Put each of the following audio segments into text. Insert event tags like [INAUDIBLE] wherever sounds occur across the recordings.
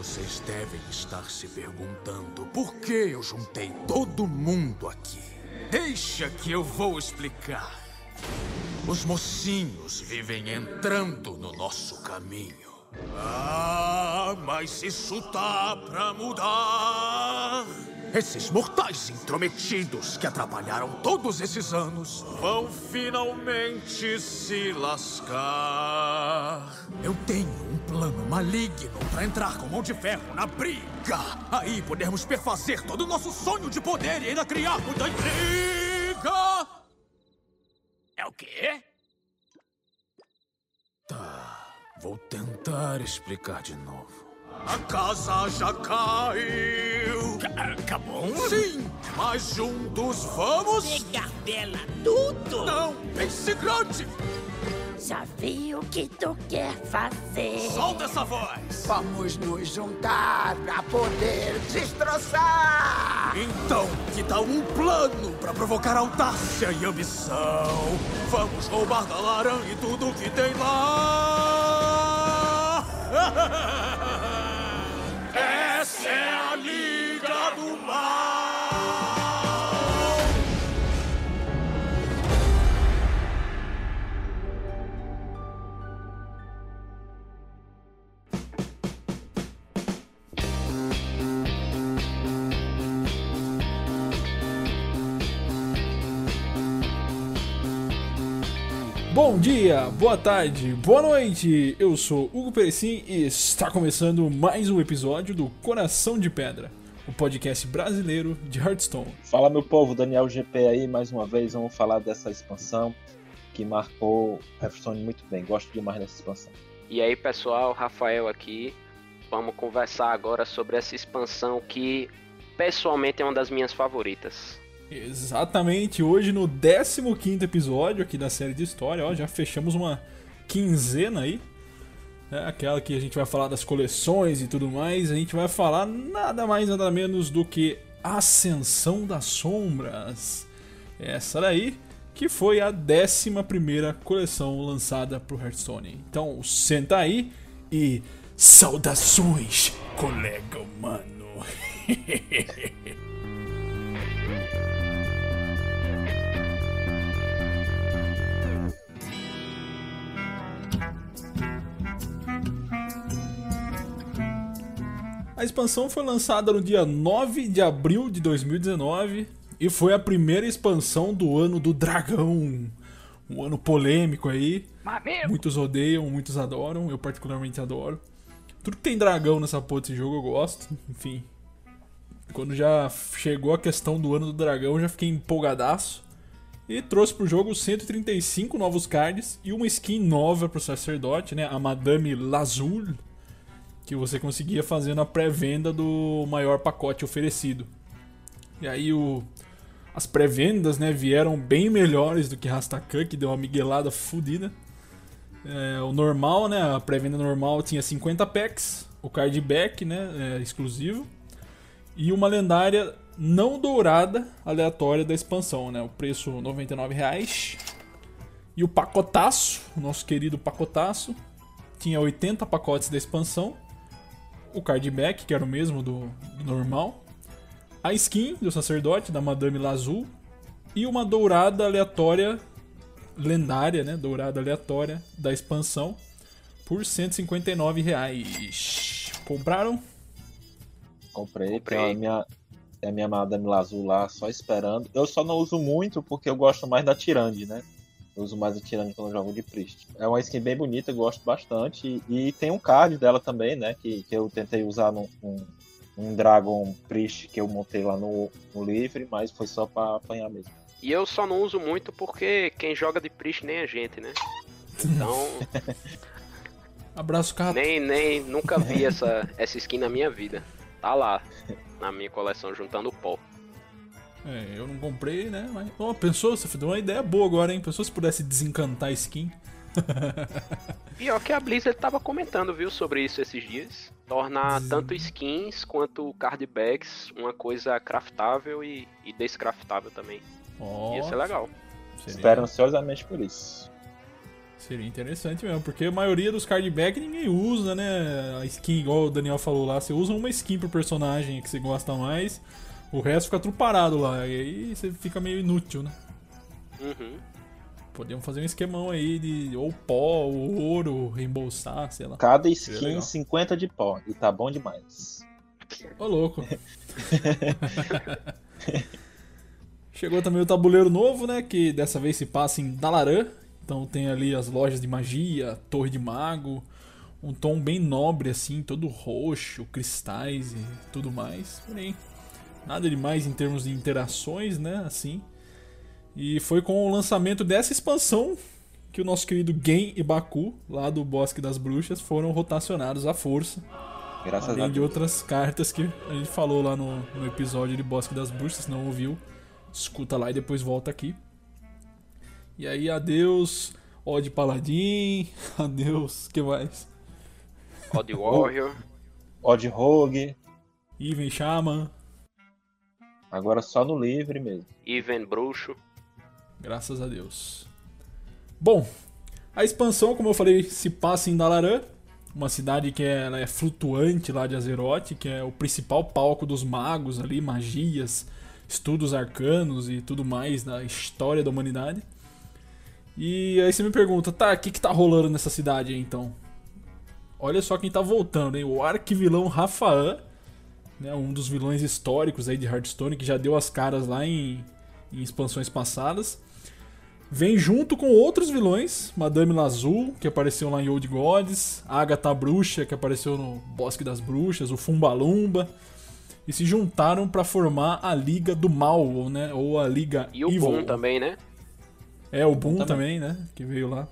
vocês devem estar se perguntando por que eu juntei todo mundo aqui. Deixa que eu vou explicar. Os mocinhos vivem entrando no nosso caminho. Ah, mas isso tá pra mudar. Esses mortais intrometidos que atrapalharam todos esses anos vão finalmente se lascar. Eu tenho um plano maligno para entrar com mão de ferro na briga. Aí podemos perfazer todo o nosso sonho de poder e ainda criar muita intriga. É o quê? Tá, vou tentar explicar de novo. A casa já caiu. Acabou? Sim, mas juntos vamos. Pegar dela tudo? Não, pense grande. Já vi o que tu quer fazer. Solta essa voz. Vamos nos juntar pra poder destroçar. Então, que tal um plano pra provocar audácia e ambição? Vamos roubar da Laran e tudo que tem lá. [LAUGHS] Essa Bom dia, boa tarde, boa noite. Eu sou Hugo Perecim e está começando mais um episódio do Coração de Pedra, o podcast brasileiro de Hearthstone. Fala meu povo, Daniel GP aí mais uma vez, vamos falar dessa expansão que marcou Hearthstone muito bem, gosto demais dessa expansão. E aí pessoal, Rafael aqui. Vamos conversar agora sobre essa expansão que pessoalmente é uma das minhas favoritas. Exatamente, hoje no 15 episódio aqui da série de história, ó, já fechamos uma quinzena aí. É aquela que a gente vai falar das coleções e tudo mais, a gente vai falar nada mais nada menos do que Ascensão das Sombras. Essa daí que foi a 11 coleção lançada pro Hearthstone. Então senta aí e saudações, colega humano. [LAUGHS] A expansão foi lançada no dia 9 de abril de 2019 e foi a primeira expansão do ano do dragão. Um ano polêmico aí. Muitos odeiam, muitos adoram, eu particularmente adoro. Tudo que tem dragão nessa porra desse jogo eu gosto, enfim. Quando já chegou a questão do ano do dragão, eu já fiquei empolgadaço. E trouxe pro jogo 135 novos cards e uma skin nova pro sacerdote, né? A Madame Lazul, que você conseguia fazer na pré-venda do maior pacote oferecido. E aí o as pré-vendas, né, vieram bem melhores do que Rastakhan, que deu uma miguelada fodida. É, o normal, né, a pré-venda normal tinha 50 packs, o card back, né, é, exclusivo, e uma lendária não dourada aleatória da expansão, né, o preço 99 reais. E o pacotaço, o nosso querido pacotaço, tinha 80 pacotes da expansão o card back, que era o mesmo do, do normal, a skin do sacerdote, da Madame Lazul, e uma dourada aleatória, lendária, né? Dourada aleatória da expansão, por 159 reais. Compraram? Comprei, Comprei. tem a minha, a minha Madame Lazul lá só esperando. Eu só não uso muito porque eu gosto mais da Tirande, né? Eu uso mais a Tirande quando eu jogo de Priest. É uma skin bem bonita, eu gosto bastante. E, e tem um card dela também, né? Que, que eu tentei usar num, num, num Dragon Priest que eu montei lá no, no livre, mas foi só pra apanhar mesmo. E eu só não uso muito porque quem joga de Priest nem a gente, né? Então, [LAUGHS] Abraço, Cato. nem, nem, nunca vi essa, essa skin na minha vida. Tá lá, na minha coleção, juntando pó. É, eu não comprei, né? Mas, ó, pensou, você deu uma ideia boa agora, hein? Pensou se pudesse desencantar a skin. [LAUGHS] Pior que a Blizzard tava comentando, viu, sobre isso esses dias. Tornar tanto skins quanto card backs uma coisa craftável e, e descraftável também. Ó, Ia ser legal. seria- Espero ansiosamente por isso. Seria interessante mesmo, porque a maioria dos cardback ninguém usa, né? A skin, igual o Daniel falou lá, você usa uma skin pro personagem que você gosta mais, o resto fica tudo parado lá, e aí você fica meio inútil, né? Uhum. Podemos fazer um esquemão aí de ou pó, ou ouro, reembolsar, sei lá. Cada skin legal. 50 de pó. E tá bom demais. Ô louco. [LAUGHS] Chegou também o tabuleiro novo, né? Que dessa vez se passa em Dalaran. Então tem ali as lojas de magia, Torre de Mago. Um tom bem nobre, assim, todo roxo, cristais e tudo mais. Porém, nada demais em termos de interações, né? Assim. E foi com o lançamento dessa expansão que o nosso querido Gen e Baku, lá do Bosque das Bruxas, foram rotacionados à força. Graças a Além de Deus. outras cartas que a gente falou lá no, no episódio de Bosque das Bruxas, se não ouviu, escuta lá e depois volta aqui. E aí, adeus, Odd Paladin, [LAUGHS] adeus, que mais? Odd Warrior. Odd Rogue. Even Shaman, Agora só no livre mesmo. Even Bruxo. graças a Deus. Bom, a expansão, como eu falei, se passa em Dalaran, uma cidade que é, ela é flutuante lá de Azeroth, que é o principal palco dos magos ali, magias, estudos arcanos e tudo mais da história da humanidade. E aí você me pergunta, tá, o que, que tá rolando nessa cidade aí então? Olha só quem tá voltando, hein? O arquivilão Rafaan, né, um dos vilões históricos aí de Hearthstone, que já deu as caras lá em, em expansões passadas. Vem junto com outros vilões, Madame Lazul, que apareceu lá em Old Gods, a Agatha Bruxa, que apareceu no Bosque das Bruxas, o Fumbalumba, e se juntaram pra formar a Liga do Mal, ou, né, ou a Liga E o Evil. Boom também, né? É, o Boom também, né? Que veio lá.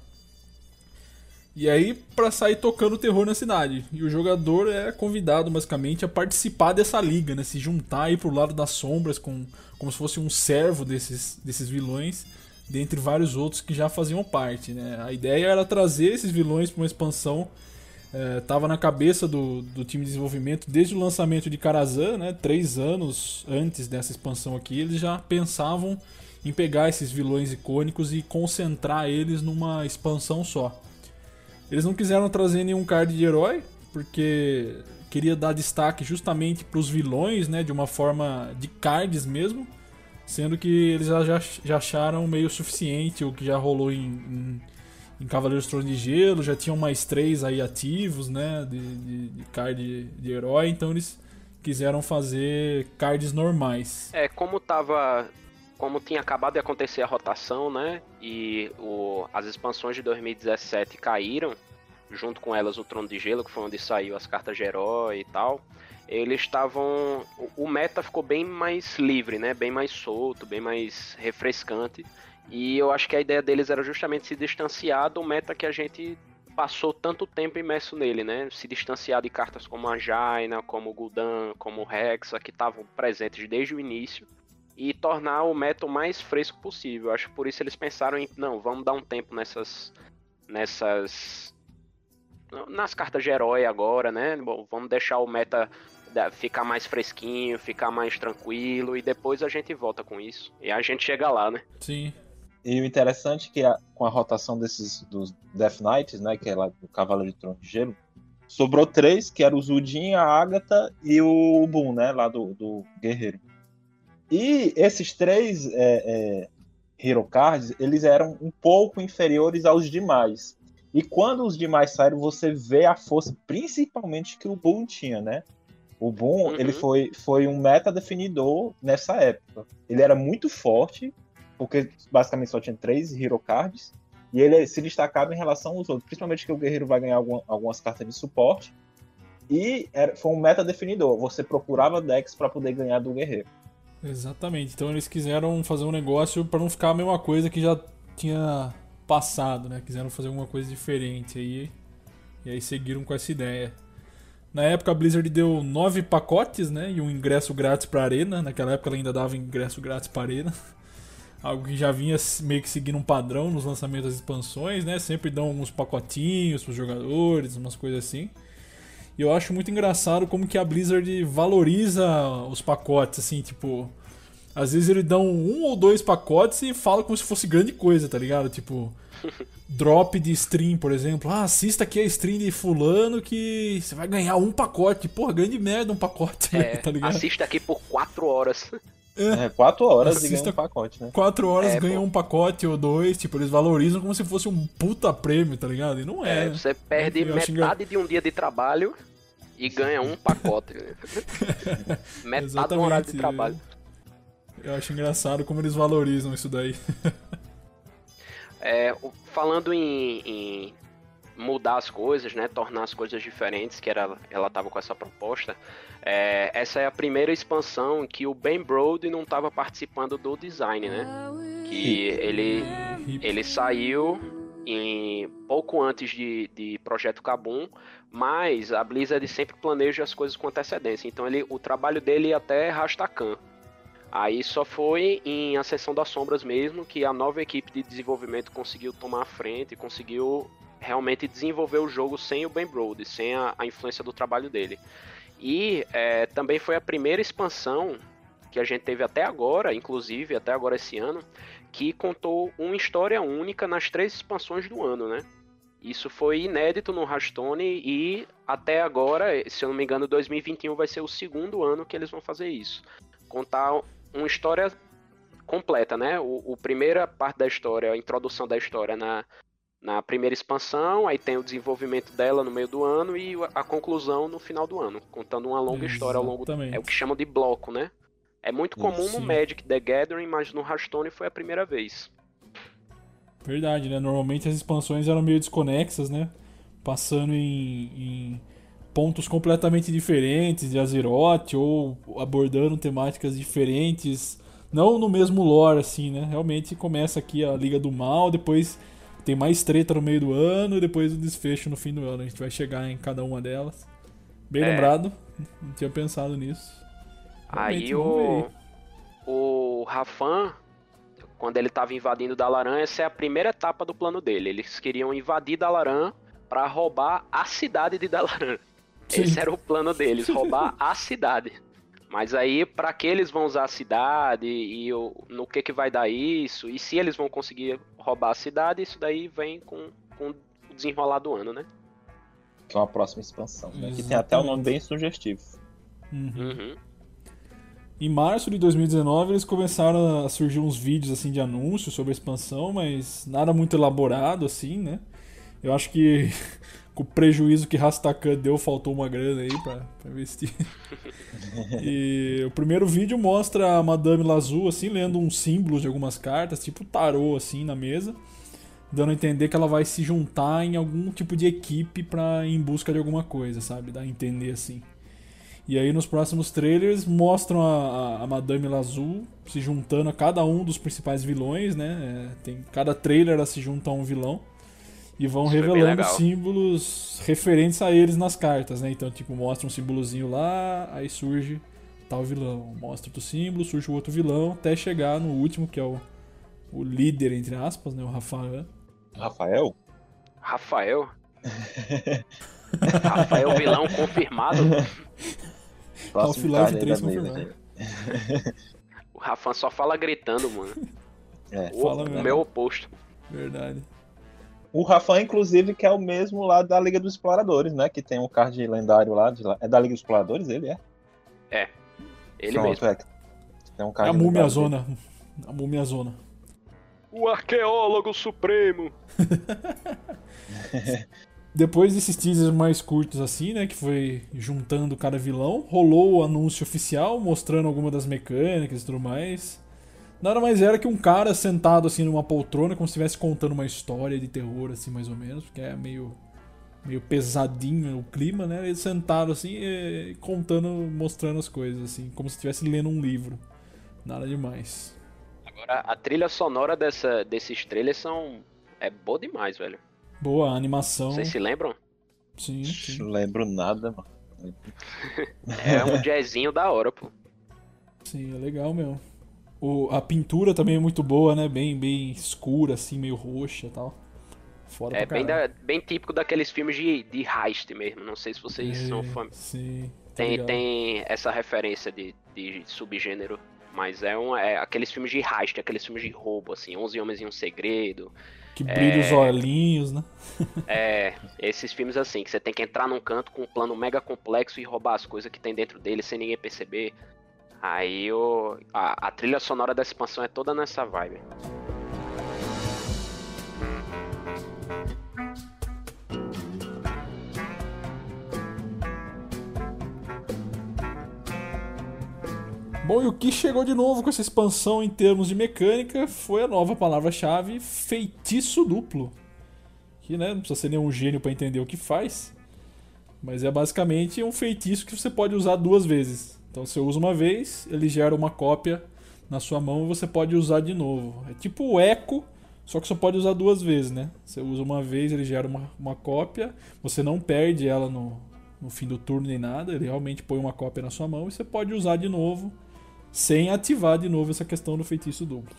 E aí, pra sair tocando terror na cidade. E o jogador é convidado, basicamente, a participar dessa liga, né? Se juntar aí pro lado das sombras, com, como se fosse um servo desses, desses vilões, dentre vários outros que já faziam parte, né? A ideia era trazer esses vilões pra uma expansão. É, tava na cabeça do, do time de desenvolvimento desde o lançamento de Karazhan, né? Três anos antes dessa expansão aqui, eles já pensavam em pegar esses vilões icônicos e concentrar eles numa expansão só. Eles não quiseram trazer nenhum card de herói, porque queria dar destaque justamente para os vilões, né, de uma forma de cards mesmo, sendo que eles já, já, acharam meio suficiente o que já rolou em, em, em Cavaleiros Trono de Gelo, já tinham mais três aí ativos, né, de, de, de card de, de herói, então eles quiseram fazer cards normais. É, como tava. Como tinha acabado de acontecer a rotação, né? E o, as expansões de 2017 caíram, junto com elas o Trono de Gelo, que foi onde saiu as cartas de herói e tal. Eles estavam. O, meta ficou bem mais livre, né? Bem mais solto, bem mais refrescante. E eu acho que a ideia deles era justamente se distanciar do meta que a gente passou tanto tempo imerso nele, né? Se distanciar de cartas como a Jaina, como o Gul'dan, como o Hexa, que estavam presentes desde o início, e tornar o meta o mais fresco possível. Acho que por isso eles pensaram em, não, vamos dar um tempo nessas nessas nas cartas de herói agora, né? Bom, vamos deixar o meta ficar mais fresquinho, ficar mais tranquilo e depois a gente volta com isso. E a gente chega lá, né? Sim. E o interessante é que a- com a rotação desses dos Death Knights, né, que é lá do Cavaleiro de Trono de Gelo, sobrou três, que era o Zudin, a Agatha e o Boom, né, lá do, do Guerreiro. E esses três é, é, Hero Cards, eles eram um pouco inferiores aos demais. E quando os demais saíram, você vê a força, principalmente que o Boom tinha, né? O Boom, Uhum. ele foi, foi um meta definidor nessa época. Ele era muito forte, porque basicamente só tinha três Hero Cards, e ele se destacava em relação aos outros, principalmente que o Guerreiro vai ganhar alguma- algumas cartas de suporte, e era, foi um meta definidor, você procurava decks para poder ganhar do Guerreiro. Exatamente. Então eles quiseram fazer um negócio para não ficar a mesma coisa que já tinha passado, né? Quiseram fazer alguma coisa diferente aí. E aí seguiram com essa ideia. Na época a Blizzard deu nove pacotes, né? E um ingresso grátis pra arena. Naquela época ela ainda dava ingresso grátis pra arena. [LAUGHS] Algo que já vinha meio que seguindo um padrão nos lançamentos das expansões, né? Sempre dão uns pacotinhos pros jogadores, umas coisas assim. E eu acho muito engraçado como que a Blizzard valoriza os pacotes, assim, tipo. Às vezes eles dão um ou dois pacotes e fala como se fosse grande coisa, tá ligado? Tipo, [LAUGHS] drop de stream, por exemplo. Ah, assista aqui a stream de fulano que você vai ganhar um pacote. Porra, grande merda um pacote, É, [LAUGHS] tá ligado? assista aqui por 4 horas. É, quatro horas e Assista- ganha um pacote, né? Quatro horas É, ganha pô. um pacote ou dois, tipo, eles valorizam como se fosse um puta prêmio, tá ligado? E não é. É, você perde metade de um dia de trabalho e ganha um pacote. [LAUGHS] metade do horário de trabalho. Eu acho engraçado como eles valorizam isso daí. É, falando em, em mudar as coisas, né, tornar as coisas diferentes, que era, ela tava com essa proposta, é, essa é a primeira expansão que o Ben Brode não estava participando do design, né? Que ele, ele saiu em pouco antes de, de Projeto Kabum, mas a Blizzard sempre planeja as coisas com antecedência. Então ele, o trabalho dele ia até Rastakan. Aí só foi em Ascensão das Sombras mesmo que a nova equipe de desenvolvimento conseguiu tomar a frente e conseguiu realmente desenvolver o jogo sem o Ben Brode, sem a, a influência do trabalho dele. E é, também foi a primeira expansão que a gente teve até agora, inclusive até agora esse ano, que contou uma história única nas três expansões do ano, né? Isso foi inédito no Hearthstone e até agora, se eu não me engano, 2021 vai ser o segundo ano que eles vão fazer isso. Contar uma história completa, né? O, o primeira parte da história, a introdução da história na, na primeira expansão, aí tem o desenvolvimento dela no meio do ano e a conclusão no final do ano, contando uma longa história ao longo Exatamente. é o que chamam de bloco, né? É muito comum Sim. no Magic The Gathering, mas no Hearthstone foi a primeira vez. Verdade, né? Normalmente as expansões eram meio desconexas, né? Passando em, em pontos completamente diferentes de Azeroth ou abordando temáticas diferentes. Não no mesmo lore, assim, né? Realmente começa aqui a Liga do Mal, depois tem mais treta no meio do ano e depois o desfecho no fim do ano. A gente vai chegar em cada uma delas. Bem É. lembrado, não tinha pensado nisso. Realmente, Aí o, o Rafan, quando ele estava invadindo Dalaran, essa é a primeira etapa do plano dele. Eles queriam invadir Dalaran para roubar a cidade de Dalaran. Sim. [LAUGHS] Esse era o plano deles, roubar a cidade. Mas aí, para que eles vão usar a cidade e o- no que que vai dar isso, e se eles vão conseguir roubar a cidade, isso daí vem com, com o desenrolar do ano, né? Que é uma próxima expansão. Né? Que tem até um nome bem sugestivo. Uhum. Uhum. Em março de 2019 eles começaram a surgir uns vídeos assim de anúncios sobre a expansão, mas nada muito elaborado assim, né? Eu acho que [LAUGHS] com o prejuízo que Rastakan deu, faltou uma grana aí pra, pra investir. [LAUGHS] e o primeiro vídeo mostra a Madame Lazu assim lendo uns símbolos de algumas cartas, tipo tarô assim na mesa, dando a entender que ela vai se juntar em algum tipo de equipe para em busca de alguma coisa, sabe? Dá a entender assim. E aí nos próximos trailers mostram a, a, a Madame Lazul se juntando a cada um dos principais vilões, né? É, tem cada trailer ela se junta a um vilão e vão Isso revelando símbolos referentes a eles nas cartas, né? Então tipo mostra um símbolozinho lá, aí surge tal vilão, mostra outro símbolo, surge o outro vilão, até chegar no último que é o, o líder entre aspas, né? O Rafael. Rafael? Rafael. [LAUGHS] Rafael vilão confirmado. [LAUGHS] Half-Life card aí 3 da mesa, confirmado. [LAUGHS] O Rafan só fala gritando, mano. [LAUGHS] É. O, Fala o mesmo. meu oposto. Verdade. O Rafa, inclusive, que é o mesmo lá da Liga dos Exploradores, né? Que tem um card lendário lá. De lá. É da Liga dos Exploradores, ele é? Ele Pronto, mesmo. É. Tem um É card a Múmia Zona. A Múmia Zona. O arqueólogo supremo. [LAUGHS] Depois desses teasers mais curtos assim, né, que foi juntando cada vilão, rolou o anúncio oficial mostrando alguma das mecânicas e tudo mais. Nada mais era que um cara sentado assim numa poltrona, como se estivesse contando uma história de terror assim, mais ou menos, porque é meio meio pesadinho o clima, né? Ele sentado assim, e contando, mostrando as coisas assim, como se estivesse lendo um livro. Nada demais. Agora, a trilha sonora dessa, desses trailers são. É boa demais, velho. Boa a animação. Vocês se lembram? Sim, sim. Não lembro nada, mano. É um jazzinho da hora, pô. Sim, é legal mesmo. O, a pintura também é muito boa, né? Bem, bem escura, assim, meio roxa e tal. Foda É bem, da- bem típico daqueles filmes de, de heist mesmo. Não sei se vocês É, são fãs. Sim. tá Tem, ligado. tem essa referência de, de subgênero Mas é, um, é aqueles filmes de heist, aqueles filmes de roubo, assim, 11 Homens e um Segredo. Que brilha os olhinhos, né? [LAUGHS] É, esses filmes assim, que você tem que entrar num canto com um plano mega complexo e roubar as coisas que tem dentro dele sem ninguém perceber. Aí o, a, a trilha sonora da expansão é toda nessa vibe. Bom, e o que chegou de novo com essa expansão em termos de mecânica foi a nova palavra-chave feitiço duplo. Que né, não precisa ser nenhum gênio para entender o que faz. Mas é basicamente um feitiço que você pode usar duas vezes. Então você usa uma vez, ele gera uma cópia na sua mão e você pode usar de novo. É tipo o eco, só que você pode usar duas vezes, né? Você usa uma vez, ele gera uma, uma cópia, você não perde ela no, no fim do turno nem nada, ele realmente põe uma cópia na sua mão e você pode usar de novo sem ativar de novo essa questão do feitiço duplo.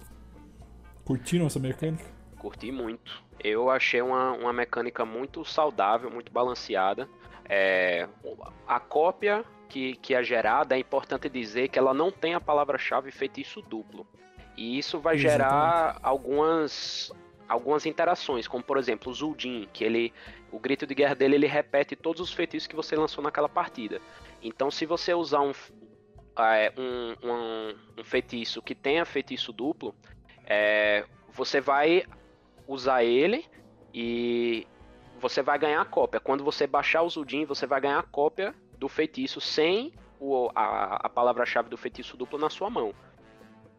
Curtiram essa mecânica? Curti muito. Eu achei uma, uma mecânica muito saudável, muito balanceada. É, a cópia que, que é gerada, é importante dizer que ela não tem a palavra-chave feitiço duplo. E isso vai Exatamente. gerar algumas, algumas interações, como por exemplo o Zuldin, que ele. O grito de guerra dele ele repete todos os feitiços que você lançou naquela partida. Então se você usar um, um, um, um feitiço que tenha feitiço duplo, é, você vai usar ele e você vai ganhar a cópia. Quando você baixar o Zuldin, você vai ganhar a cópia do feitiço sem o, a, a palavra-chave do feitiço duplo na sua mão.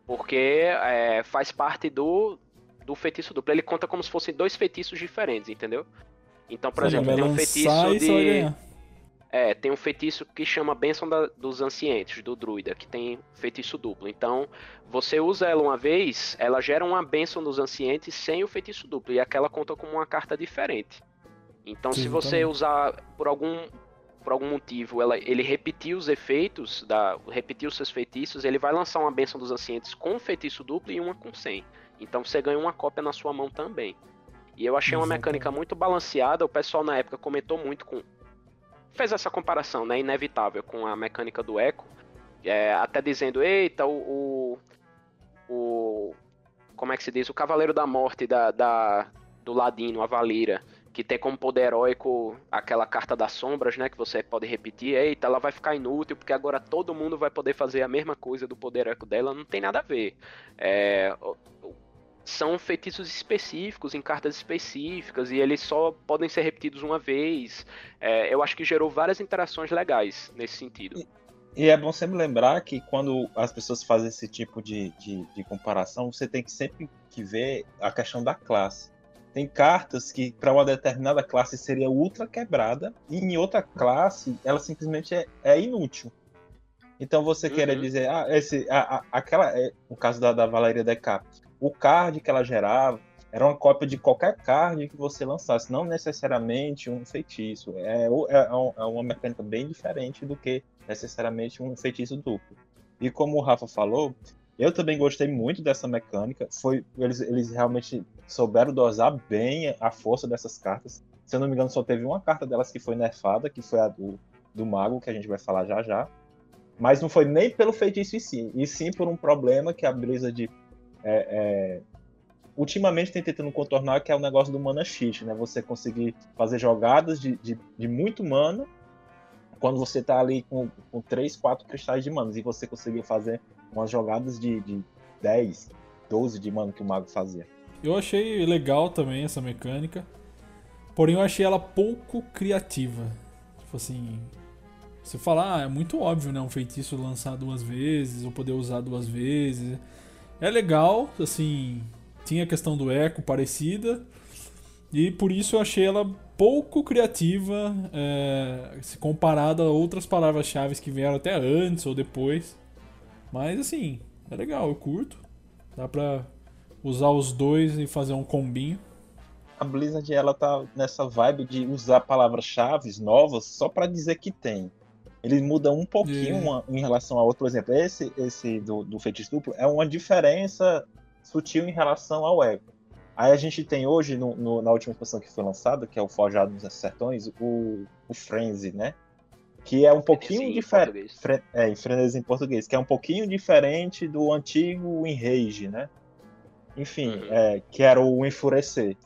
Porque é, faz parte do, do feitiço duplo. Ele conta como se fossem dois feitiços diferentes, entendeu? Então, por Ele exemplo, tem um feitiço de. É, tem um feitiço que chama Bênção da- dos Ancientes, do druida, que tem feitiço duplo. Então, você usa ela uma vez, ela gera uma Bênção dos Ancientes sem o feitiço duplo, e aquela conta como uma carta diferente. Então, se você usar por algum por algum motivo ela, ele repetir os efeitos, da, repetir os seus feitiços, ele vai lançar uma Bênção dos Ancientes com feitiço duplo e uma com 100. Então você ganha uma cópia na sua mão também. E eu achei uma mecânica muito balanceada, o pessoal na época comentou muito com, fez essa comparação, né, inevitável com a mecânica do Echo, é, até dizendo, eita, o, o, o- como é que se diz, o Cavaleiro da Morte da, da- do Ladino, a Valira, que tem como poder heróico aquela carta das sombras, né, que você pode repetir, eita, ela vai ficar inútil, porque agora todo mundo vai poder fazer a mesma coisa do poder heróico dela, não tem nada a ver. É, são feitiços específicos, em cartas específicas, e eles só podem ser repetidos uma vez. É, eu acho que gerou várias interações legais nesse sentido. E é bom sempre lembrar que quando as pessoas fazem esse tipo de, de, de comparação, você tem que sempre que ver a questão da classe. Tem cartas que para uma determinada classe seria ultra quebrada e em outra classe ela simplesmente é, é inútil. Então você Uhum. querer dizer, ah, esse, a, a- aquela, é, no caso da, da Valeria Decap, o card que ela gerava era uma cópia de qualquer card que você lançasse, não necessariamente um feitiço. É, é, um- é uma mecânica bem diferente do que necessariamente um feitiço duplo. E como o Rafa falou, eu também gostei muito dessa mecânica. Foi eles, eles realmente souberam dosar bem a força dessas cartas. Se eu não me engano, só teve uma carta delas que foi nerfada, que foi a do, do mago, que a gente vai falar já já. Mas não foi nem pelo feitiço em si, e sim por um problema que a Blizzard é, é, ultimamente tem tentando contornar, que é o negócio do mana cheat, né? Você conseguir fazer jogadas de, de, de muito mana quando você tá ali com, com 3, 4 cristais de mana, e você conseguir fazer umas jogadas de, de 10, 12 de mana que o mago fazia. Eu achei legal também essa mecânica. Porém, eu achei ela pouco criativa. Tipo assim. Você fala, ah, é muito óbvio, né? Um feitiço lançar duas vezes, ou poder usar duas vezes. É legal, assim. Tinha a questão do eco parecida. E por isso eu achei ela pouco criativa, é, se comparada a outras palavras-chave que vieram até antes ou depois. Mas assim, é legal, eu curto. Dá pra usar os dois e fazer um combinho. A Blizzard ela tá nessa vibe de usar palavras-chave novas só para dizer que tem. Eles mudam um pouquinho É. uma- em relação ao outro. Por exemplo, esse, esse do, do feitiço duplo é uma diferença sutil em relação ao eco. Aí a gente tem hoje, no- no- na última expansão que foi lançada, que é o Forjado dos Sertões, o, o Frenzy, né? que é um pouquinho diferente. É, em frenesi em português, que é um pouquinho diferente do antigo Enrage, né? Enfim, Uhum. é, que era o Enfurecer.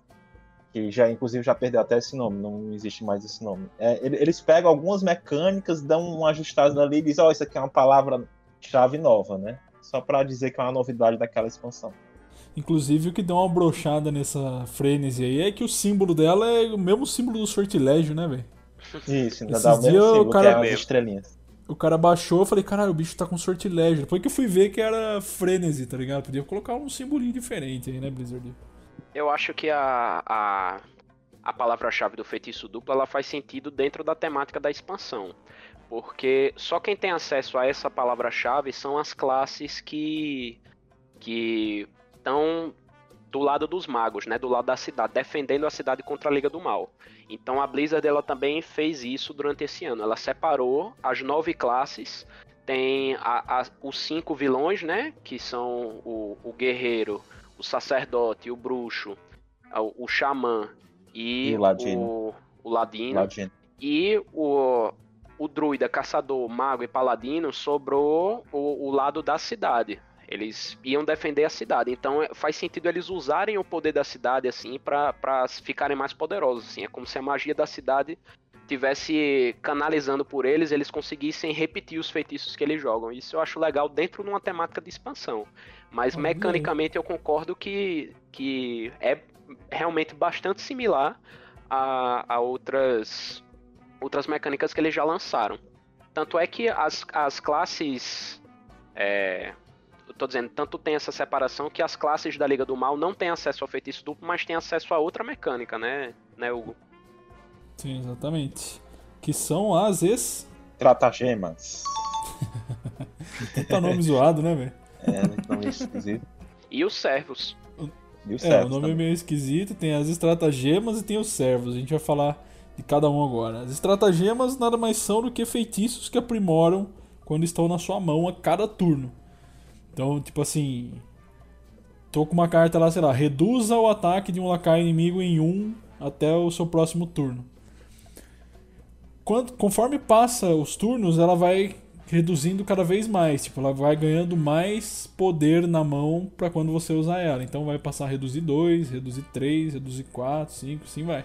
Que já, inclusive, já perdeu até esse nome, não existe mais esse nome. É, ele- eles pegam algumas mecânicas, dão uma ajustada ali e dizem, ó, isso aqui é uma palavra-chave nova, né? Só pra dizer que é uma novidade daquela expansão. Inclusive, o que deu uma brochada nessa frenesi aí é que o símbolo dela é o mesmo símbolo do sortilégio, né, velho? Isso, ainda Esses dá o mesmo dias o símbolo, cara- que é as estrelinhas. O cara baixou, eu falei, caralho, o bicho tá com sortilégio. Depois que eu fui ver que era frenesi, tá ligado? Podia colocar um simbolinho diferente aí, né, Blizzard? Eu acho que a, a, a palavra-chave do feitiço duplo ela faz sentido dentro da temática da expansão. Porque só quem tem acesso a essa palavra-chave são as classes que que estão do lado dos magos, né, do lado da cidade, defendendo a cidade contra a Liga do Mal. Então a Blizzard ela também fez isso durante esse ano. Ela separou as nove classes, tem a- a- os cinco vilões, né, que são o, o guerreiro, o sacerdote, o bruxo, o, o xamã e, E o ladino. o, o ladino. Ladino. E o, o druida, caçador, mago e paladino sobrou o, o lado da cidade. Eles iam defender a cidade. Então é- faz sentido eles usarem o poder da cidade assim pra ficarem mais poderosos. Assim. É como se a magia da cidade tivesse canalizando por eles, eles conseguissem repetir os feitiços que eles jogam. Isso eu acho legal dentro de uma temática de expansão. Mas mecanicamente eu concordo que, que é realmente bastante similar a, a outras outras mecânicas que eles já lançaram. Tanto é que as, as classes. É, eu tô dizendo, tanto tem essa separação que as classes da Liga do Mal não têm acesso ao feitiço duplo, mas têm acesso a outra mecânica, né, né Hugo? Sim, exatamente. Que são as ex. Tratagemas. [LAUGHS] Puta nome zoado, né, velho? É, nome esquisito. E os servos. E o É, servos o nome é também. meio esquisito, tem as estratagemas e tem os servos. A gente vai falar de cada um agora. As estratagemas nada mais são do que feitiços que aprimoram quando estão na sua mão a cada turno. Então, tipo assim. Tô com uma carta lá, sei lá, reduza o ataque de um lacaio inimigo em 1 até o seu próximo turno. Quando, conforme passa os turnos, ela vai reduzindo cada vez mais. Tipo, ela vai ganhando mais poder na mão pra quando você usar ela. Então vai passar a reduzir 2, reduzir 3, reduzir 4, 5, assim vai.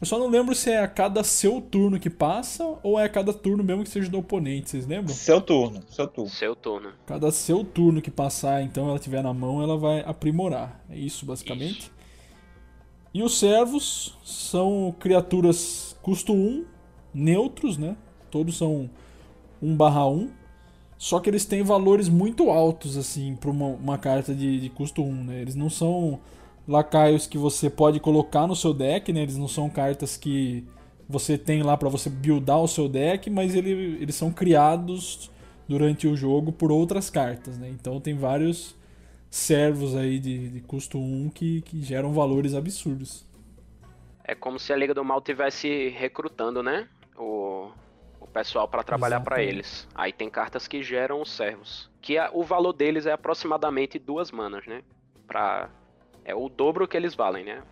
Eu só não lembro se é a cada seu turno que passa ou é a cada turno mesmo que seja do oponente. Vocês lembram? Seu turno, seu turno. Seu turno. Cada seu turno que passar, então ela tiver na mão, ela vai aprimorar. É isso, basicamente. E os servos são criaturas custo 1, neutros, né? Todos são 1 barra 1. Só que eles têm valores muito altos, assim, para uma, uma carta de, de custo 1, né? Eles não são lacaios que você pode colocar no seu deck, né? Eles não são cartas que você tem lá para você buildar o seu deck, mas ele, eles são criados durante o jogo por outras cartas, né? Então tem vários servos aí de, de custo 1 que, que geram valores absurdos. É como se a Liga do Mal tivesse recrutando, né? O pessoal pra trabalhar pra Exatamente. eles. Aí tem cartas que geram os servos. Que a- o valor deles é aproximadamente duas manas, né? Pra, é o dobro que eles valem, né?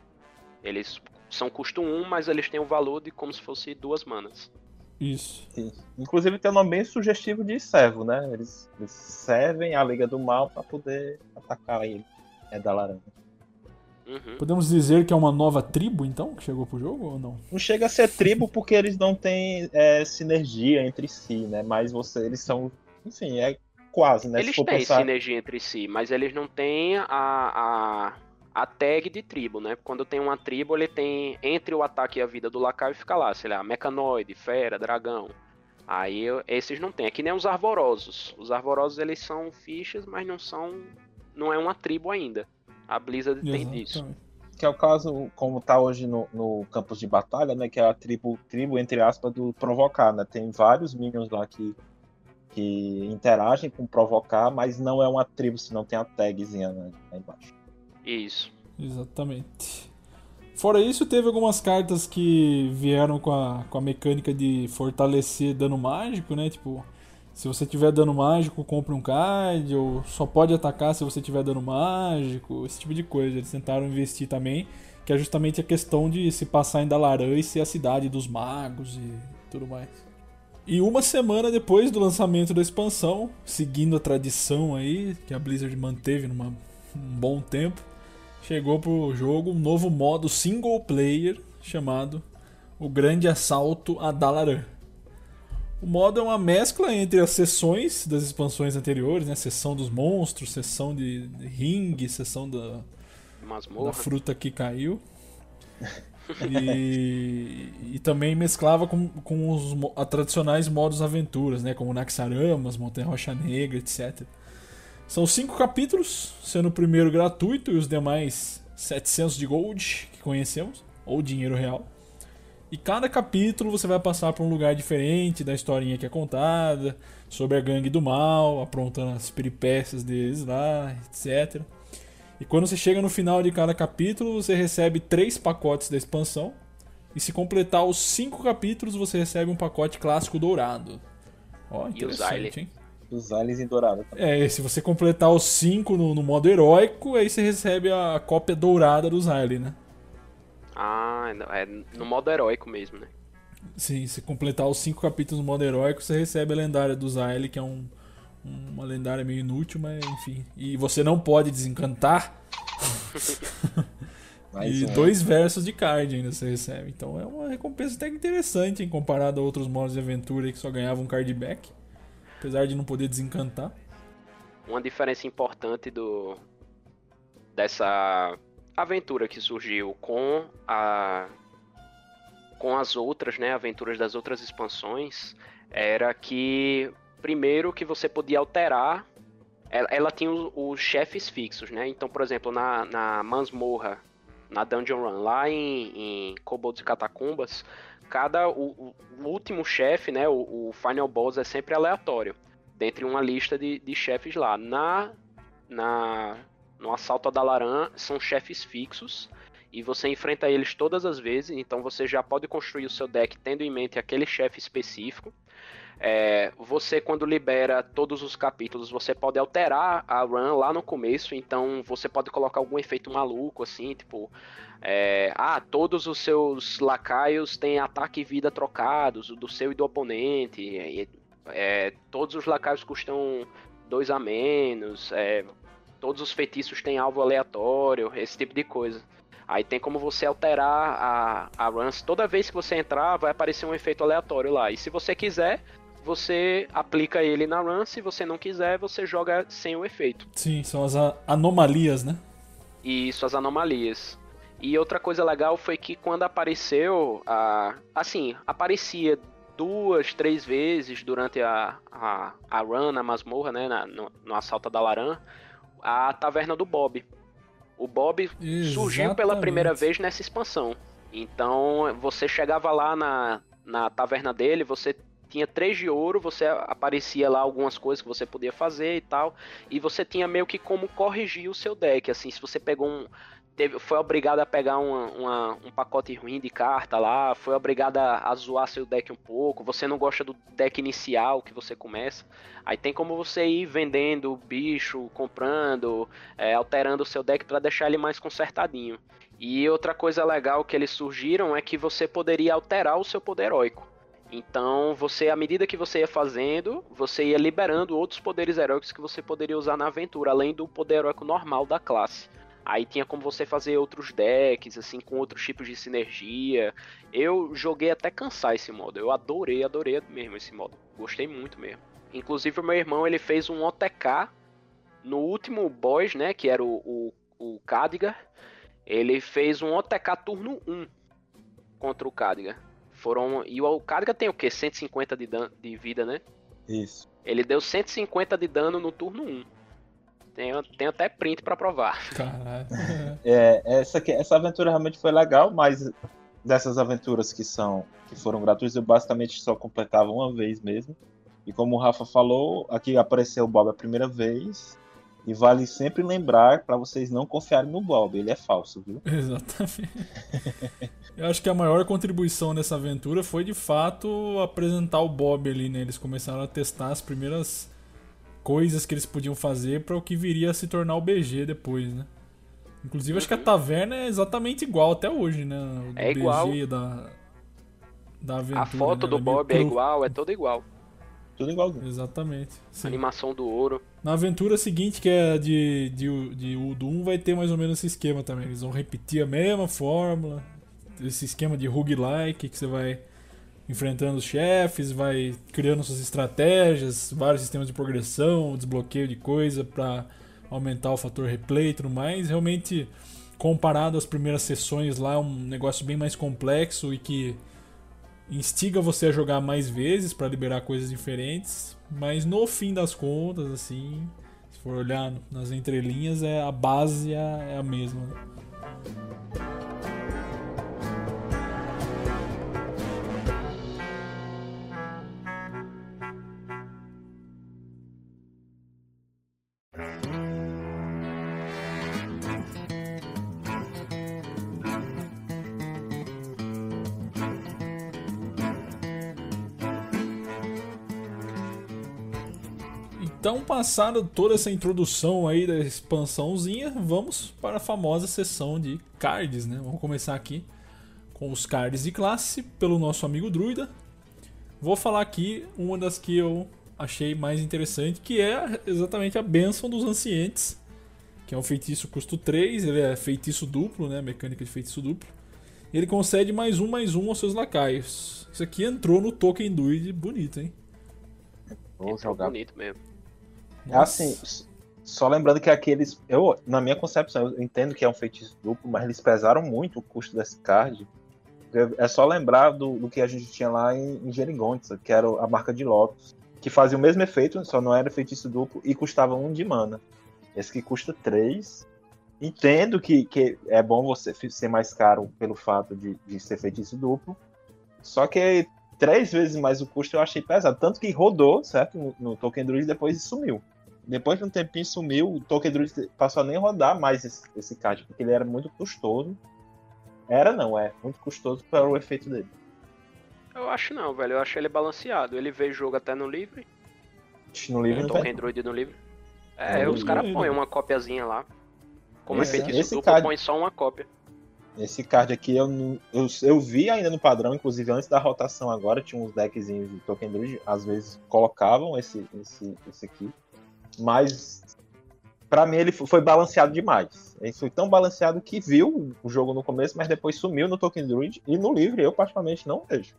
Eles são custo 1, mas eles têm o valor de como se fosse duas manas. Isso. Isso. Inclusive tem um nome bem sugestivo de servo, né? Eles, eles servem a Liga do Mal pra poder atacar ele. É da laranja. Uhum. Podemos dizer que é uma nova tribo, então, que chegou pro jogo ou não? Não chega a ser tribo porque eles não têm é, sinergia entre si, né? Mas você, eles são. Enfim, é quase, né? Eles têm pensar. sinergia entre si, mas eles não têm a, a, a tag de tribo, né? Quando tem uma tribo, ele tem entre o ataque e a vida do lacaio fica lá, sei lá, mecanoide, fera, dragão. Aí esses não tem. É que nem os arvorosos. Os arvorosos eles são fichas, mas não são. Não é uma tribo ainda. A Blizzard tem disso. Exatamente. Que é o caso, como tá hoje no, no campus de batalha, né? Que é a tribo, tribo, entre aspas, do provocar, né? Tem vários minions lá que, que interagem com provocar, mas não é uma tribo, senão tem a tagzinha né, lá embaixo. Isso. Exatamente. Fora isso, teve algumas cartas que vieram com a, com a mecânica de fortalecer dano mágico, né? Tipo, se você tiver dano mágico, compre um card, ou só pode atacar se você tiver dano mágico, esse tipo de coisa. Eles tentaram investir também, que é justamente a questão de se passar em Dalaran e ser a cidade dos magos e tudo mais. E uma semana depois do lançamento da expansão, seguindo a tradição aí que a Blizzard manteve num um bom tempo, chegou pro jogo um novo modo single player chamado O Grande Assalto a Dalaran. O modo é uma mescla entre as sessões das expansões anteriores, né? Sessão dos monstros, sessão de, de ringue, sessão da, da fruta que caiu. E, e, também mesclava com, com os a tradicionais modos aventuras, né? Como Naxaramas, Montanha Rocha Negra, etc. São cinco capítulos, sendo o primeiro gratuito e os demais 700 de gold que conhecemos, ou dinheiro real. E cada capítulo você vai passar por um lugar diferente da historinha que é contada, sobre a gangue do mal, aprontando as peripécias deles lá, etc. E quando você chega no final de cada capítulo, você recebe três pacotes da expansão. E se completar os cinco capítulos, você recebe um pacote clássico dourado. Ó, interessante, hein? Os aliens em dourado. É, se você completar os cinco no, no, modo heróico, aí você recebe a cópia dourada dos aliens, né? Ah, é no modo heróico mesmo, né? Sim, se completar os cinco capítulos no modo heróico, você recebe a lendária do Zyle, que é um, uma lendária meio inútil, mas enfim. E você não pode desencantar. [LAUGHS] e dois versos de card ainda você recebe. Então é uma recompensa até interessante em comparado a outros modos de aventura que só ganhavam um card back. Apesar de não poder desencantar. Uma diferença importante do dessa aventura que surgiu com a com as outras, né, aventuras das outras expansões, era que primeiro que você podia alterar ela, ela tinha os, os, chefes fixos, né? Então, por exemplo, na, na Masmorra, na Dungeon Run, lá em, em e Catacumbas, cada o, o último chefe, né, o, o, final boss é sempre aleatório, dentre uma lista de, de chefes lá. Na na no Assalto a Dalaran são chefes fixos e você enfrenta eles todas as vezes, então você já pode construir o seu deck tendo em mente aquele chefe específico. É, você, quando libera todos os capítulos, você pode alterar a run lá no começo, então você pode colocar algum efeito maluco, assim, tipo. É, ah, todos os seus lacaios têm ataque e vida trocados, do seu e do oponente. É, todos os lacaios custam dois a menos. É, todos os feitiços têm alvo aleatório, esse tipo de coisa. Aí tem como você alterar a, a runs. Toda vez que você entrar, vai aparecer um efeito aleatório lá. E se você quiser, você aplica ele na run. Se você não quiser, você joga sem o efeito. Sim, são as anomalias, né? Isso, as anomalias. E outra coisa legal foi que quando apareceu, a, assim, aparecia duas, três vezes durante a, a, a run na masmorra, né, na, no, no assalto da Laran, a taverna do Bob. O Bob Exatamente. surgiu pela primeira vez nessa expansão. Então você chegava lá na, na taverna dele, você tinha três de ouro, você aparecia lá algumas coisas que você podia fazer e tal, e você tinha meio que como corrigir o seu deck, assim, se você pegou um teve, foi obrigado a pegar uma, uma, um pacote ruim de carta lá, foi obrigado a, a, zoar seu deck um pouco, você não gosta do deck inicial que você começa, aí tem como você ir vendendo bicho, comprando, é, alterando o seu deck para deixar ele mais consertadinho. E outra coisa legal que eles surgiram é que você poderia alterar o seu poder heróico. Então, você, à medida que você ia fazendo, você ia liberando outros poderes heróicos que você poderia usar na aventura, além do poder heróico normal da classe. Aí tinha como você fazer outros decks, assim, com outros tipos de sinergia. Eu joguei até cansar esse modo. Eu adorei, adorei mesmo esse modo. Gostei muito mesmo. Inclusive o meu irmão, ele fez um OTK no último boss, né, que era o, o, o Kadigar. Ele fez um OTK turno 1 contra o Kadigar. Foram, e o Kadigar tem o quê? 150 de, dan de vida, né? Isso. Ele deu 150 de dano no turno 1. Tenho, tenho até print para provar. [LAUGHS] Caralho. é, essa, essa aventura realmente foi legal, mas dessas aventuras que são que foram gratuitas, eu basicamente só completava uma vez mesmo. E como o Rafa falou, aqui apareceu o Bob a primeira vez. E vale sempre lembrar para vocês não confiarem no Bob, ele é falso, viu? [LAUGHS] Exatamente. eu acho que a maior contribuição dessa aventura foi de fato apresentar o Bob ali, né? Eles começaram a testar as primeiras coisas que eles podiam fazer para o que viria a se tornar o BG depois, né? Inclusive, acho que a uhum. taverna é exatamente igual até hoje, né? O é BG igual. Da, da aventura. A foto né? do meio Bob é cru. igual, é toda igual. Tudo igualzinho. Exatamente. A Sim. animação do ouro. Na aventura seguinte, que é de, de, de o do 1, vai ter mais ou menos esse esquema também. Eles vão repetir a mesma fórmula, esse esquema de roguelike, que você vai enfrentando os chefes, vai criando suas estratégias, vários sistemas de progressão, desbloqueio de coisa pra aumentar o fator replay e tudo mais. Realmente, comparado às primeiras sessões lá, é um negócio bem mais complexo e que instiga você a jogar mais vezes pra liberar coisas diferentes, mas no fim das contas, assim, se for olhar nas entrelinhas, é a base é, é a mesma. Então, passada toda essa introdução aí da expansãozinha, vamos para a famosa sessão de cards, né? Vamos começar aqui com os cards de classe pelo nosso amigo Druida. Vou falar aqui uma das que eu achei mais interessante, que é exatamente a Bênção dos Ancientes, que é um feitiço custo 3, ele é feitiço duplo, né? Mecânica de feitiço duplo. E ele concede mais um, mais um aos seus lacaios. Isso aqui entrou no Token Druid bonito, hein? Vou Entrou jogar. bonito mesmo. É assim, s- só lembrando que aqueles. Eu, na minha concepção, eu entendo que é um feitiço duplo, mas eles pesaram muito o custo desse card. É só lembrar do, do que a gente tinha lá em, em Geringonça, que era a marca de Lotus, que fazia o mesmo efeito, só não era feitiço duplo e custava um de mana. Esse que custa 3. Entendo que, que é bom você ser mais caro pelo fato de, de ser feitiço duplo. Só que três vezes mais o custo eu achei pesado. Tanto que rodou, certo? No, no Token Druid depois sumiu. Depois de um tempinho sumiu, o Token Druid passou a nem rodar mais esse, esse card, porque ele era muito custoso. Era não, é. Muito custoso para o efeito dele. Eu acho não, velho. Eu acho ele balanceado. Ele vê jogo até no livre. No No não Token tem. Druid no livre. É, É, os caras põem uma copiazinha lá. Como Esse- é feitiço esse duplo, card- põe só uma cópia. Esse card aqui eu, não- eu, eu vi ainda no padrão, inclusive antes da rotação agora, tinha uns deckzinhos de Token Druid, às vezes colocavam esse, esse, esse aqui. Mas pra mim ele fo- foi balanceado demais. Ele foi tão balanceado que viu o jogo no começo, mas depois sumiu no Token Druid e no livre eu particularmente não vejo.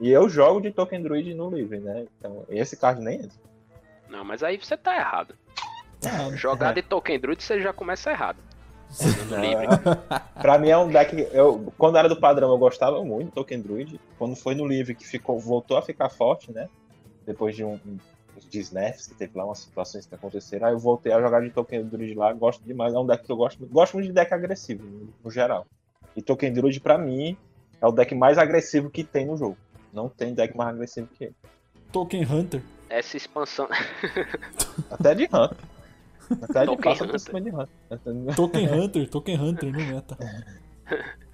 E eu jogo de Token Druid no livre, né? Então esse card nem entra. Não, mas aí você tá errado. Ah, Jogar É. de Token Druid você já começa errado. [LAUGHS] No livre. Pra mim é um deck. Eu, quando era do padrão, eu gostava muito do Token Druid. Quando foi no livre que ficou, voltou a ficar forte, né? Depois de um, uns desnerfs que teve lá, umas situações que aconteceram. Aí eu voltei a jogar de Token Druid lá, gosto demais. É um deck que eu gosto muito. Gosto muito de deck agressivo, no, geral. E Token Druid, pra mim, é o deck mais agressivo que tem no jogo. Não tem deck mais agressivo que ele. Token Hunter. Essa expansão. [LAUGHS] Até de Hunter. Até de Token passa por Hunter. cima de Hunter. [LAUGHS] Token Hunter, Token Hunter no meta. [LAUGHS]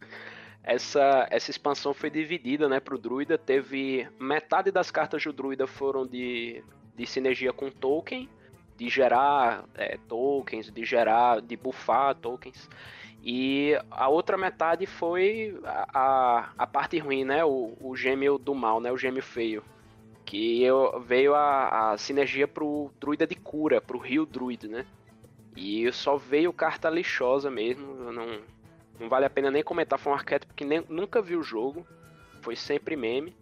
Essa, essa expansão foi dividida, né, pro druida. Teve metade das cartas do druida foram de, de sinergia com token, de gerar é, tokens, de gerar, de buffar tokens. E a outra metade foi a, a, a parte ruim, né, o, o gêmeo do mal, né, o gêmeo feio. Que eu, veio a, a sinergia pro druida de cura, pro rio druid, né. E só veio carta lixosa mesmo, não, não vale a pena nem comentar, foi um arquétipo que nem, nunca vi o jogo. Foi sempre meme.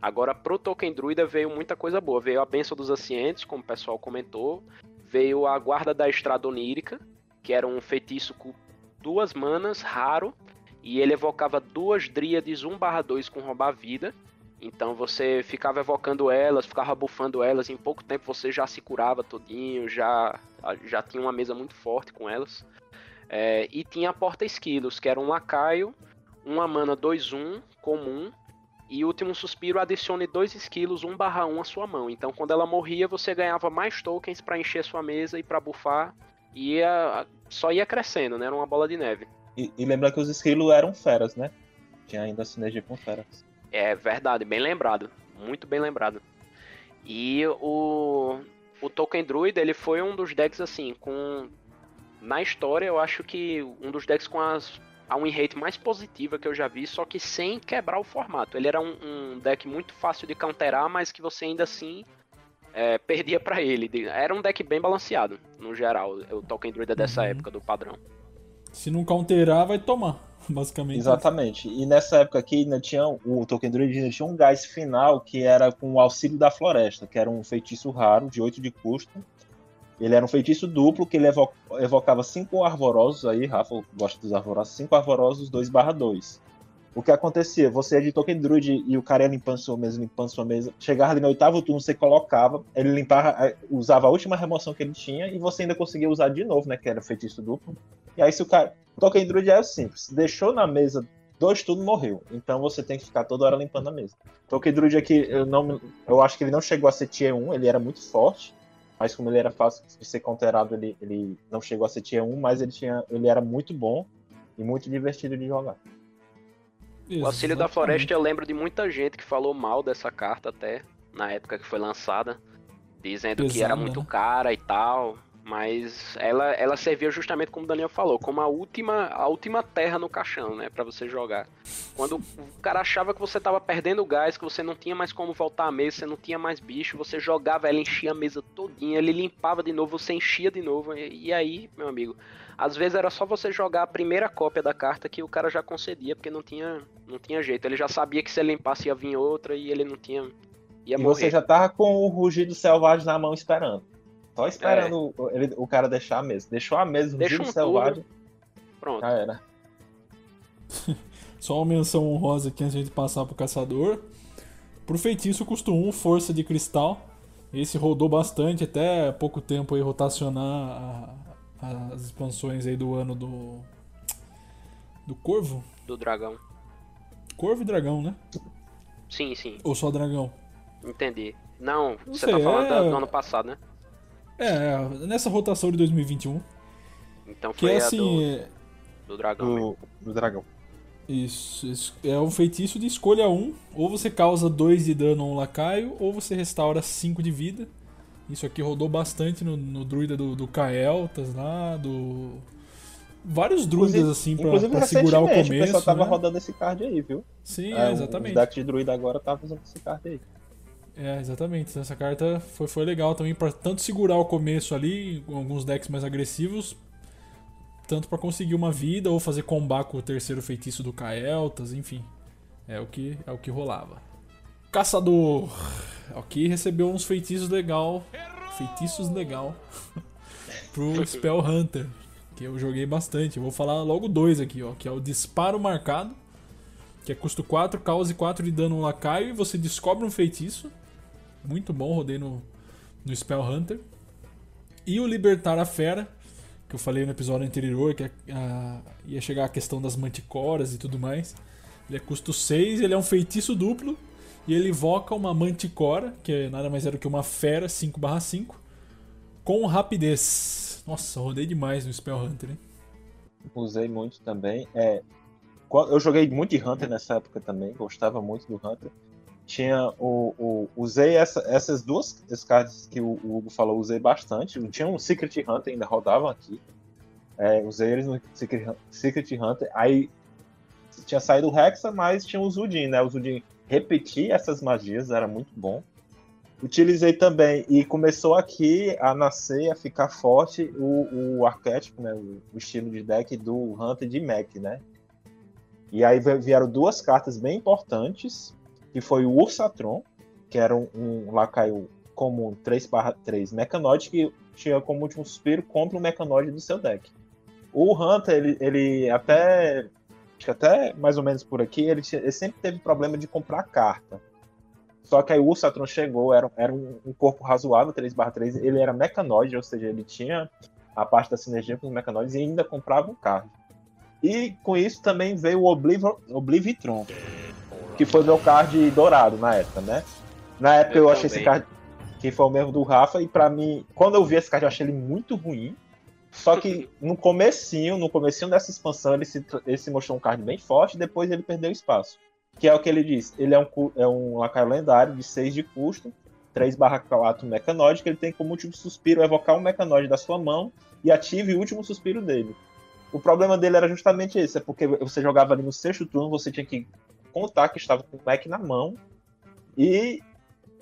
Agora, pro Token Druida veio muita coisa boa. Veio a Benção dos Ancientes, como o pessoal comentou. Veio a Guarda da Estrada Onírica, que era um feitiço com duas manas, raro. E ele evocava duas dríades 1/2 com roubar vida. Então você ficava evocando elas, ficava bufando elas. Em pouco tempo você já se curava todinho, já, já tinha uma mesa muito forte com elas. É, e tinha a Porta Esquilos, que era um lacaio, uma mana 2-1 comum, e último suspiro adicione dois esquilos 1/1 à sua mão. Então quando ela morria, você ganhava mais tokens para encher sua mesa e para bufar. E ia, só ia crescendo, né? Era uma bola de neve. E, e lembra que os esquilos eram feras, né? Tinha ainda sinergia com feras. É verdade, bem lembrado. Muito bem lembrado. E o, o Token Druid, ele foi um dos decks assim, com. Na história, eu acho que um dos decks com as a win rate mais positiva que eu já vi, só que sem quebrar o formato. Ele era um, um deck muito fácil de counterar, mas que você ainda assim é, perdia para ele. Era um deck bem balanceado, no geral, o Tolkien Druida dessa Uhum. época, do padrão. Se não counterar, vai tomar. [LAUGHS] Basicamente. Exatamente. E nessa época aqui ainda tinha o Tolkien Druid ainda tinha um gás final que era com o auxílio da floresta, que era um feitiço raro de 8 de custo. Ele era um feitiço duplo que ele evo- evocava cinco arvorosos aí, Rafa gosta dos arvorosos, cinco arvorosos 2/2. O que acontecia? Você é de Tolkien Druid e o cara ia limpando sua mesa, limpando sua mesa. Chegava ali no oitavo turno, você colocava, ele limpava, usava a última remoção que ele tinha e você ainda conseguia usar de novo, né? Que era feitiço duplo. E aí se o cara. Tolkien Druid é simples. Deixou na mesa dois turnos, morreu. Então você tem que ficar toda hora limpando a mesa. Tolkien Druid aqui, eu, não, eu acho que ele não chegou a ser tier 1, ele era muito forte. Mas como ele era fácil de ser counterado, ele, ele não chegou a ser tier 1, mas ele, tinha, ele era muito bom e muito divertido de jogar. O Auxílio da Floresta eu lembro de muita gente que falou mal dessa carta até, na época que foi lançada, dizendo que era Pesada, muito né? cara e tal, mas ela, ela servia justamente como o Daniel falou, como a última, a última terra no caixão, né, Pra você jogar. Quando o cara achava que você tava perdendo gás, que você não tinha mais como voltar à mesa, você não tinha mais bicho, você jogava ela, enchia a mesa todinha, ele limpava de novo, você enchia de novo, e, e aí, meu amigo, às vezes era só você jogar a primeira cópia da carta que o cara já concedia, porque não tinha, não tinha jeito. Ele já sabia que se ele limpasse ia vir outra e ele não tinha. e morrer. você já tava com o rugido selvagem na mão esperando. Só esperando o, ele- o cara deixar a mesa. Deixou a mesa, o Deixa rugido um selvagem, Pronto. já era. [LAUGHS] Só uma menção honrosa aqui antes de a gente passar pro caçador. Pro feitiço custo 1, força de cristal. Esse rodou bastante, até pouco tempo aí rotacionar a- as expansões aí do ano do. Do Corvo? Do dragão. Corvo e dragão, né? Sim, sim, Ou só dragão? entendi. Não, Não você sei, tá falando é- do ano passado, né? É, nessa rotação de 2021. Então Que foi é a assim. do, é- do dragão. Do, do dragão. Isso, isso é um feitiço de escolha 1. Ou você causa 2 de dano a um lacaio, ou você restaura 5 de vida. Isso aqui rodou bastante no, no druida do, do Kael'thas lá, do. Vários druidas Inclusive- assim pra, Inclusive, pra segurar o recentemente, começo. o pessoal tava né? rodando esse card aí, viu? Sim, É, é, exatamente. decks de druida agora estavam usando esse card aí. É, exatamente. Essa carta foi, foi legal também pra tanto segurar o começo ali, alguns decks mais agressivos, tanto pra conseguir uma vida ou fazer combar com o terceiro feitiço do Kael'thas, enfim. É o que é o que rolava. Caçador. Aqui recebeu uns feitiços legal, feitiços legal [LAUGHS] pro Spell Hunter, que eu joguei bastante. Eu vou falar logo dois aqui, ó, que é o Disparo Marcado, que é custo 4, cause 4 de dano no lacaio e você descobre um feitiço. Muito bom, rodei no, no Spell Hunter. E o Libertar a Fera, que eu falei no episódio anterior, que é, ah, ia chegar a questão das manticoras e tudo mais. Ele é custo 6, ele é um feitiço duplo. E ele invoca uma manticora, que é nada mais era que uma fera 5/5, com rapidez. Nossa, rodei demais no Spell Hunter, hein? Usei muito também. É, eu joguei muito de Hunter nessa época também, gostava muito do Hunter. Tinha o. o- usei essa- essas duas cards que o, o Hugo falou, usei bastante. Tinha um Secret Hunter, ainda rodavam aqui. É, usei eles no Secret, Secret Hunter. Aí tinha saído o Hexa, mas tinha o Zudin, né? O Zudin repetir essas magias era muito bom. Utilizei também, e começou aqui a nascer, a ficar forte o, o arquétipo, né? O, o estilo de deck do Hunter de Mac, né? E aí vi- vieram duas cartas bem importantes, que foi o Ursatron, que era um, um lacaio comum 3/3 Mecanoide, que tinha como último suspiro contra o Mecanoide do seu deck. O Hunter, ele, ele até. Acho que até mais ou menos por aqui, ele, ele sempre teve problema de comprar carta. Só que aí o Ursatron chegou, era, era um, um corpo razoável, 3/3, ele era mecanoide, ou seja, ele tinha a parte da sinergia com os mecanoides e ainda comprava um card. E com isso também veio o Obliv- Oblivitron, que foi meu card dourado na época, né? Na época eu, Eu achei esse card, que foi o mesmo do Rafa, e pra mim, quando eu vi esse card eu achei ele muito ruim. Só que [LAUGHS] no comecinho, no comecinho dessa expansão, ele se, ele se mostrou um card bem forte, depois ele perdeu espaço. Que é o que ele diz. Ele é um, é um lacaio lendário de 6 de custo, 3 4 mecanoide, que ele tem como último suspiro evocar um mecanoide da sua mão e ative o último suspiro dele. O problema dele era justamente esse, é porque você jogava ali no sexto turno, você tinha que contar que estava com o Mac na mão e,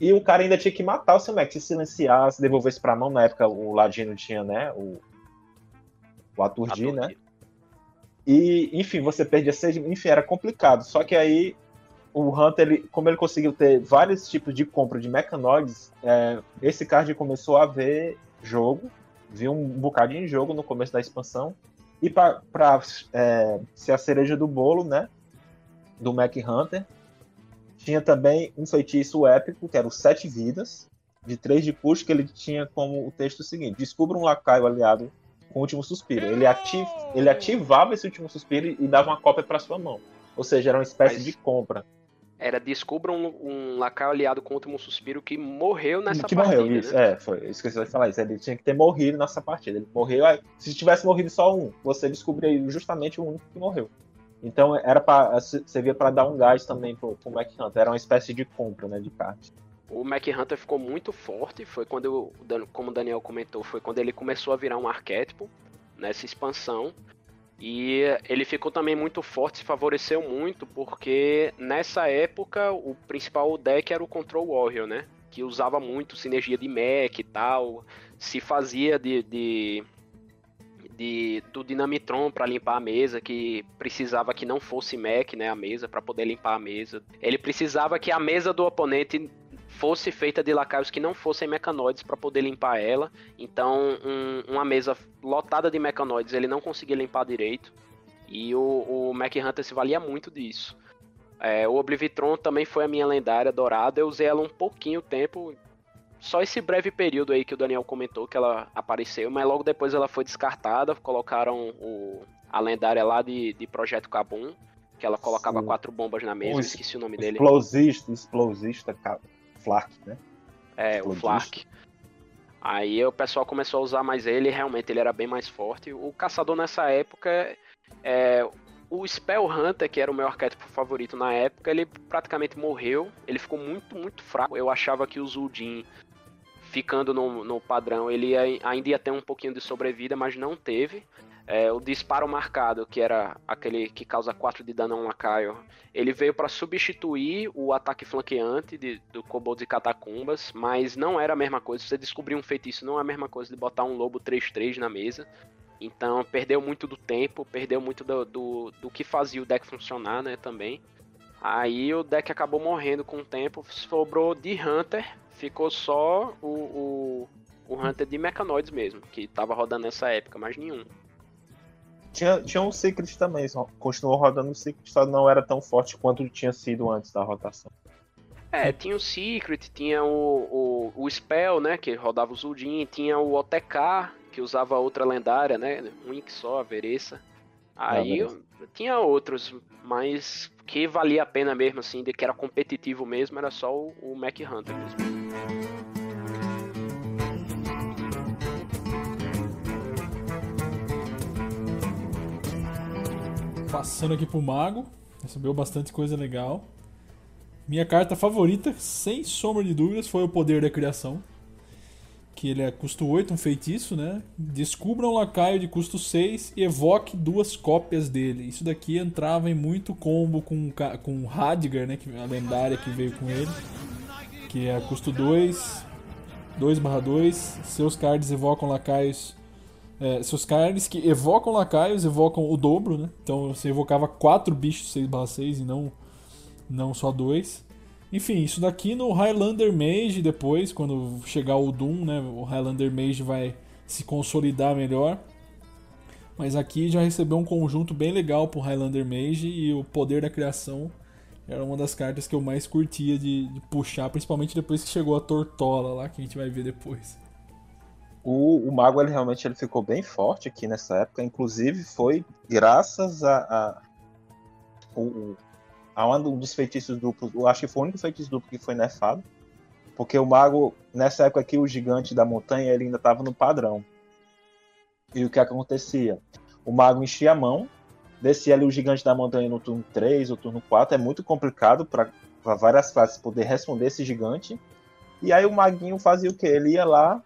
e o cara ainda tinha que matar o seu Mac, se silenciar, se devolvesse pra mão. Na época o Ladino tinha, né, o, o Aturdi, né? E, enfim, você perdia seis. Enfim, era complicado. Só que aí o Hunter, ele, como ele conseguiu ter vários tipos de compra de mecanoides, é, esse card começou a ver jogo, viu um bocado de jogo no começo da expansão. E para é, ser a cereja do bolo, né? Do Mac Hunter, tinha também um feitiço épico, que era o Sete Vidas, de três de custo, que ele tinha como o texto seguinte: Descubra um lacaio aliado com o último suspiro. Ele, ativ, ele ativava esse último suspiro e dava uma cópia para sua mão. Ou seja, era uma espécie Mas- de compra. Era descubra um, um lacaio aliado com o último suspiro que morreu nessa que partida. morreu, isso. né? É, foi. Esqueci de falar isso. Ele tinha que ter morrido nessa partida. Ele morreu. aí, se tivesse morrido só um, você descobriria justamente o único que morreu. Então era para servia para dar um gás também pro, pro Mac Hunter. Era uma espécie de compra, né, de cartas. O Mac Hunter ficou muito forte. Foi quando, como o Daniel comentou, foi quando ele começou a virar um arquétipo nessa expansão. E ele ficou também muito forte, se favoreceu muito, porque nessa época o principal deck era o Control Warrior, né? Que usava muito sinergia de mech e tal. Se fazia de, de, de- do Dynamitron para limpar a mesa, que precisava que não fosse mech, né? A mesa, para poder limpar a mesa. Ele precisava que a mesa do oponente fosse feita de lacaios que não fossem mecanoides para poder limpar ela. Então, um- uma mesa lotada de mecanoides ele não conseguia limpar direito. E o, o Mac Hunter se valia muito disso. É, o Oblivitron também foi a minha lendária dourada. Eu usei ela um pouquinho tempo. Só esse breve período aí que o Daniel comentou que ela apareceu, mas logo depois ela foi descartada. Colocaram o, a lendária lá de, de Projeto Kabum, que ela colocava Sim. quatro bombas na mesa. O Esqueci o nome dele. Explosista, explosista, Flark, né? É, o. Flark. Aí o pessoal começou a usar mais ele, realmente ele era bem mais forte. O caçador nessa época, é, o Spell Hunter, que era o meu arquétipo favorito na época, ele praticamente morreu. Ele ficou muito, muito fraco. Eu achava que o Zuldin, ficando no, no padrão, ele ainda ia ter um pouquinho de sobrevida, mas não teve. É, o disparo marcado, que era aquele que causa 4 de dano a um lacaio, ele veio para substituir o ataque flanqueante de- do Kobolds e Catacumbas, mas não era a mesma coisa. Você descobrir um feitiço não é a mesma coisa de botar um lobo 3-3 na mesa. Então perdeu muito do tempo, perdeu muito do, do, do que fazia o deck funcionar, né, também. Aí o deck acabou morrendo com o tempo, sobrou de Hunter, ficou só o, o, o Hunter de Mechanoids mesmo, que tava rodando nessa época, mas nenhum. Tinha, tinha um Secret também, só continuou rodando o Secret, só não era tão forte quanto tinha sido antes da rotação. É, tinha o Secret, tinha o, o, o Spell, né, que rodava o Zuldin, tinha o OTK, que usava outra lendária, né, um Ink só, a Veressa. Aí Veressa. tinha outros, mas que valia a pena mesmo, assim, de que era competitivo mesmo, era só o, o Mac Hunter mesmo. Passando aqui pro Mago, recebeu bastante coisa legal. Minha carta favorita, sem sombra de dúvidas, foi o Poder da Criação. Que ele é custo 8, um feitiço, né? Descubra um lacaio de custo 6 e evoque duas cópias dele. Isso daqui entrava em muito combo com, com Radgar, né? Que é a lendária que veio com ele. Que é custo 2, 2 2. Seus cards evocam lacaios é, seus cards que evocam lacaios evocam o dobro, né? Então você evocava 4 bichos 6/6 e não, não só dois. Enfim, isso daqui no Highlander Mage depois, quando chegar o Doom, né? O Highlander Mage vai se consolidar melhor. Mas aqui já recebeu um conjunto bem legal pro Highlander Mage e o Poder da Criação era uma das cartas que eu mais curtia de, de puxar, principalmente depois que chegou a Tortola lá, que a gente vai ver depois. O, o Mago ele realmente ele ficou bem forte aqui nessa época, inclusive foi graças a, a, o- um dos feitiços duplos, eu acho que foi o único feitiço duplo que foi nerfado, porque o Mago, nessa época aqui, o Gigante da Montanha, ele ainda estava no padrão. E o que acontecia? O Mago enchia a mão, descia ali o Gigante da Montanha no turno 3 ou turno 4, é muito complicado para várias classes poder responder esse Gigante, e aí o Maguinho fazia o quê? Ele ia lá,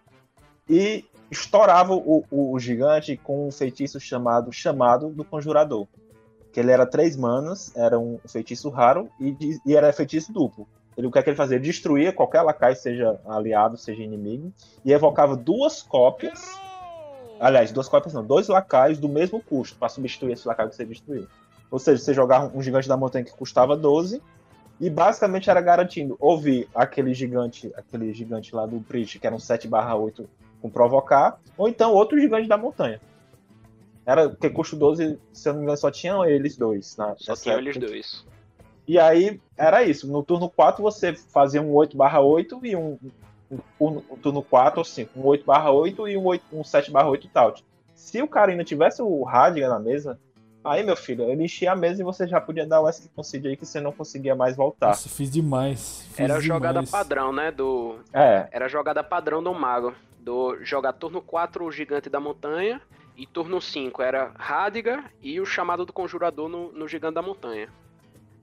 e estourava o, o, o gigante com um feitiço chamado Chamado do Conjurador. Que ele era três manas, era um feitiço raro e, e era feitiço duplo. Ele, o que é que ele fazia? Ele destruía qualquer lacaio, seja aliado, seja inimigo, e evocava duas cópias. Aliás, duas cópias não, dois lacaios do mesmo custo para substituir esse lacaio que você destruiu. Ou seja, você jogava um gigante da montanha que custava 12 e basicamente era garantindo ouvir aquele gigante, aquele gigante lá do Priest, que era um 7/8 com provocar, ou então outro gigante da montanha. Era porque custo 12, se eu não me engano, só tinham eles dois. Na, Só nessa tinha eles dois. E aí era isso. No turno 4 você fazia um 8/8 e um, um, turno- um turno 4 ou 5. Um 8/8 e um, 8, um 7/8 taut. Se o cara ainda tivesse o Radiga na mesa, aí meu filho, ele enchia a mesa e você já podia dar o Escape Concede aí que você não conseguia mais voltar. Nossa, fiz demais. Fiz Era a jogada demais. padrão, né? Do. É, Era a jogada padrão do mago. Do jogar turno 4 o gigante da montanha. E turno 5 era Radiga e o chamado do conjurador no, no gigante da montanha.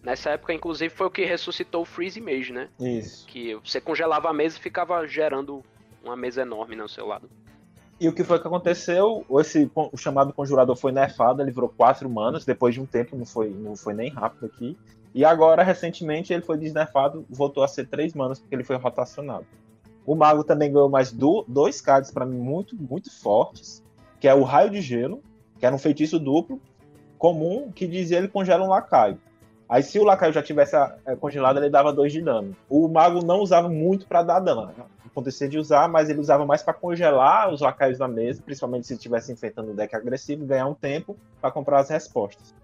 Nessa época, inclusive, foi o que ressuscitou o Freeze Mage, né? isso. Que você congelava a mesa e ficava gerando uma mesa enorme no seu lado. E o que foi que aconteceu? Esse, o chamado Conjurador foi nerfado, ele virou 4 manas, depois de um tempo, não foi, não foi nem rápido aqui. E agora, recentemente, ele foi desnerfado, voltou a ser 3 manas, porque ele foi rotacionado. O Mago também ganhou mais do, dois cards para mim muito, muito fortes, que é o Raio de Gelo, que era um feitiço duplo, comum, que dizia ele congela um lacaio. Aí se o lacaio já tivesse eh, congelado, ele dava 2 de dano. O Mago não usava muito para dar dano acontecer de usar, mas ele usava mais para congelar os lacaios da mesa, principalmente se estivesse enfrentando o deck agressivo, ganhar um tempo para comprar as respostas.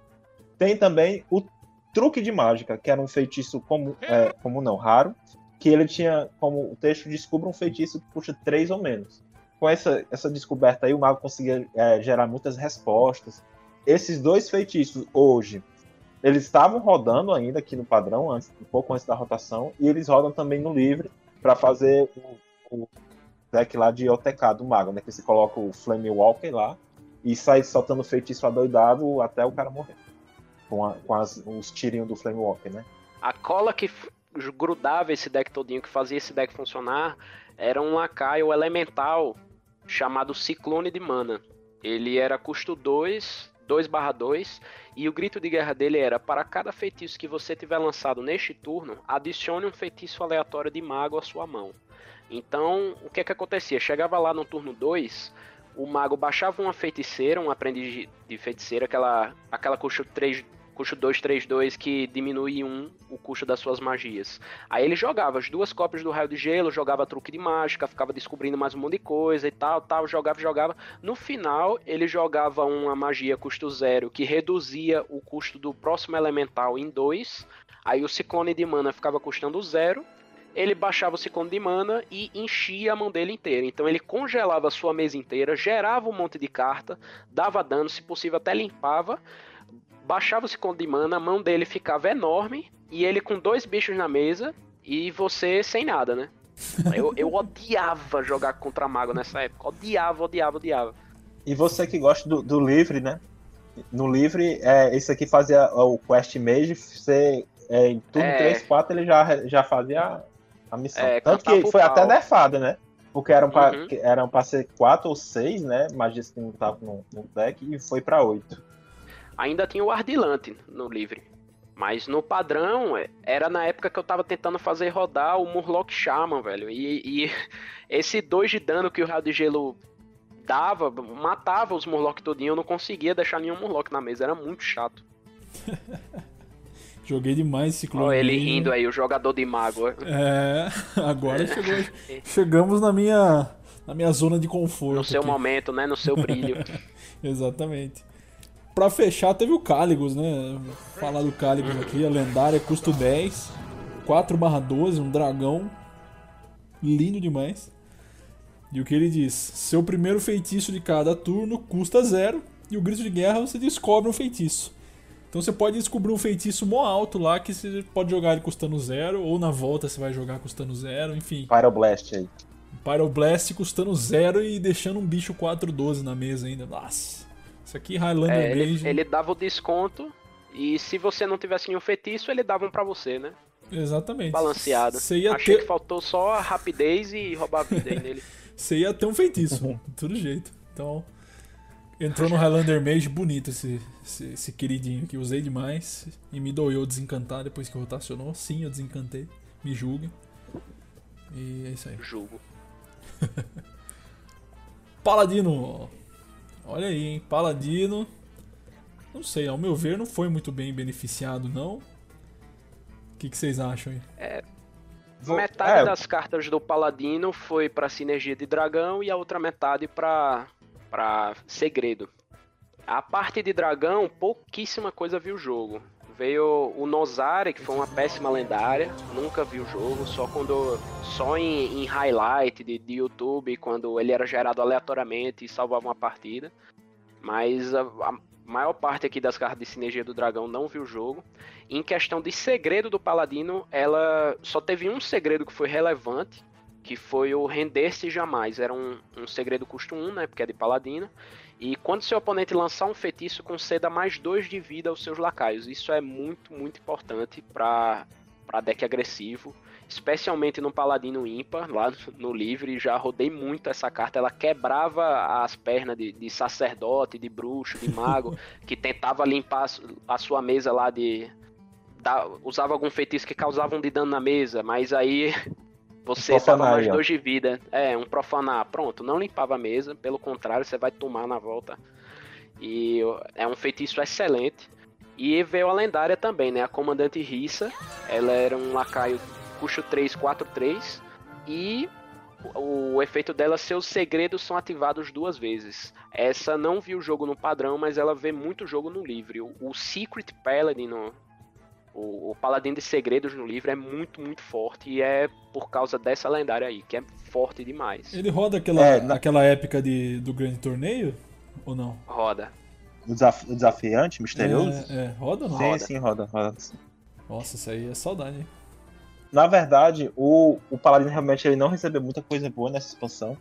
Tem também o truque de mágica, que era um feitiço comum, é, não, raro, que ele tinha como o texto descubra um feitiço que custa 3 ou menos. Com essa, essa descoberta aí, o mago conseguia é, gerar muitas respostas. Esses dois feitiços hoje, eles estavam rodando ainda aqui no padrão, antes, um pouco antes da rotação, e eles rodam também no livre para fazer o, o deck lá de OTK do mago, né? Que você coloca o Flame Walker lá e sai soltando feitiço adoidado até o cara morrer. Com, a- com as- os tirinhos do Flame Walker, né? A cola que grudava esse deck todinho, que fazia esse deck funcionar, era um lacaio elemental chamado Ciclone de Mana. Ele era custo 2, 2 barra 2, e o grito de guerra dele era, para cada feitiço que você tiver lançado neste turno, adicione um feitiço aleatório de mago à sua mão. Então, o que é que acontecia? Chegava lá no turno 2, o mago baixava uma feiticeira, um aprendiz de- feiticeira, aquela, aquela custo 3, custo 2, 3, 2 que diminui um o custo das suas magias. Aí ele jogava as duas cópias do raio de gelo, jogava truque de mágica, ficava descobrindo mais um monte de coisa e tal, tal, jogava, jogava. No final, ele jogava uma magia custo zero que reduzia o custo do próximo elemental em 2. Aí o ciclone de mana ficava custando zero. Ele baixava o ciclone de mana e enchia a mão dele inteira. Então ele congelava a sua mesa inteira, gerava um monte de carta, dava dano, se possível até limpava, baixava o ciclone de mana, a mão dele ficava enorme e ele com dois bichos na mesa e você sem nada, né? [LAUGHS] Eu, eu odiava jogar contra mago nessa época. Odiava, odiava, odiava. E você que gosta do, do livre, né? No livre, é, esse aqui fazia o Quest Mage, você, é, em turno É. 3, 4 ele já, já fazia a, missão. É, Tanto que foi pau. até nerfada, né? Porque eram pra, Uhum. eram pra ser 4 ou 6, né? Magias que não estavam no, no deck, e foi pra 8. Ainda tinha o Ardilante no livre. Mas no padrão, é, era na época que eu tava tentando fazer rodar o Murloc Shaman, velho. E, e [LAUGHS] esse 2 de dano que o Raio de Gelo dava, matava os Murloc todinho, eu não conseguia deixar nenhum Murloc na mesa, era muito chato. [LAUGHS] Joguei demais esse clone. Olha ele rindo aí, o jogador de mago. É, [LAUGHS] agora chegou, chegamos na minha, na minha zona de conforto. No seu aqui. momento, né? No seu brilho. Exatamente. Pra fechar, teve o Caligos, né? Falar do Caligos aqui, a lendária, custo 10, 4 12, um dragão. Lindo demais. E o que ele diz? Seu primeiro feitiço de cada turno custa zero, e o grito de guerra você descobre um feitiço. Então você pode descobrir um feitiço mó alto lá que você pode jogar ele custando zero, ou na volta você vai jogar custando zero, enfim. Pyroblast aí. Pyroblast custando zero e deixando um bicho 4-12 na mesa ainda. Nossa. Isso aqui Highlander É, ele, Mage. ele dava o desconto. E se você não tivesse nenhum feitiço, ele dava um pra você, né? Exatamente. Balanceado. Você ia Achei ter... que faltou só a rapidez e roubar a vida aí nele. [LAUGHS] Você ia ter um feitiço, de todo jeito. Então, entrou no Highlander Mage bonito esse, esse, esse queridinho que usei demais e me doeu desencantar depois que rotacionou. Sim, eu desencantei. Me julguem. E é isso aí. Julgo. [LAUGHS] Paladino. Olha aí, hein? Paladino. Não sei, ao meu ver, não foi muito bem beneficiado, não. O que, que vocês acham aí? Vou- Metade é, das cartas do Paladino foi pra sinergia de dragão e a outra metade pra, pra segredo. A parte de dragão, pouquíssima coisa viu o jogo. Veio o Nozare, que foi uma péssima lendária, nunca vi o jogo, só quando. Só em, em highlight de, de YouTube, quando ele era gerado aleatoriamente e salvava uma partida. Mas a, a maior parte aqui das cartas de sinergia do dragão não viu o jogo. Em questão de segredo do Paladino, ela só teve um segredo que foi relevante, que foi o render-se jamais. Era um, um segredo custo 1, né? Porque é de Paladino. E quando seu oponente lançar um feitiço, conceda mais 2 de vida aos seus lacaios. Isso é muito, muito importante para deck agressivo. Especialmente no Paladino ímpar, lá no livre, já rodei muito essa carta. Ela quebrava as pernas de, de sacerdote, de bruxo, de mago, [LAUGHS] que tentava limpar a sua mesa lá de. da- usava algum feitiço que causava um de dano na mesa, mas aí você tava mais dois de vida. É, um profanar. Pronto, não limpava a mesa, pelo contrário, você vai tomar na volta. E é um feitiço excelente. E veio a lendária também, né? A comandante Rissa. Ela era um lacaio custo 3, 4, 3. E o, efeito dela, seus segredos são ativados duas vezes. Essa não viu o jogo no padrão, mas ela vê muito jogo no livre. O, o Secret Paladin, no- o, o Paladino de Segredos no livro é muito, muito forte. E é por causa dessa lendária aí, que é forte demais. Ele roda aquela, É, na- aquela épica de, do grande torneio? Ou não? Roda. O, desaf- o desafiante, misterioso? É, é, roda ou não? sim, roda. sim, roda, roda. Nossa, isso aí é saudade, hein? Na verdade, o, o Paladino realmente ele não recebeu muita coisa boa nessa expansão.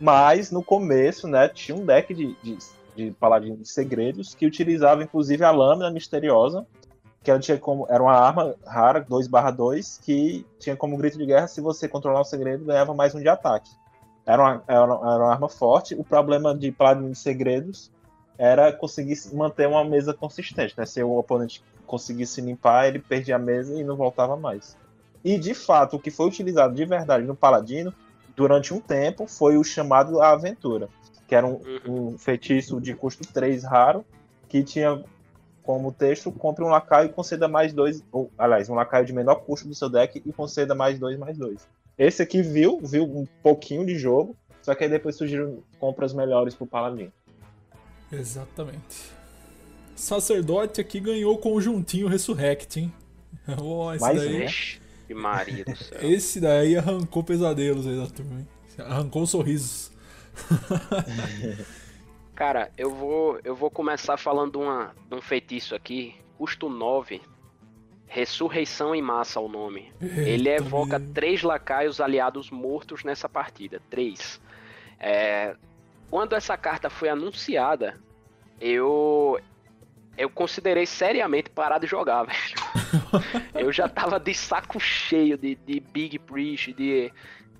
Mas no começo, né, tinha um deck de, de, de Paladino de segredos que utilizava inclusive a lâmina misteriosa, que ela tinha como, era uma arma rara, 2/2, que tinha como grito de guerra, se você controlar o segredo, ganhava mais um de ataque. Era uma, era, uma- era uma arma forte. O problema de Paladino de segredos era conseguir se- manter uma mesa consistente, né? Se o oponente conseguisse limpar, ele perdia a mesa e não voltava mais. E de fato, o que foi utilizado de verdade no Paladino durante um tempo foi o chamado A Aventura, que era um, um feitiço de custo 3 raro, que tinha como texto: compre um lacaio e conceda mais dois. Ou, aliás, um lacaio de menor custo do seu deck e conceda mais dois, mais dois. Esse aqui viu, viu um pouquinho de jogo, só que aí depois surgiram compras melhores pro Paladino. Exatamente. Sacerdote aqui ganhou o conjuntinho Resurrect, hein? [LAUGHS] Ó, esse Mais daí. que Maria do céu. [LAUGHS] Esse daí arrancou pesadelos aí da turma, hein? Arrancou sorrisos. [LAUGHS] Cara, eu vou, eu vou começar falando de, uma, de um feitiço aqui. Custo 9. Ressurreição em massa o nome. Ele evoca três lacaios aliados mortos nessa partida. Três. É, quando essa carta foi anunciada, eu. Eu considerei seriamente parar de jogar, [LAUGHS] velho. eu já tava de saco cheio de, de Big Priest, de,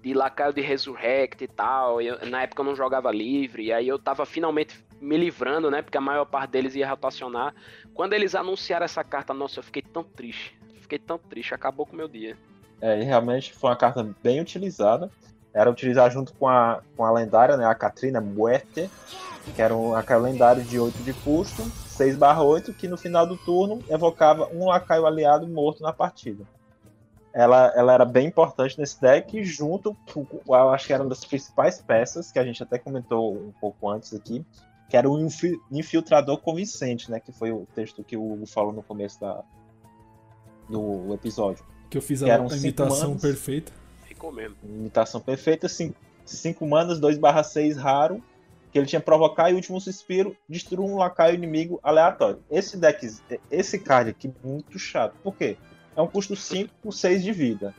de lacaio de Resurrect e tal. Eu- na época eu não jogava livre, e aí eu tava finalmente me livrando, né? Porque a maior parte deles ia rotacionar. Quando eles anunciaram essa carta, nossa, eu fiquei tão triste. Fiquei tão triste, acabou com o meu dia. É, e realmente foi uma carta bem utilizada. Era utilizar junto com a, com a lendária, né, a Katrina Muerte, que era um lacaio lendário de 8 de custo, 6/8, que no final do turno evocava um lacaio aliado morto na partida. Ela, ela era bem importante nesse deck, junto com, eu acho que era uma das principais peças, que a gente até comentou um pouco antes aqui, que era o infi- Infiltrador Convincente, né, que foi o texto que o Hugo falou no começo da, do episódio. Que eu fiz Que a, imitação manos. perfeita. Ficou mesmo. Imitação perfeita, 5 manas, 2/6 raro, que ele tinha provocar e último suspiro, destruir um lacaio inimigo aleatório. Esse deck, esse card aqui, muito chato. Por quê? É um custo 5, 6 de vida.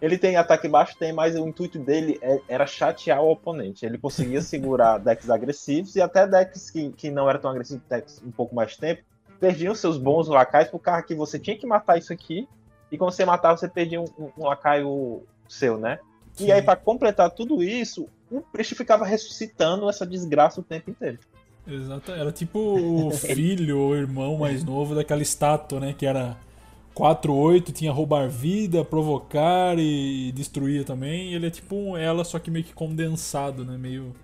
Ele tem ataque baixo, tem, mas o intuito dele é- era chatear o oponente. Ele conseguia [LAUGHS] segurar decks agressivos e até decks que, que não eram tão agressivos, decks um pouco mais tempo, perdiam seus bons lacaios por causa que você tinha que matar isso aqui, e quando você matava, você perdia um, um- um lacaio seu, né? E aí, pra completar tudo isso, o Priest ficava ressuscitando essa desgraça o tempo inteiro. Exato. Era tipo o [LAUGHS] filho ou irmão mais novo daquela estátua, né? Que era 4-8, tinha roubar vida, provocar e destruir também. Ele é tipo um ela, só que meio que condensado, né? Meio.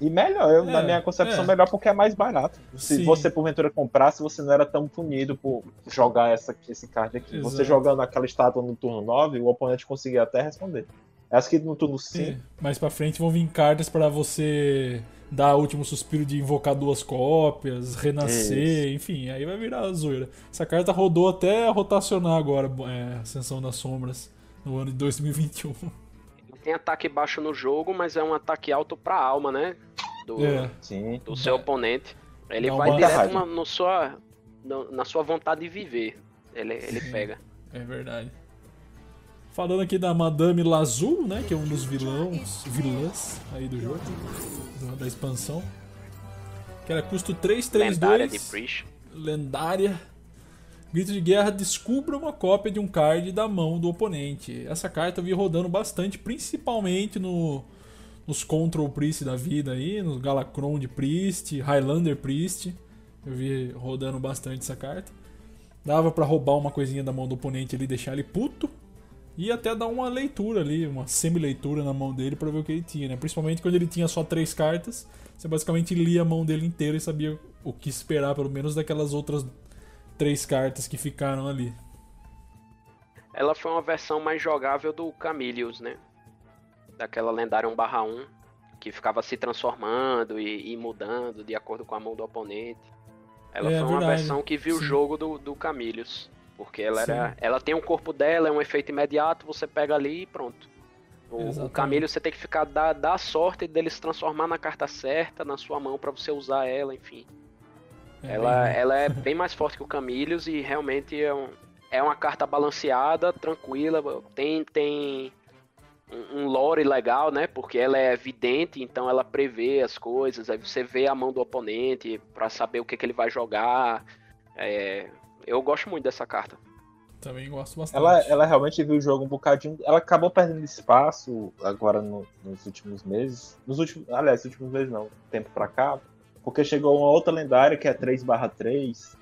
E melhor, eu, É, na minha concepção, é. melhor porque é mais barato. Se Sim. você, porventura, comprasse, você não era tão punido por jogar essa, esse card aqui. Você Exato. jogando aquela estátua no turno 9, o oponente conseguia até responder. Essa aqui no turno 5, É. Mais pra frente vão vir cartas pra você dar o último suspiro de invocar duas cópias, renascer, enfim, aí vai virar a zoeira. Essa carta rodou até rotacionar agora, é, Ascensão das Sombras, no ano de 2021. Tem ataque baixo no jogo, mas é um ataque alto pra alma, né? Do, É, sim. do seu oponente. Ele Dá vai uma direto na, no sua, no- na sua vontade de viver. Ele, ele pega. é verdade. Falando aqui da Madame Lazul, né, que é um dos vilões, vilãs aí do jogo, da expansão. Que era custo 332. Lendária de lendária. Grito de guerra, descubra uma cópia de um card da mão do oponente. Essa carta eu vi rodando bastante, principalmente no, nos Control Priest da vida aí, nos Galacron de Priest, Highlander Priest. Eu vi rodando bastante essa carta. Dava pra roubar uma coisinha da mão do oponente ali, deixar ele puto. E até dar uma leitura ali, uma semi-leitura na mão dele pra ver o que ele tinha, né? Principalmente quando ele tinha só três cartas, você basicamente lia a mão dele inteira e sabia o que esperar, pelo menos daquelas outras três cartas que ficaram ali. Ela foi uma versão mais jogável do Camilius, né? Daquela lendária 1/1, que ficava se transformando e, e mudando de acordo com a mão do oponente. Ela É, foi uma verdade. versão que viu o jogo do, do. Porque ela, era, ela tem o corpo dela, é um efeito imediato, você pega ali e pronto. O, o Exatamente. Camilius você tem que ficar dar, dar a sorte dele se transformar na carta certa na sua mão pra você usar ela, enfim. É, Ela, bem- ela é [LAUGHS] bem mais forte que o Camilius e realmente é, um- é uma carta balanceada, tranquila. Tem, tem um, um lore legal, né? Porque ela é vidente, então ela prevê as coisas. Aí você vê a mão do oponente pra saber o que, que ele vai jogar. É, eu gosto muito dessa carta. Também gosto bastante. Ela, ela realmente viu o jogo um bocadinho. Ela acabou perdendo espaço agora no- nos últimos meses. Nos últimos. Aliás, nos últimos meses não, tempo pra cá. Porque chegou uma outra lendária que é 3/3,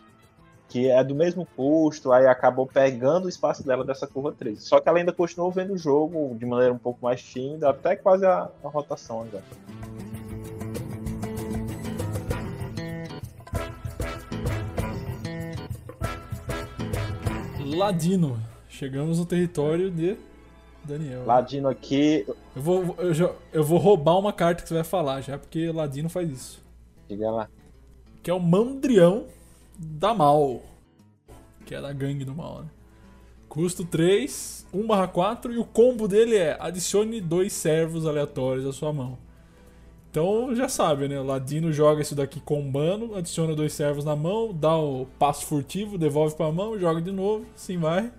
que é do mesmo custo, aí acabou pegando o espaço dela dessa curva 3. Só que ela ainda continuou vendo o jogo de maneira um pouco mais tímida, até quase a, a rotação agora. Ladino. Chegamos no território de Daniel. Ladino aqui, Eu vou, eu, já- eu vou roubar uma carta que você vai falar já, porque Ladino faz isso. diga lá. Que é o Mandrião da Mal. Que é da gangue do mal, né? Custo 3, 1/4 e o combo dele é adicione dois servos aleatórios à sua mão. Então já sabe, né? O Ladino joga isso daqui combando, adiciona dois servos na mão, dá o passo furtivo, devolve pra mão, joga de novo, assim vai.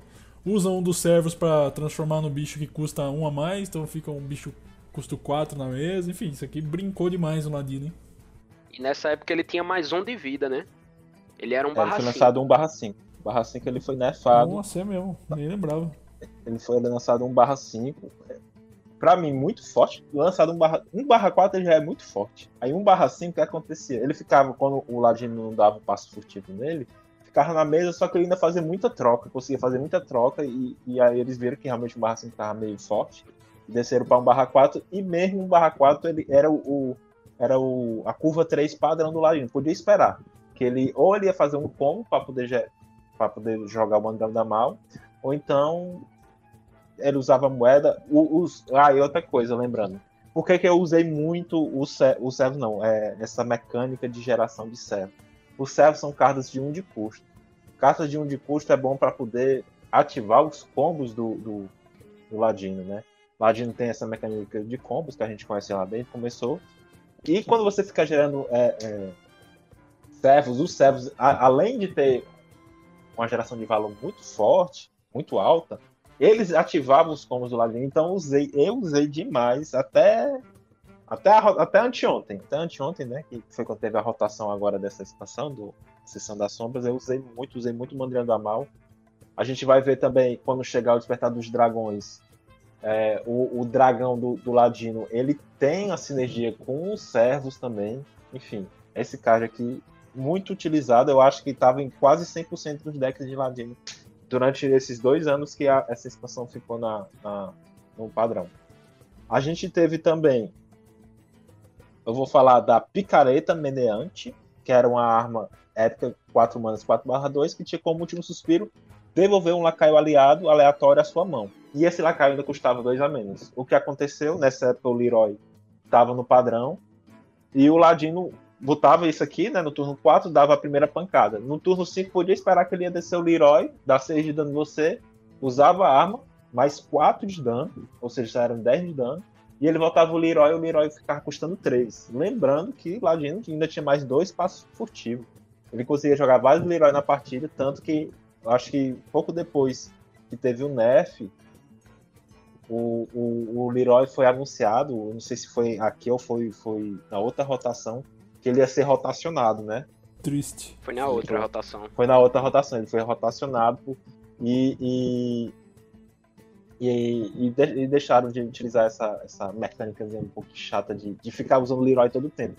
Usa um dos servos pra transformar no bicho que custa um a mais, então fica um bicho custo 4 na mesa. Enfim, isso aqui brincou demais o Ladino, hein? E nessa época ele tinha mais um de vida, né? Ele era um Ele barra foi cinco. lançado 1/5. 1/5 ele foi nerfado. Nossa, é mesmo, nem lembrava. Ele foi lançado 1/5. Pra mim, muito forte. Lançado 1/4 ele já é muito forte. Aí 1/5 o que acontecia? Ele ficava, quando o Ladino não dava o passo furtivo nele, ficava na mesa, só que ele ainda fazia muita troca. Conseguia fazer muita troca. E, e aí eles viram que realmente o 1/5 tava meio forte. Desceram pra 1/4. E mesmo 1/4 ele era o. era o, a curva 3 padrão do Ladino. Podia esperar. Que ele ou ele ia fazer um combo pra poder, pra poder jogar o Mandão da Mal, ou então ele usava moeda. Os, ah, e outra coisa, lembrando. Por que, que eu usei muito o, o servo? Não, é essa mecânica de geração de servo. Os servos são cartas de um de custo. Cartas de um de custo é bom para poder ativar os combos do, do, do Ladino, né? Ladino tem essa mecânica de combos que a gente conhece lá dentro, começou. E quando você fica gerando é, é, servos, os servos, a- além de ter uma geração de valor muito forte, muito alta, eles ativavam os combos do Ladino, então usei, eu usei demais até até, a até anteontem, até anteontem, né, que foi quando teve a rotação agora dessa expansão do Sessão das Sombras, eu usei muito, usei muito Mandriano da Mal. A gente vai ver também quando chegar o Despertar dos Dragões, É, o, o, dragão do, do, Ladino, ele tem a sinergia com os servos também. Enfim, esse card aqui, muito utilizado. Eu acho que estava em quase 100% dos decks de Ladino durante esses dois anos que a, essa expansão ficou na, na, no padrão. A gente teve também, eu vou falar da Picareta Meneante, que era uma arma épica 4 manas 4/2 que tinha como último suspiro devolver um lacaio aliado aleatório à sua mão. E esse lacaio ainda custava 2 a menos. O que aconteceu? Nessa época o Leroy estava no padrão e o Ladino botava isso aqui, né, no turno 4, dava a primeira pancada. No turno 5 podia esperar que ele ia descer o Leroy, dar 6 de dano em você, usava a arma, mais 4 de dano, ou seja, já eram 10 de dano, e ele voltava o Leroy e o Leroy ficava custando 3. Lembrando que Ladino ainda tinha mais dois passos furtivos. Ele conseguia jogar vários Leroy na partida, tanto que acho que pouco depois que teve o nerf, o, o, o Leroy foi anunciado, não sei se foi aqui ou foi, foi na outra rotação, que ele ia ser rotacionado, né? Triste. Foi na outra foi, rotação. Foi na outra rotação, ele foi rotacionado e, e, e, e, de, e deixaram de utilizar essa, essa mecânica um pouco chata de, de ficar usando o Leroy todo o tempo.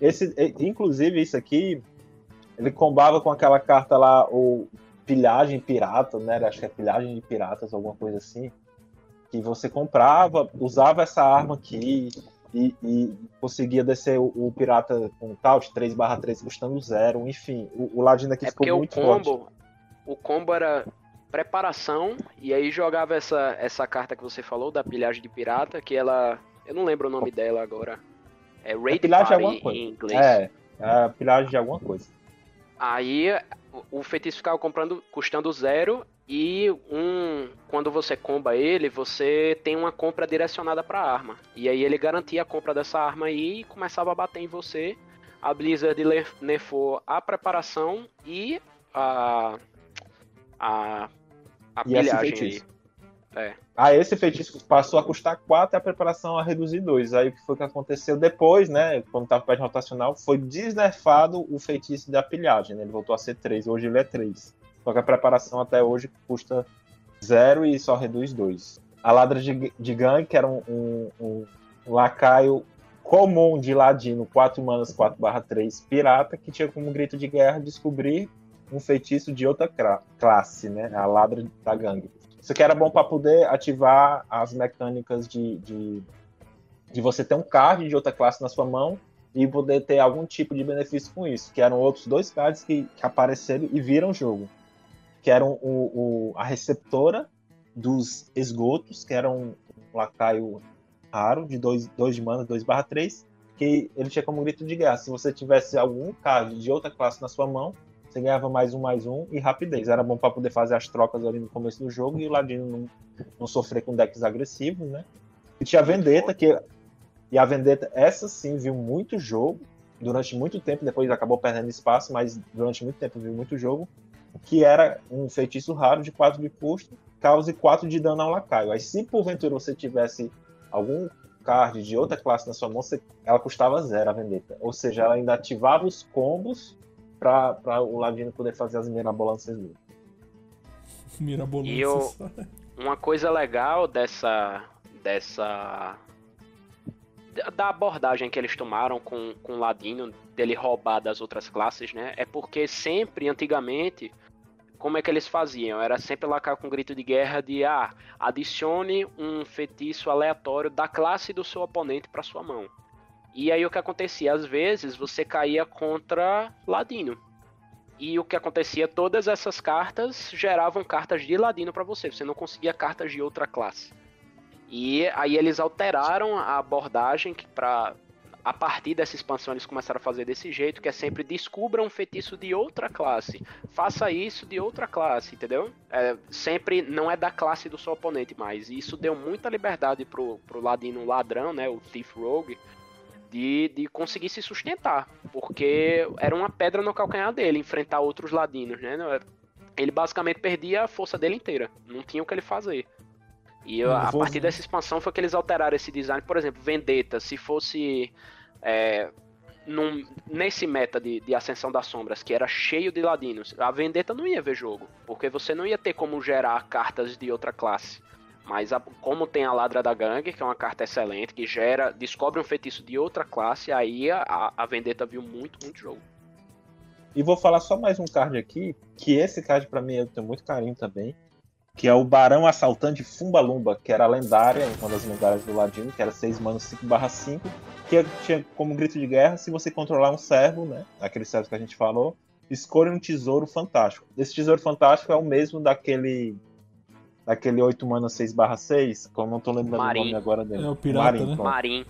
Esse, inclusive, isso aqui, ele combava com aquela carta lá, o pilhagem pirata, né? Acho que é pilhagem de piratas, alguma coisa assim. Que você comprava, usava essa arma aqui, e, e conseguia descer o, o, pirata com couch 3 barra 3 custando zero, enfim, o, o Ladino aqui é ficou muito o combo, forte. O combo era preparação, e aí jogava essa, essa carta que você falou, da pilhagem de pirata, que ela. Eu não lembro o nome dela agora. É Raid Party em inglês. É, é pilhagem de alguma coisa. Aí o feitiço ficava comprando, custando zero e um quando você comba ele, você tem uma compra direcionada para a arma. E aí ele garantia a compra dessa arma aí e começava a bater em você. A Blizzard nerfou a preparação e a a, a e pilhagem aí. É. Ah, esse feitiço passou a custar 4 e a preparação a reduzir 2. Aí o que foi que aconteceu depois, né? Quando tava perto rotacional, foi desnerfado o feitiço da pilhagem, né? Ele voltou a ser 3, hoje ele é 3. Só que a preparação até hoje custa 0 e só reduz 2. A ladra de, de gangue, que era um, um, um, lacaio comum de ladino, 4 manas 4 3 pirata, que tinha como grito de guerra descobrir um feitiço de outra classe, né? A ladra da gangue. Isso aqui era bom para poder ativar as mecânicas de, de, de, você ter um card de outra classe na sua mão e poder ter algum tipo de benefício com isso, que eram outros dois cards que, que apareceram e viram o jogo, que eram o, o, a receptora dos esgotos, que era um, um lacaio raro, de 2 de mana, 2 barra 3, que ele tinha como grito de guerra. Se você tivesse algum card de outra classe na sua mão, você ganhava mais um, mais um e rapidez. Era bom para poder fazer as trocas ali no começo do jogo e o Ladino não, não sofrer com decks agressivos, né? E tinha a Vendetta, que. E a Vendetta, essa sim, viu muito jogo durante muito tempo, depois acabou perdendo espaço, mas durante muito tempo viu muito jogo, que era um feitiço raro de 4 de custo, cause 4 de dano ao lacaio. Aí se porventura você tivesse algum card de outra classe na sua mão, você, ela custava zero a Vendetta. Ou seja, ela ainda ativava os combos para o Ladino poder fazer as mirabolanças dele. [LAUGHS] Mirabolanças. E eu, uma coisa legal dessa dessa da abordagem que eles tomaram com, com o Ladino, dele roubar das outras classes, né? É porque sempre, antigamente, como é que eles faziam? Era sempre lá com grito de guerra de ah, adicione um feitiço aleatório da classe do seu oponente para sua mão. E aí o que acontecia? Às vezes você caía contra Ladino. E o que acontecia? Todas essas cartas geravam cartas de Ladino para você. Você não conseguia cartas de outra classe. E aí eles alteraram a abordagem para a partir dessa expansão eles começaram a fazer desse jeito, que é sempre descubra um feitiço de outra classe, faça isso de outra classe, entendeu? É, sempre não é da classe do seu oponente mais. E isso deu muita liberdade pro, pro ladino ladrão, né, o Thief Rogue, de, de conseguir se sustentar, porque era uma pedra no calcanhar dele enfrentar outros ladinos, né? Ele basicamente perdia a força dele inteira, não tinha o que ele fazer. E a vou... partir dessa expansão foi que eles alteraram esse design. Por exemplo, Vendetta, se fosse é, num, nesse meta de, de Ascensão das Sombras, que era cheio de ladinos, a Vendetta não ia ver jogo, porque você não ia ter como gerar cartas de outra classe. Mas a- como tem a Ladra da Gangue, que é uma carta excelente, que gera, descobre um feitiço de outra classe, aí a, a- Vendetta viu muito, muito jogo. E vou falar só mais um card aqui, que esse card pra mim eu tenho muito carinho também, que é o Barão Assaltante Fumbalumba, que era a lendária, uma das lendárias do Ladino, que era 6 manos 5/5, que tinha como grito de guerra, se você controlar um servo, né, aquele servo que a gente falou, escolha um tesouro fantástico. Esse tesouro fantástico é o mesmo daquele daquele 8 mana 6/6, que eu não tô lembrando Marim. o nome agora dele. É o pirata, Marim, né? Marim,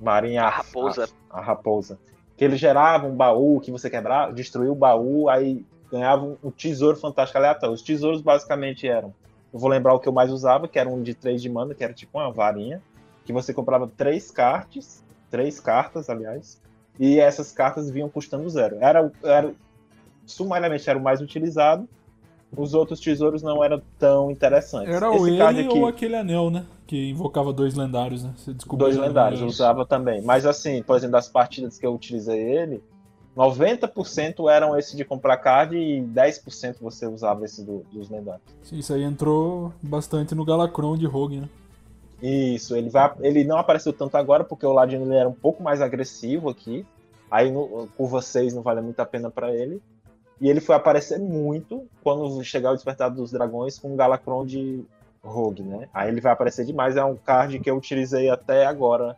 Marim A raposa. A, a raposa. Que ele gerava um baú que você quebrava, destruía o baú, aí ganhava um, tesouro fantástico aleatório. Os tesouros basicamente eram. Eu vou lembrar o que eu mais usava, que era um de 3 de mana, que era tipo uma varinha. Que você comprava três cartas. Três cartas, aliás. E essas cartas vinham custando zero. Era, era sumariamente era o mais utilizado. Os outros tesouros não eram tão interessantes. Era Esse o card ele aqui- ou aquele anel, né? Que invocava dois lendários, né? Você descobriu Dois lendários, eu usava também. Mas assim, por exemplo, das partidas que eu utilizei ele, 90% eram esse de comprar card e 10% você usava esse do- dos lendários. Sim, Isso aí entrou bastante no Galacron de Rogue, né? Isso, ele, vai, ele não apareceu tanto agora, porque o Ladino ele era um pouco mais agressivo aqui. Aí no, curva 6 não vale muito a pena pra ele. E ele foi aparecer muito quando chegar o Despertar dos Dragões com o Galacron de Rogue, né? Aí ele vai aparecer demais, é um card que eu utilizei até agora.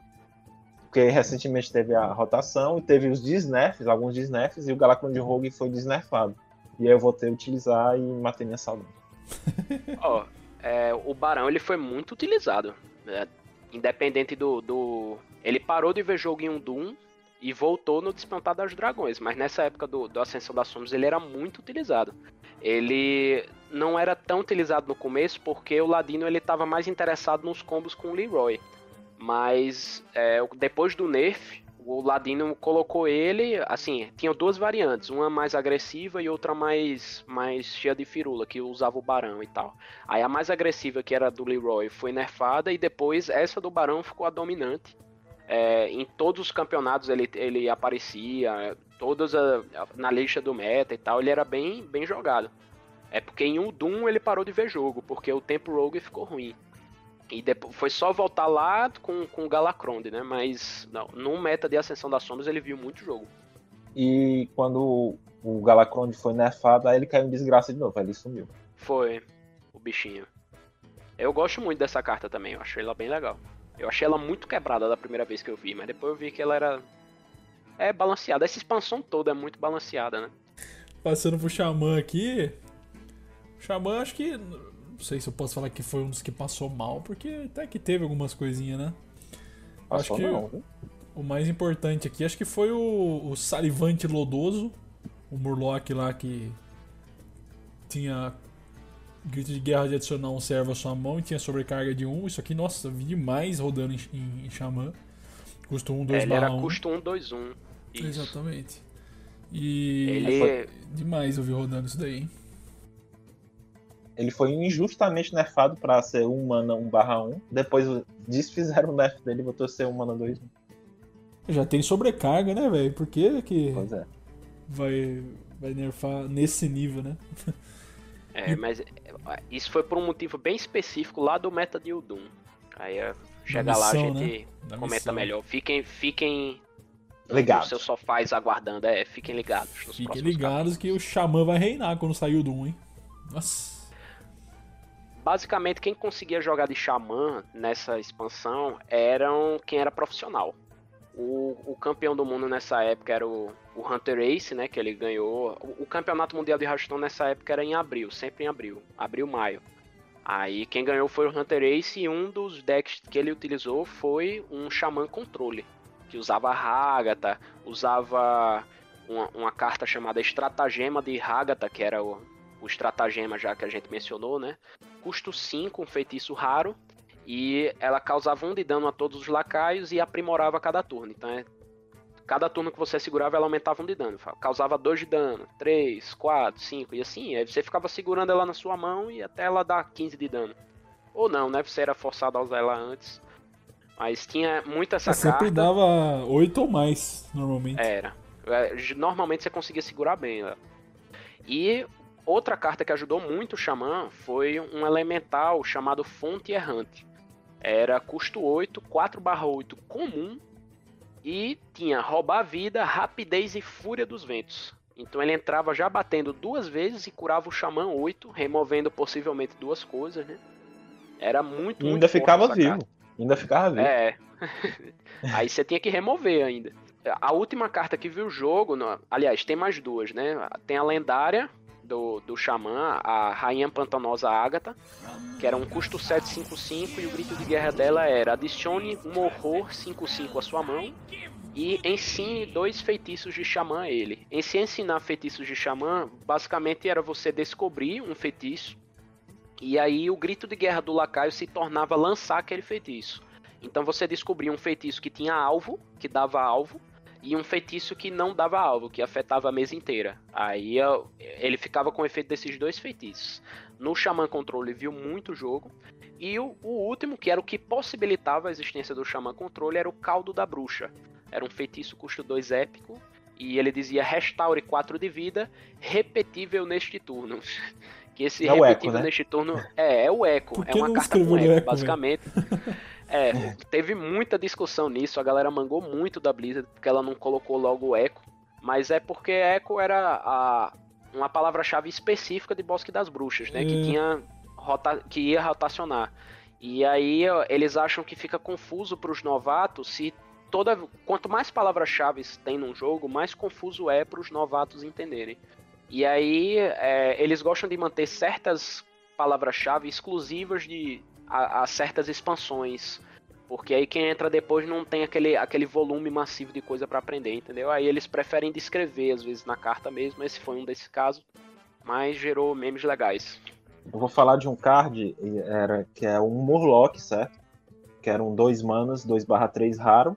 Porque recentemente teve a rotação e teve os desnerfs, alguns desnerfs, e o Galacron de Rogue foi desnerfado. E aí eu voltei a utilizar e matei minha saudade. [LAUGHS] Ó, é, o Barão ele foi muito utilizado. né? Independente do, do. Ele parou de ver jogo em um Doom e voltou no Despertar dos Dragões. Mas nessa época do, do Ascensão das Sombras ele era muito utilizado. Ele não era tão utilizado no começo porque o Ladino ele estava mais interessado nos combos com o Leroy. Mas é, depois do nerf, o Ladino colocou ele, assim, tinha duas variantes, uma mais agressiva e outra mais, mais cheia de firula, que usava o Barão e tal. Aí a mais agressiva, que era do Leroy, foi nerfada e depois essa do Barão ficou a dominante. É, em todos os campeonatos ele, ele aparecia, todas a- na lista do meta e tal, ele era bem, bem jogado. É porque em um Doom ele parou de ver jogo, porque o tempo Rogue ficou ruim. E depois foi só voltar lá com, com o Galacronde, né? Mas não, no meta de Ascensão das Sombras ele viu muito jogo. E quando o Galacron foi nerfado, aí ele caiu em desgraça de novo, aí ele sumiu. Foi o bichinho. Eu gosto muito dessa carta também, eu achei ela bem legal. Eu achei ela muito quebrada da primeira vez que eu vi, mas depois eu vi que ela era. É balanceada. Essa expansão toda é muito balanceada, né? Passando pro Xamã aqui. O Xamã, acho que. Não sei se eu posso falar que foi um dos que passou mal, porque até que teve algumas coisinhas, né? Passou acho que não, o mais importante aqui, acho que foi o, o Salivante Lodoso, o Murloc lá que tinha grito de guerra de adicionar um servo à sua mão e tinha sobrecarga de 1. Isso aqui, nossa, vi demais rodando em, em, em Xamã. Custa 1, 2 É, ele era barra 1. custo 1, 2, 1. Isso. Exatamente. E Ele. demais eu vi rodando isso daí, hein? Ele foi injustamente nerfado pra ser 1 mana 1 barra 1. Depois desfizeram o nerf dele e botou a ser 1 mana 2. Já tem sobrecarga, né, velho? Por que que Pois é. vai, vai nerfar nesse nível, né? [LAUGHS] É, mas é, isso foi por um motivo bem específico lá do meta de Udum. Aí é, chega lá a gente Da comenta missão. melhor. Fiquem, fiquem Ligado. nos seus sofás aguardando. É, fiquem ligados. Fiquem ligados que o Xamã vai reinar quando sair o Doom, hein? Nossa. Basicamente quem conseguia jogar de xamã nessa expansão eram quem era profissional. O, o campeão do mundo nessa época era o, o Hunter Ace, né? Que ele ganhou. O, o campeonato mundial de Hearthstone nessa época era em abril, sempre em abril. Abril, maio. Aí quem ganhou foi o Hunter Ace e um dos decks que ele utilizou foi um Xamã Controle. Que usava Hagata, usava uma, uma carta chamada Estratagema de Hagata, que era o, o estratagema já que a gente mencionou, né? Custo 5, um feitiço raro, e ela causava um de dano a todos os lacaios e aprimorava cada turno. Então, é, cada turno que você segurava, ela aumentava um de dano. Causava 2 de dano, 3, 4, 5 e assim. Aí você ficava segurando ela na sua mão e até ela dar 15 de dano. Ou não, né? Você era forçado a usar ela antes. Mas tinha muito essa Sempre carta. dava 8 ou mais, normalmente. Era. É, Normalmente você conseguia segurar bem. né? E outra carta que ajudou muito o Xamã foi um elemental chamado Fonte Errante. Era custo 8, 4/8 comum e tinha roubar a vida, rapidez e fúria dos ventos. Então ele entrava já batendo duas vezes e curava o Xamã 8, removendo possivelmente duas coisas, né? Era muito, muito ainda ficava vivo. carta. Ainda ficava vivo. É. [LAUGHS] Aí você tinha que remover ainda. A última carta que viu o jogo, aliás, tem mais duas, né? Tem a lendária do, do Xamã, a Rainha Pantanosa Ágata, que era um custo 755 e o grito de guerra dela era adicione um horror 5-5 à sua mão e ensine dois feitiços de Xamã a ele. Em se ensinar feitiços de Xamã, basicamente era você descobrir um feitiço e aí o grito de guerra do lacaio se tornava lançar aquele feitiço. Então você descobria um feitiço que tinha alvo, que dava alvo, e um feitiço que não dava alvo, que afetava a mesa inteira. Aí ó, ele ficava com o efeito desses dois feitiços. No Xamã Controle viu muito jogo. E o, o último, que era o que possibilitava a existência do Xamã Controle, era o Caldo da Bruxa. Era um feitiço custo 2 épico. E ele dizia restaure 4 de vida, repetível neste turno. [LAUGHS] Que esse É o eco, repetível né? neste turno é, é o eco. É uma carta com eco, eco, basicamente. [LAUGHS] É, teve muita discussão nisso, a galera mangou muito da Blizzard porque ela não colocou logo o Echo, mas é porque Echo era a, uma palavra-chave específica de Bosque das Bruxas, né, que É. tinha rota, que ia rotacionar. E aí eles acham que fica confuso para os novatos se toda quanto mais palavras-chave tem num jogo, mais confuso é para os novatos entenderem. E aí é, eles gostam de manter certas palavras-chave exclusivas de a, a certas expansões. Porque aí quem entra depois não tem aquele, aquele volume massivo de coisa pra aprender, entendeu? Aí eles preferem descrever, às vezes, na carta mesmo. Esse foi um desses casos. Mas gerou memes legais. Eu vou falar de um card era, que é um Murloc, certo? Que era um 2 manas, 2/3 raro.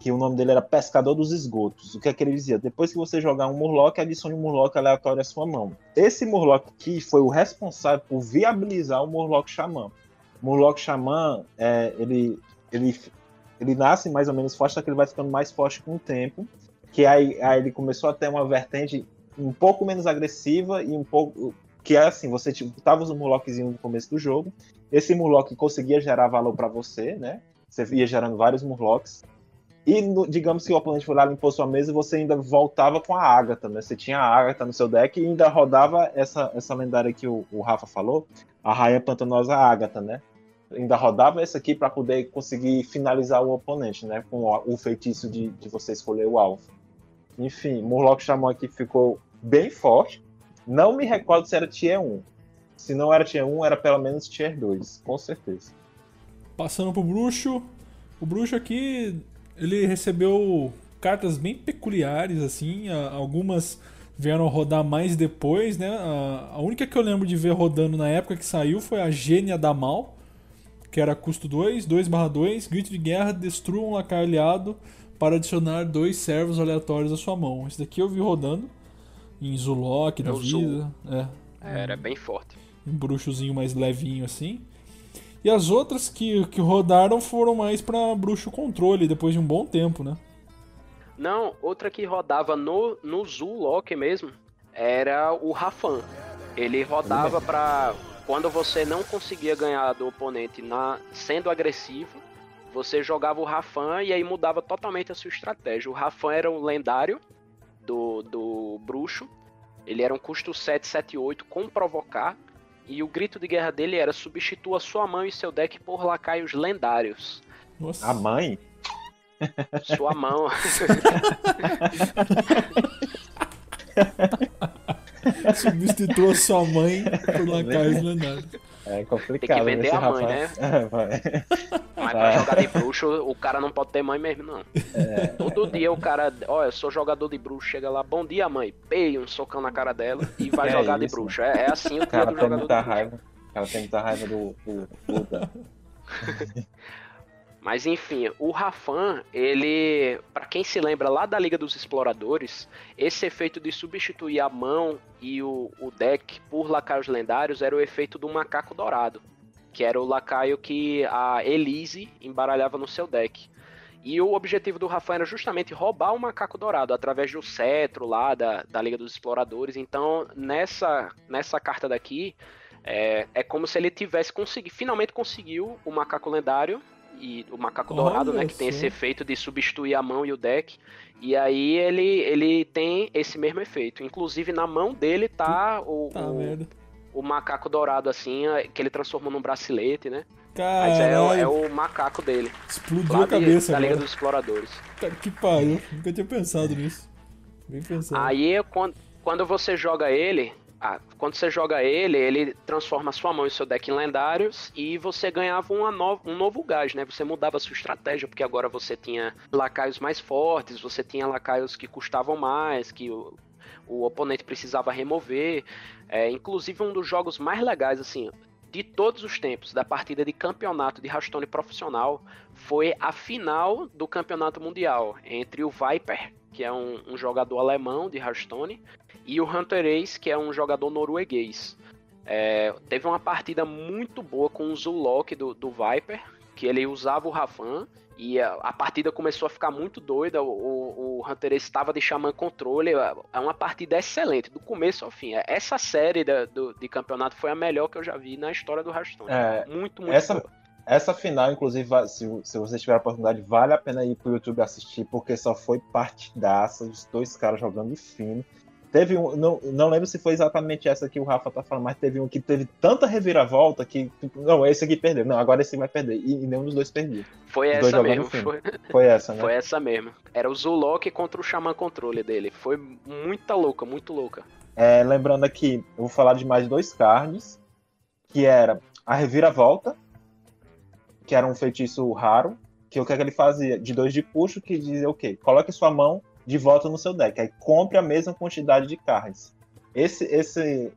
Que o nome dele era Pescador dos Esgotos. O que é que ele dizia? Depois que você jogar um Murloc, adicione um Murloc aleatório à sua mão. Esse Murloc aqui foi o responsável por viabilizar o Murloc Xamã. Murloc Xamã, é, ele, ele, ele nasce mais ou menos forte, só que ele vai ficando mais forte com o tempo. Que aí, aí ele começou a ter uma vertente um pouco menos agressiva e um pouco que é assim, você tipo, tava usando Murloczinho no começo do jogo, esse Murloc conseguia gerar valor para você, né? Você ia gerando vários Murlocs. E no- digamos que o oponente foi lá, limpou sua mesa você ainda voltava com a Agatha, né? Você tinha a Agatha no seu deck e ainda rodava essa, essa lendária que o, o Rafa falou, a Rainha Pantanosa Agatha, né? Ainda rodava essa aqui para poder conseguir finalizar o oponente, né? Com o, feitiço de, de você escolher o alvo. Enfim, Murloc chamou aqui ficou bem forte. Não me recordo se era tier 1. Se não era tier 1, era pelo menos tier 2, com certeza. Passando pro bruxo. O bruxo aqui, ele recebeu cartas bem peculiares, assim. Algumas vieram rodar mais depois, né? A única que eu lembro de ver rodando na época que saiu foi a Gênia da Mal, que era custo 2, 2/2, grito de guerra, destrua um lacaio aliado para adicionar dois servos aleatórios à sua mão. Esse daqui eu vi rodando em Zulok da É vida. É, Era bem forte. um bruxozinho mais levinho assim. E as outras que, que rodaram foram mais pra bruxo controle depois de um bom tempo, né? Não, outra que rodava no, no Zulok mesmo era o Rafan. Ele rodava pra. Quando você não conseguia ganhar do oponente na sendo agressivo, você jogava o Rafan e aí mudava totalmente a sua estratégia. O Rafan era o lendário do, do bruxo. Ele era um custo 778 com provocar. E o grito de guerra dele era substitua sua mão e seu deck por lacaios lendários. Nossa. A mãe? Sua mão. [LAUGHS] [LAUGHS] Substituiu sua mãe por lacaios lendários. É complicado. Tem que vender a mãe, rapaz. né? É, vai. Mas pra jogar de bruxo, o cara não pode ter mãe mesmo, não. É. Todo dia o cara, ó, eu sou jogador de bruxo, chega lá, bom dia, mãe. Pei um socão na cara dela e vai [LAUGHS] É jogar de isso, bruxo. É, é assim o cara tem jogador muita de raiva. O cara tem muita raiva do, do, do Dan. [LAUGHS] Mas enfim, o Rafan, ele, Pra quem se lembra lá da Liga dos Exploradores, esse efeito de substituir a mão e o, o deck por lacaios lendários era o efeito do macaco dourado, que era o lacaio que a Elise embaralhava no seu deck. E o objetivo do Rafa era justamente roubar o macaco dourado através do cetro lá da, da Liga dos Exploradores. Então, nessa, nessa carta daqui, é, é como se ele tivesse conseguido, finalmente conseguiu o macaco lendário e o macaco Olha dourado, né, que tem esse efeito de substituir a mão e o deck. E aí ele, ele tem esse mesmo efeito. Inclusive na mão dele tá o, Tá, o, merda. o macaco dourado assim, é, que ele transformou num bracelete, né? Mas é, o- Caralho, é o macaco dele. explodiu a cabeça de, da Liga dos Exploradores. Tá que pariu, nunca tinha pensado nisso. Bem pensado. Aí quando, quando você joga ele, ah, quando você joga ele, ele transforma sua mão e seu deck em lendários e você ganhava uma no- um novo gás, né? Você mudava sua estratégia, porque agora você tinha lacaios mais fortes, você tinha lacaios que custavam mais, que o, o oponente precisava remover. É, inclusive um dos jogos mais legais, assim, de todos os tempos, da partida de campeonato de Hearthstone profissional, foi a final do campeonato mundial entre o Viper, que é um, um jogador alemão de Hearthstone, e o Hunter Ace, que é um jogador norueguês. É, teve uma partida muito boa com o Zulok do, do Viper, que ele usava o Rafan, e a, a partida começou a ficar muito doida. O, o, o Hunter Ace estava de Xamã controle. É uma partida excelente, do começo ao fim. É, Essa série da- do, de campeonato foi a melhor que eu já vi na história do Hearthstone. É, muito, muito essa- boa. Essa final, inclusive, se, se você tiver a oportunidade, vale a pena ir pro YouTube assistir, porque só foi partidaça, os dois caras jogando fino. Teve um, não, não lembro se foi exatamente essa que o Rafa tá falando, mas teve um que teve tanta reviravolta que, tipo, não, esse aqui perdeu, não, agora esse vai perder. E, e nenhum dos dois perdeu. Foi Os essa mesmo. Foi, Foi essa, né? foi essa mesmo. Era o Zulok contra o Xamã controle dele. Foi muita louca, muito louca. É, lembrando aqui, eu vou falar de mais dois cards, que era a reviravolta, que era um feitiço raro, que o que, é que ele fazia? De dois de puxo, que dizia o quê? Coloque sua mão de volta no seu deck, aí compre a mesma quantidade de cards. Esse, esse,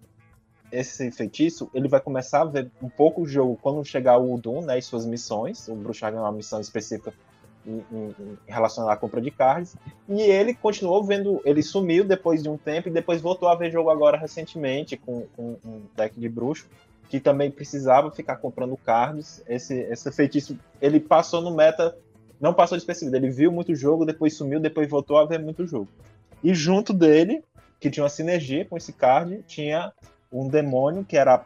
esse feitiço, ele vai começar a ver um pouco o jogo quando chegar o Udun, né, e suas missões, o Bruxar ganhou uma missão específica em, em relação à compra de cards, e ele continuou vendo, ele sumiu depois de um tempo e depois voltou a ver jogo agora recentemente com, com um deck de bruxo que também precisava ficar comprando cards. Esse, esse feitiço, ele passou no meta, não passou despercebido, ele viu muito jogo, depois sumiu, depois voltou a ver muito jogo. E junto dele, que tinha uma sinergia com esse card, tinha um demônio que era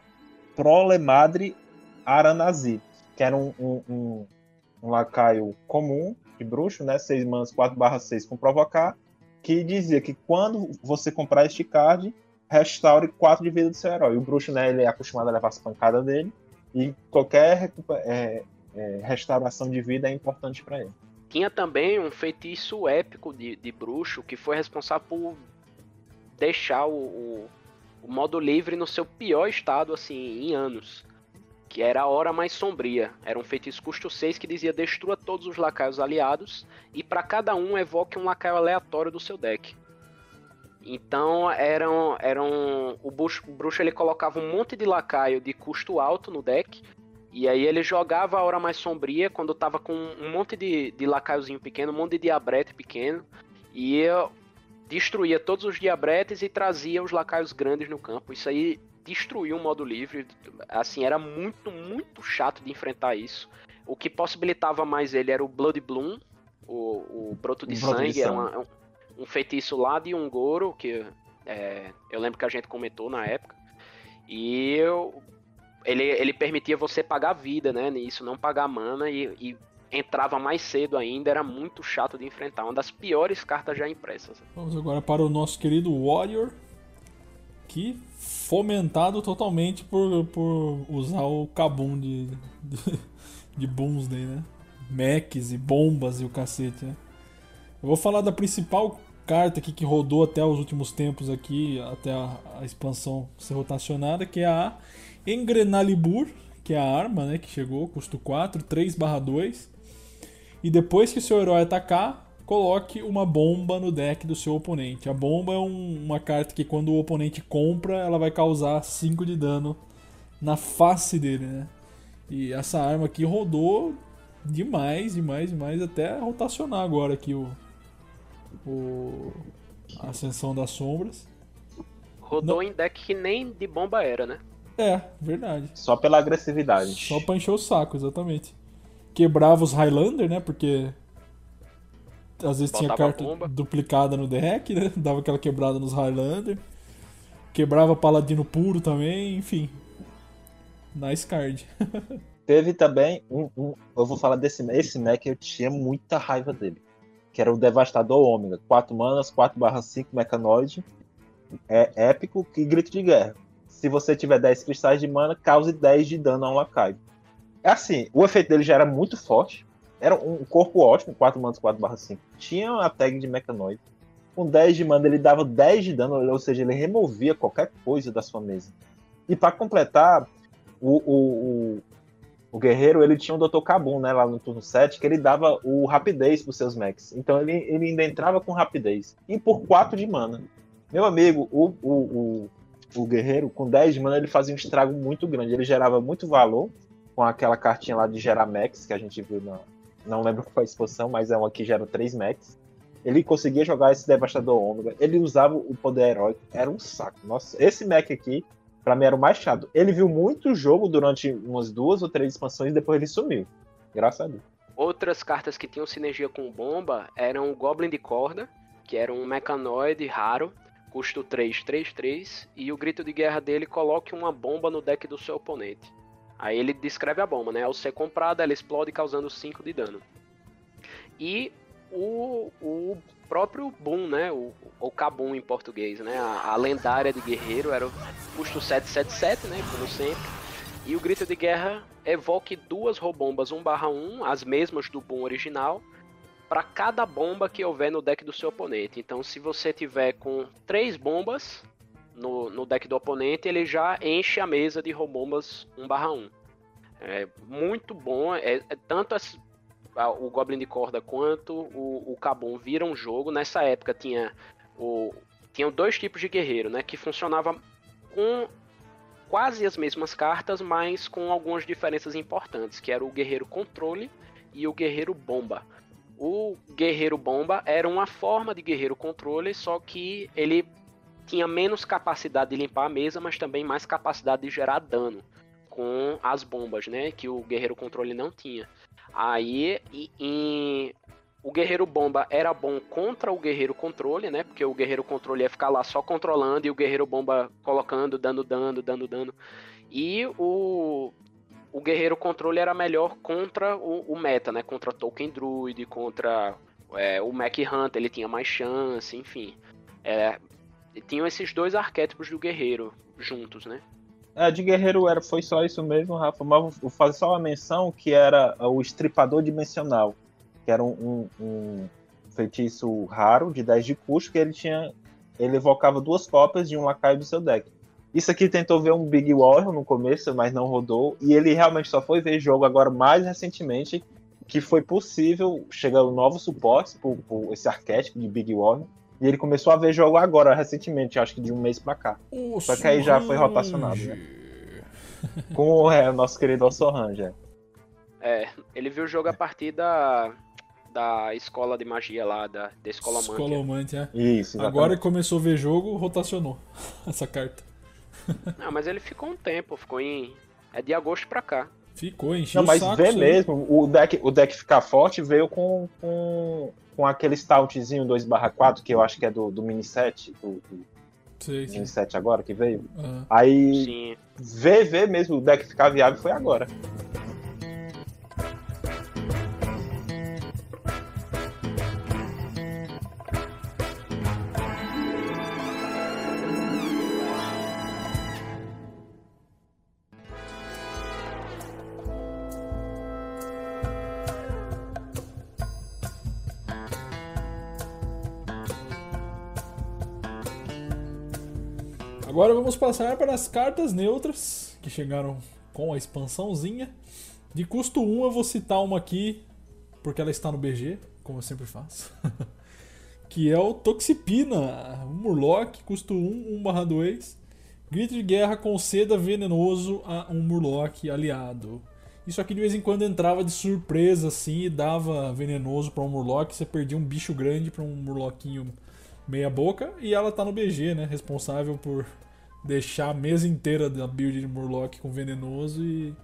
Prolemadre Aranazi, que era um, um, um, um lacaio comum de bruxo, né? 6 manas 4 barra 6 com provocar, que dizia que quando você comprar este card, restaure 4 de vida do seu herói. O bruxo, né, ele é acostumado a levar as pancadas dele, e qualquer é, é, restauração de vida é importante para ele. Tinha também um feitiço épico de, de bruxo que foi responsável por deixar o, o, o modo livre no seu pior estado, assim, em anos. Que era a Hora Mais Sombria. Era um feitiço custo 6 que dizia destrua todos os lacaios aliados e para cada um evoque um lacaio aleatório do seu deck. Então eram, eram o, bruxo, o bruxo ele colocava um monte de lacaio de custo alto no deck e aí ele jogava a Hora Mais Sombria quando tava com um monte de, de lacaiozinho pequeno, um monte de diabrete pequeno e eu destruía todos os diabretes e trazia os lacaios grandes no campo. Isso aí destruiu o modo livre. Assim, era muito, muito chato de enfrentar isso. O que possibilitava mais ele era o Blood Bloom, o, o Broto de O Broto de Sangue, era Sangue. uma- um, feitiço lá de um Goro, que é, eu lembro que a gente comentou na época. E eu- ele, ele permitia você pagar vida, né? Nisso, não pagar mana e, e entrava mais cedo ainda, era muito chato de enfrentar. Uma das piores cartas já impressas. Vamos agora para o nosso querido Warrior, que fomentado totalmente por, por usar o Kabum de, de, de Boomsday, né? Mechs e bombas e o cacete, né? Eu vou falar da principal carta aqui que rodou até os últimos tempos aqui, até a, a expansão ser rotacionada, que é a Engrenalibur, que é a arma, né, que chegou, custo 4, 3 2. E depois que o seu herói atacar, coloque uma bomba no deck do seu oponente. A bomba é um- uma carta que quando o oponente compra, ela vai causar 5 de dano na face dele, né? E essa arma aqui rodou demais, demais, demais, até rotacionar agora aqui o, o a Ascensão das Sombras. Rodou em deck que nem de bomba era, né? É, verdade. Só pela agressividade. Só pra encher o saco, exatamente. Quebrava os Highlander, né? Porque às vezes tinha Botava carta bomba. duplicada no deck, né? [LAUGHS] Dava aquela quebrada nos Highlander. Quebrava Paladino puro também, enfim. Nice card. [LAUGHS] Teve também um, um- Eu vou falar desse esse Mac, eu tinha muita raiva dele. Que era o Devastador Ômega. 4 manas, 4/5 mecanoide. É épico e grito de guerra. Se você tiver 10 cristais de mana, cause 10 de dano a um lacaio. É assim, o efeito dele já era muito forte. Era um corpo ótimo, 4 manas, 4/5. Tinha a tag de mecanoide. Com 10 de mana, ele dava 10 de dano, ou seja, ele removia qualquer coisa da sua mesa. E para completar, o, o, o, guerreiro ele tinha o Dr. Kabum, né, lá no turno 7, que ele dava o rapidez pros seus mechs. Então ele, ele ainda entrava com rapidez. E por 4 de mana. Meu amigo, o, o, o, o guerreiro, com 10 de mana, ele fazia um estrago muito grande. Ele gerava muito valor com aquela cartinha lá de gerar mechs, que a gente viu na. Não lembro qual foi a exposição, mas é uma que gera 3 mechs. Ele conseguia jogar esse Devastador Ômega. Ele usava o poder heróico. Era um saco. Nossa, esse mech aqui, pra mim, era o mais chato. Ele viu muito jogo durante umas duas ou três expansões e depois ele sumiu. Graças a Deus. Outras cartas que tinham sinergia com bomba eram o Goblin de corda, que era um mecanoide raro, custo 3, 3, 3, e o grito de guerra dele coloque uma bomba no deck do seu oponente. Aí ele descreve a bomba, né? Ao ser comprada, ela explode causando 5 de dano. E o, o próprio Boom, né? O, o Kabum em português, né? A, a lendária de guerreiro era o custo 777, né? Como sempre. E o grito de guerra evoque duas robombas 1/1, as mesmas do Boom original, para cada bomba que houver no deck do seu oponente. Então, se você tiver com três bombas no, no deck do oponente, ele já enche a mesa de robombas 1/1. É muito bom, é, é tanto as- o Goblin de corda quanto o, o Kabum viram jogo. Nessa época tinha o tinham dois tipos de guerreiro, né, que funcionava com quase as mesmas cartas, mas com algumas diferenças importantes, que era o guerreiro controle e o guerreiro bomba. O guerreiro bomba era uma forma de guerreiro controle, só que ele tinha menos capacidade de limpar a mesa, mas também mais capacidade de gerar dano com as bombas, né, que o guerreiro controle não tinha. Aí, e- em- o guerreiro bomba era bom contra o guerreiro controle, né? Porque o guerreiro controle ia ficar lá só controlando e o guerreiro bomba colocando, dando dano, dando dano. E o, o guerreiro controle era melhor contra o, o meta, né? Contra Token Druid, contra é, o Mech Hunter, ele tinha mais chance, enfim. É, tinham esses dois arquétipos do guerreiro juntos, né? É, de guerreiro era, foi só isso mesmo, Rafa. Mas vou- fazer só uma menção que era o estripador dimensional. Que era um, um- um feitiço raro de 10 de custo que ele tinha. Ele evocava duas cópias de um lacaio do seu deck. Isso aqui tentou ver um Big Warrior no começo, mas não rodou. E ele realmente só foi ver jogo agora mais recentemente. Que foi possível chegar novos suportes por, por esse arquétipo de Big Warrior. E ele começou a ver jogo agora, recentemente, acho que de um mês pra cá. Só que aí já foi rotacionado, né? Com o, é, o nosso querido Ossoranja. É, ele viu o jogo a partir da, da escola de magia lá, da, da escola Mantia. Escolomante, é. Isso, exatamente. Agora que começou a ver jogo, rotacionou [LAUGHS] essa carta. Não, mas ele ficou um tempo, ficou em. É de agosto pra cá. Ficou, encheu Não, mas o saco. vê aí. mesmo, o deck, o deck ficar forte veio com, com, com aquele stoutzinho 2/4, que eu acho que é do, do mini set, do, do Sei, sei. mini set agora que veio. Ah. Aí Sim. ver, ver mesmo o deck ficar viável foi agora. Agora vamos passar para as cartas neutras que chegaram com a expansãozinha. De custo 1 eu vou citar uma aqui, porque ela está no BG, como eu sempre faço. [LAUGHS] que é o Toxipina, um Murloc, custo 1, 1/2. Grito de guerra conceda venenoso a um Murloc aliado. Isso aqui de vez em quando entrava de surpresa assim e dava venenoso para um Murloc, você perdia um bicho grande para um Murloquinho meia boca e ela tá no BG, né? Responsável por deixar a mesa inteira da build de Murloc com venenoso e,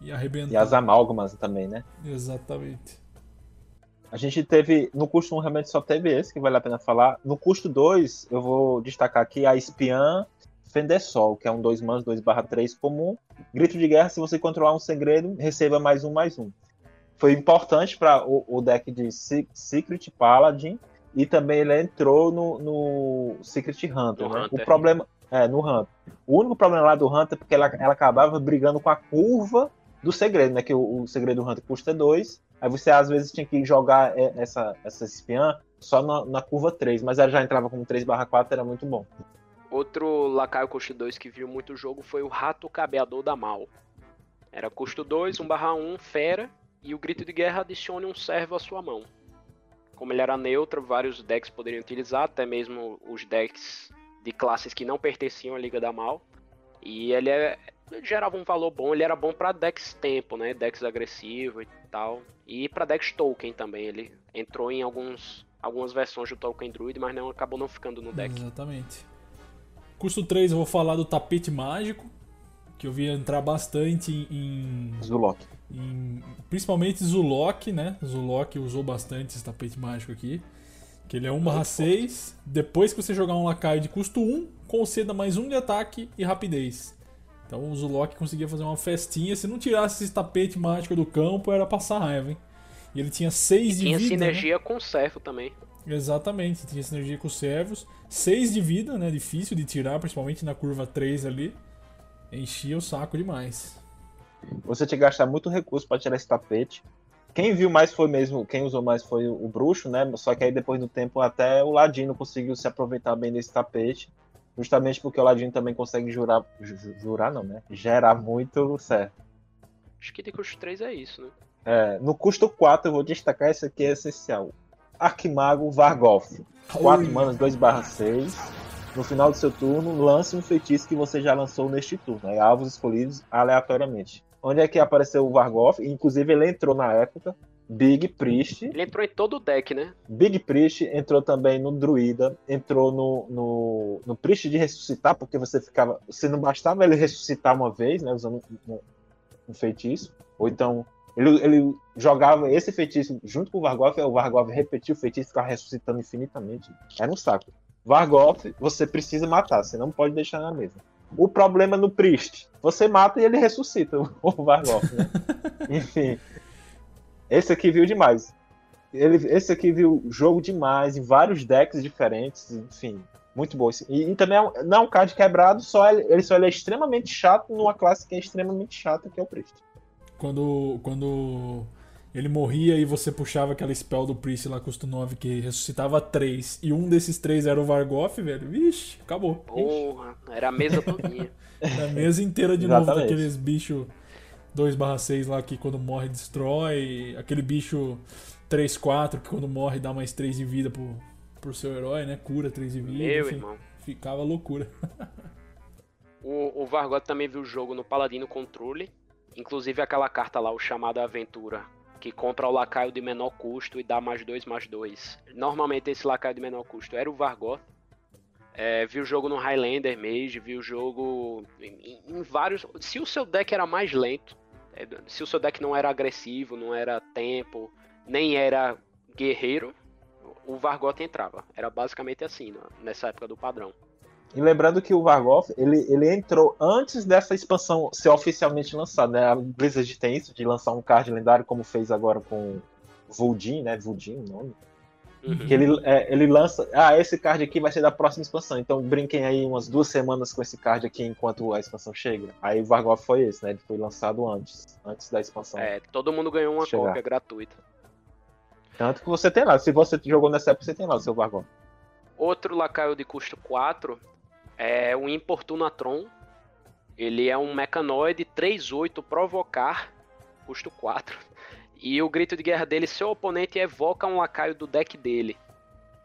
e arrebentar. E as amálgamas também, né? Exatamente. A gente teve, no custo 1 realmente só teve esse, que vale a pena falar. No custo 2, eu vou destacar aqui a espiã Fendesol, que é um 2 manos 2 barra 3 comum. Grito de guerra, se você controlar um segredo, receba mais um, mais um. Foi importante para o, o, deck de Secret Paladin e também ele entrou no, no Secret Hunter, né? Hunter. O problema, é, no Hunter. O único problema lá do Hunter é porque ela, ela acabava brigando com a curva do segredo, né? Que o, o segredo do Hunter custa 2. Aí você às vezes tinha que jogar é, essa, essa espiã só na, na curva 3, mas ela já entrava como 3 barra 4, era muito bom. Outro lacaio custo 2 que viu muito jogo foi o Rato Cabeador da Mal. Era custo 2, 1 barra 1, fera, e o grito de guerra adicione um servo à sua mão. Como ele era neutro, vários decks poderiam utilizar, até mesmo os decks de classes que não pertenciam à Liga da Mal. E ele, é, ele gerava um valor bom, ele era bom para decks tempo, né? Decks agressivos e tal. E para decks token também, ele entrou em alguns, algumas versões do Token Druid, mas não acabou não ficando no deck. Exatamente. Custo 3 eu vou falar do tapete mágico, que eu vi entrar bastante em, Zulok. em- principalmente Zulok, né? Zulok usou bastante esse tapete mágico aqui. Que ele é 1/6. Depois que você jogar um lacaio de custo 1, conceda mais um de ataque e rapidez. Então o Zulok conseguia fazer uma festinha. Se não tirasse esse tapete mágico do campo, era passar raiva, hein? E ele tinha 6 de Tinha vida. né? sinergia com o servo também. Exatamente, tinha sinergia com os servos. 6 de vida, né? Difícil de tirar, principalmente na curva 3 ali. Enchia o saco demais. Você tinha que gastar muito recurso para tirar esse tapete. Quem viu mais foi mesmo, quem usou mais foi o bruxo, né? Só que aí depois do tempo até o Ladino conseguiu se aproveitar bem desse tapete. Justamente porque o Ladino também consegue jurar. ju- ju- Jurar não, né? Gerar muito certo. Acho que de custo 3 é isso, né? É, no custo 4, eu vou destacar esse aqui, é essencial. Arquimago Vargoth. 4 Ui. manas 2 barra 6. No final do seu turno, lance um feitiço que você já lançou neste turno. Aí, alvos escolhidos aleatoriamente. Onde é que apareceu o Vargoth? Inclusive, ele entrou na época. Big Priest. Ele entrou em todo o deck, né? Big Priest entrou também no Druida. Entrou no, no, no Priest de ressuscitar, porque você ficava. Se não bastava ele ressuscitar uma vez, né? Usando um, um feitiço. Ou então. Ele, ele jogava esse feitiço junto com o Vargoth, o Vargoth repetia o feitiço e ficava ressuscitando infinitamente. Era um saco. Vargoth, você precisa matar, você não pode deixar na mesa. O problema no Priest, você mata e ele ressuscita o [LAUGHS] Vargoth, né? [LAUGHS] Enfim. Esse aqui viu demais. Ele, esse aqui viu jogo demais, em vários decks diferentes, enfim. Muito bom. E, e também é um, não é um card quebrado, só ele, ele só ele é extremamente chato numa classe que é extremamente chata, que é o Priest. Quando, quando ele morria e você puxava aquela spell do Priest lá, custo 9, que ressuscitava 3, e um desses três era o Vargoth, velho, vixe, acabou. Porra, era a mesa todinha. [LAUGHS] A mesa inteira de novo daqueles bichos 2/6 lá que quando morre destrói, aquele bicho 3/4 que quando morre dá mais 3 de vida pro, pro seu herói, né? Cura 3 de vida, Meu enfim, irmão. ficava loucura. [LAUGHS] O, o Vargot também viu o jogo no Paladino Controle. Inclusive aquela carta lá, o chamado Aventura, que compra o lacaio de menor custo e dá mais dois, mais dois. Normalmente esse lacaio de menor custo era o Vargot. É, viu o jogo no Highlander Mage, viu o jogo em, em vários. Se o seu deck era mais lento, é, se o seu deck não era agressivo, não era tempo, nem era guerreiro, o Vargot entrava. Era basicamente assim, nessa época do padrão. E lembrando que o Vargoth, ele, ele entrou antes dessa expansão ser oficialmente lançada, né? A Blizzard tem isso, de lançar um card lendário, como fez agora com Voldin, né? Voldin, o nome. Uhum. Que ele, é, ele lança. Ah, esse card aqui vai ser da próxima expansão. Então brinquem aí umas duas semanas com esse card aqui enquanto a expansão chega. Aí o Vargoth foi esse, né? Ele foi lançado antes. Antes da expansão. É, todo mundo ganhou uma Chegar. cópia gratuita. Tanto que você tem lá. Se você jogou nessa época, você tem lá o seu Vargoth. Outro lacaio de custo 4 é o Importunatron. Ele é um mecanoide 3-8 provocar, custo 4. E o grito de guerra dele, seu oponente evoca um lacaio do deck dele.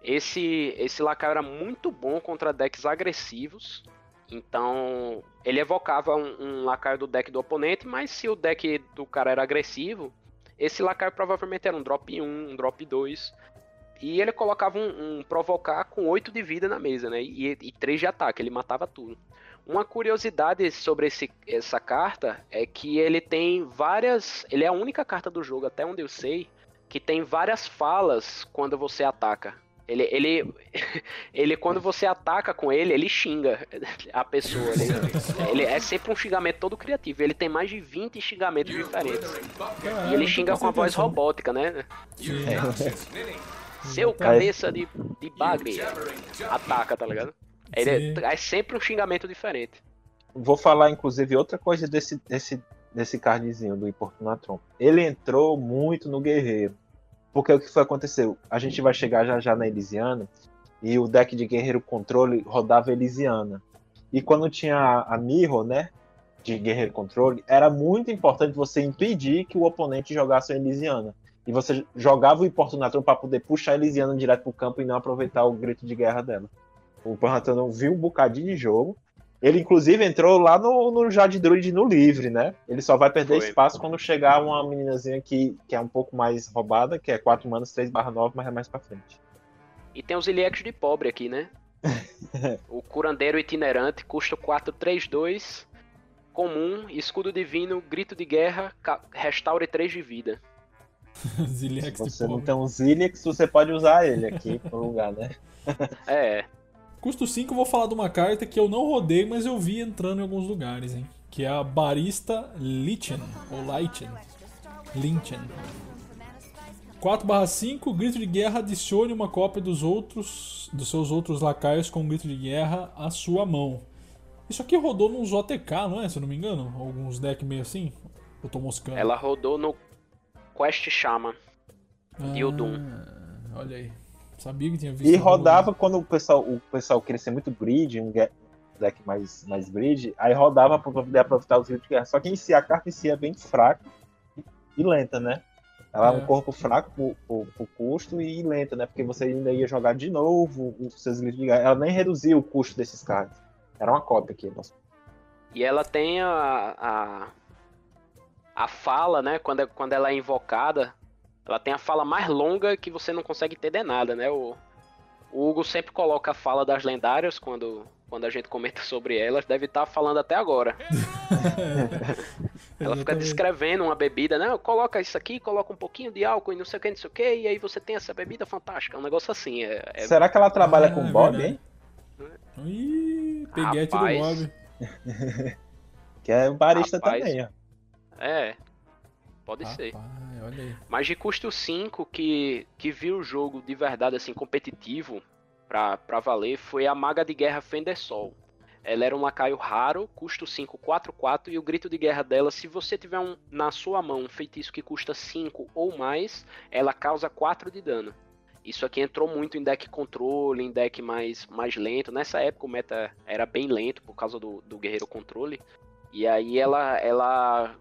Esse, esse lacaio era muito bom contra decks agressivos. Então, ele evocava um, um lacaio do deck do oponente, mas se o deck do cara era agressivo, esse lacaio provavelmente era um drop 1, um drop 2. E ele colocava um, um provocar com 8 de vida na mesa, né? E, e 3 de ataque, ele matava tudo. Uma curiosidade sobre esse, essa carta é que ele tem várias. Ele é a única carta do jogo, até onde eu sei, que tem várias falas quando você ataca. Ele, ele, [LAUGHS] ele, quando você ataca com ele, ele xinga a pessoa. Ele, [LAUGHS] ele é sempre um xingamento todo criativo. Ele tem mais de 20 xingamentos diferentes. E ele xinga com a voz robótica, né? Seu cabeça de, de bagre. Ataca, tá ligado? Ele é, é sempre um xingamento diferente. Vou falar, inclusive, outra coisa desse, desse, desse cardzinho do Importunatron. Ele entrou muito no guerreiro. Porque o que foi aconteceu? A gente vai chegar já já na Elisiana e o deck de Guerreiro Controle rodava Elisiana. E quando tinha a, a Mirror, né, de Guerreiro Controle, era muito importante você impedir que o oponente jogasse a Elisiana. E você jogava o Importunatron para poder puxar a Elisiana direto pro campo e não aproveitar o grito de guerra dela. O Importunatron viu um bocadinho de jogo, ele, inclusive, entrou lá no, no Jade Druid no livre, né? Ele só vai perder Foi. espaço quando chegar uma meninazinha que, que é um pouco mais roubada, que é 4 manas 3 barra 9, mas é mais pra frente. E tem os Iliex de pobre aqui, né? [LAUGHS] o curandeiro itinerante custa 432, comum, escudo divino, grito de guerra, restaure 3 de vida. [LAUGHS] Se você não tem um Zilix, você pode usar ele aqui no lugar, né? [LAUGHS] é. Custo 5, vou falar de uma carta que eu não rodei, mas eu vi entrando em alguns lugares, hein? Que é a Barista Lichen, ou Leichen. Linchen. 4/5, grito de guerra, adicione uma cópia dos outros dos seus outros lacaios com grito de guerra à sua mão. Isso aqui rodou nos OTK, não é? Se eu não me engano? Alguns decks meio assim? Eu tô moscando. Ela rodou no Quest Shaman. Ah, e o Doom. Olha aí. Sabia que tinha visto. E rodava quando o pessoal, o pessoal queria ser muito bridge, um deck mais, mais bridge, aí rodava para poder aproveitar os de guerra. Só que em si, a carta em si é bem fraca e lenta, né? Ela é, é um corpo fraco pro, pro, pro, custo e lenta, né? Porque você ainda ia jogar de novo os seus de guerra. Ela nem reduzia o custo desses cards. Era uma cópia aqui. Nossa. E ela tem a, a, a fala, né? Quando, é, quando ela é invocada, ela tem a fala mais longa que você não consegue entender nada, né? O, o Hugo sempre coloca a fala das lendárias quando, quando a gente comenta sobre elas, deve estar tá falando até agora. [LAUGHS] Ela fica descrevendo uma bebida, né? Coloca isso aqui, coloca um pouquinho de álcool e não sei o que, não sei o que, e aí você tem essa bebida fantástica. É um negócio assim. É, é... Será que ela trabalha ah, com o é Bob, hein? Ih, peguete do Bob. [LAUGHS] que é um barista Rapaz, também, ó. É, pode Rapaz. ser. Olha aí. Mas de custo 5 que, que viu o jogo de verdade assim competitivo pra, pra valer foi a Maga de Guerra Fendersol. Ela era um lacaio raro, custo 5, 4, 4, e o grito de guerra dela, se você tiver um, na sua mão um feitiço que custa 5 ou mais, ela causa 4 de dano. Isso aqui entrou muito em deck controle, em deck mais, mais lento. Nessa época o meta era bem lento por causa do, do guerreiro controle. E aí ela, ela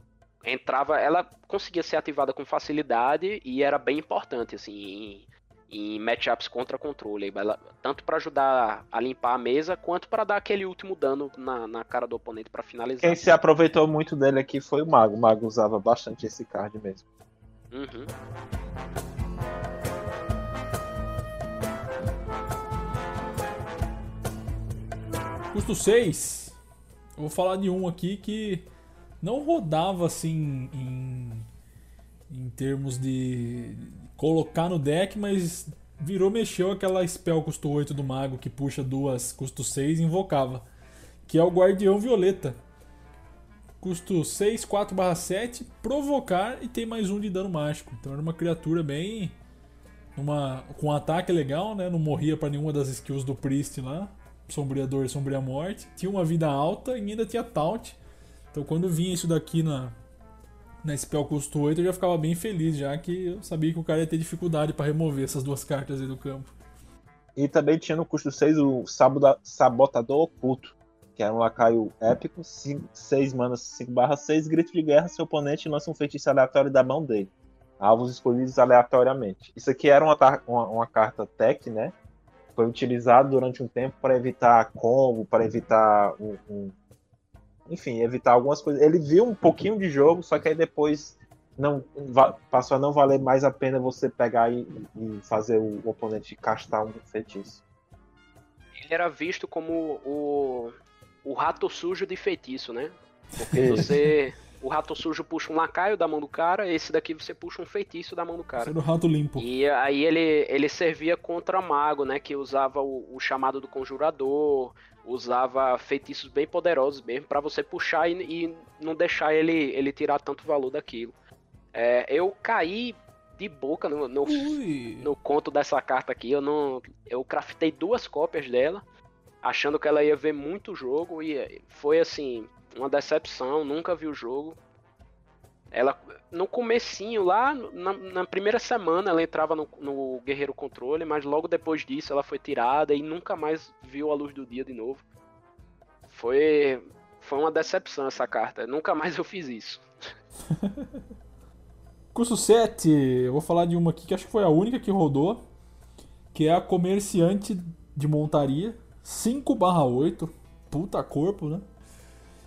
entrava, ela conseguia ser ativada com facilidade e era bem importante assim em, em matchups contra controle, ela, tanto para ajudar a limpar a mesa quanto para dar aquele último dano na, na cara do oponente para finalizar. Quem se aproveitou muito dele aqui foi o Mago. O Mago usava bastante esse card mesmo. Uhum. Custo 6. Eu vou falar de um aqui que não rodava assim em, em termos de colocar no deck, mas virou, mexeu aquela spell custo 8 do mago que puxa duas custo 6 e invocava. Que é o Guardião Violeta. Custo 6, 4 7, provocar e tem mais um de dano mágico. Então era uma criatura bem. Uma, com um ataque legal, né? Não morria para nenhuma das skills do Priest lá. Sombreador e Sombria Morte. Tinha uma vida alta e ainda tinha Taunt. Então quando vinha isso daqui na, na Spell custo 8, eu já ficava bem feliz, já que eu sabia que o cara ia ter dificuldade para remover essas duas cartas aí do campo. E também tinha no custo 6 o Sabotador Oculto, que era um lacaio épico, 6 manas 5 barra 6, grito de guerra, seu oponente lança um feitiço aleatório da mão dele. Alvos escolhidos aleatoriamente. Isso aqui era uma, uma, uma carta tech, né? Foi utilizado durante um tempo para evitar combo, para evitar um, um enfim, evitar algumas coisas. Ele viu um pouquinho de jogo, só que aí depois não passou a não valer mais a pena você pegar e, e fazer o oponente castar um feitiço. Ele era visto como o, o rato sujo de feitiço, né? Porque você o rato sujo puxa um lacaio da mão do cara, esse daqui você puxa um feitiço da mão do cara. É do rato limpo. E aí ele, ele servia contra mago, né? Que usava o, o chamado do conjurador, usava feitiços bem poderosos mesmo pra você puxar e, e não deixar ele, ele tirar tanto valor daquilo. É, eu caí de boca no, no, no conto dessa carta aqui. Eu não, eu craftei duas cópias dela, achando que ela ia ver muito jogo e foi assim uma decepção. Nunca vi o jogo. Ela no comecinho lá na, na primeira semana ela entrava no, no Guerreiro Controle, mas logo depois disso ela foi tirada e nunca mais viu a luz do dia de novo. Foi foi uma decepção essa carta. Nunca mais eu fiz isso. [LAUGHS] Curso 7, eu vou falar de uma aqui que acho que foi a única que rodou, que é a comerciante de montaria, 5/8, puta corpo, né?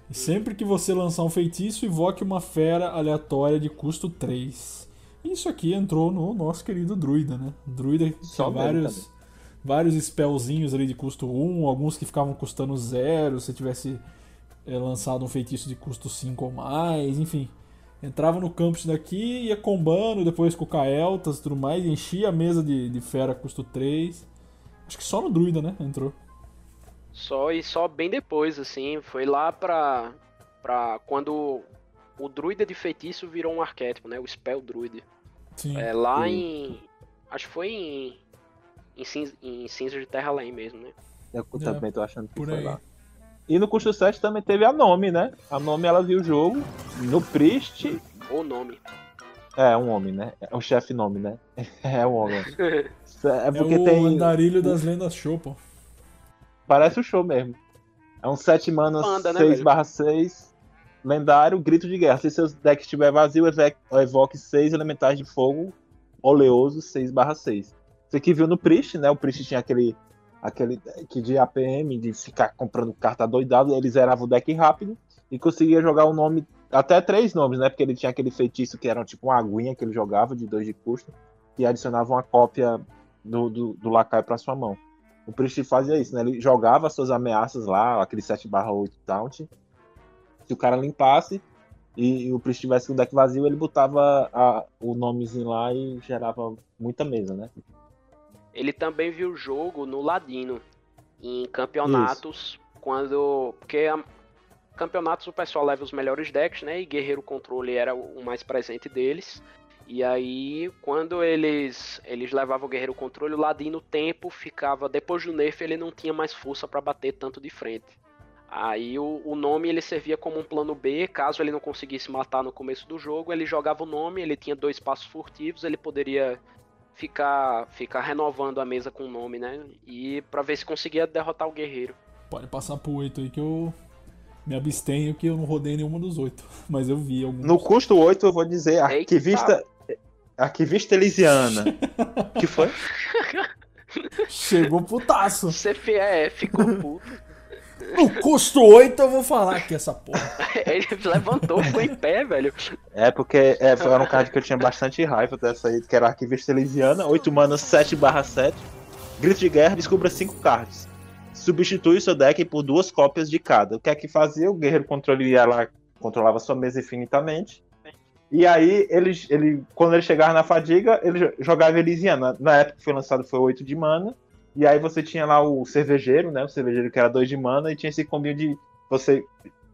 E sempre que você lançar um feitiço, invoque uma fera aleatória de custo 3. Isso aqui entrou no nosso querido druida, né? Druida que tinha vários, vários spellzinhos ali de custo 1, alguns que ficavam custando 0, se tivesse é, lançado um feitiço de custo 5 ou mais, enfim. Entrava no campus daqui, ia combando, depois com o Kael'thas e tudo mais, enchia a mesa de, de fera custo 3. Acho que só no druida, né? Entrou. Só e só bem depois, assim, foi lá pra, pra quando o druida de feitiço virou um arquétipo, né? O spell druid. Sim. É lá Sim. em. Acho que foi em. Em, Cin- em Cinza de Terra Além mesmo, né? Eu também tô achando que foi aí. lá. E no custo 7 também teve a Nome, né? A Nome ela viu o jogo. No Priest. O nome. É, um homem, né? É um chefe nome, né? [LAUGHS] É um homem. [LAUGHS] É É porque o tem. andarilho das lendas show, pô. Parece o show mesmo. É um 7 manas Manda, né, 6 velho? barra 6. Lendário, grito de guerra. Se seu deck estiver vazio, evoque- evoque 6 elementais de fogo oleoso 6 barra 6. Você aqui viu no Priest, né? O Priest tinha aquele, aquele deck de APM, de ficar comprando carta doidado. Ele zerava o deck rápido e conseguia jogar o nome, até três nomes, né? Porque ele tinha aquele feitiço que era tipo uma aguinha que ele jogava de 2 de custo e adicionava uma cópia do, do, do lacaio para sua mão. O Priest fazia isso, né? Ele jogava suas ameaças lá, aquele 7 barra 8 taunt. Se o cara limpasse e, e o Priest tivesse com o deck vazio, ele botava a- o nomezinho lá e gerava muita mesa, né? Ele também viu o jogo no Ladino, em campeonatos, quando. Porque a- campeonatos o pessoal leva os melhores decks, né? E Guerreiro Controle era o mais presente deles. E aí, quando eles eles levavam o Guerreiro Controle, o Ladino tempo ficava. Depois do nerf, ele não tinha mais força pra bater tanto de frente. Aí o, o nome ele servia como um plano B, caso ele não conseguisse matar no começo do jogo, ele jogava o nome, ele tinha dois passos furtivos, ele poderia ficar ficar renovando a mesa com o nome, né? E pra ver se conseguia derrotar o guerreiro. Pode passar pro 8 aí que eu me abstenho que eu não rodei nenhuma dos 8. [LAUGHS] Mas eu vi alguns. No custo 8, eu vou dizer Eita. arquivista. Arquivista Elisiana. que foi? Chegou putaço. É, ficou puto. No custo 8 eu vou falar que essa porra. [LAUGHS] ele levantou, ficou em pé, velho. É, porque é, foi- era um card que eu tinha bastante raiva dessa aí, que era Arquivista Elisiana, 8 manas 7 barra 7. Grito de guerra, descubra 5 cards. Substitui o seu deck por duas cópias de cada. O que é que fazia? O guerreiro controle lá, controlava sua mesa infinitamente. E aí, ele, ele, quando ele chegava na fadiga, ele jo- jogava Elisiana. Na época que foi lançado foi 8 de mana. E aí você tinha lá o cervejeiro, né? O cervejeiro que era 2 de mana, e tinha esse combinho de você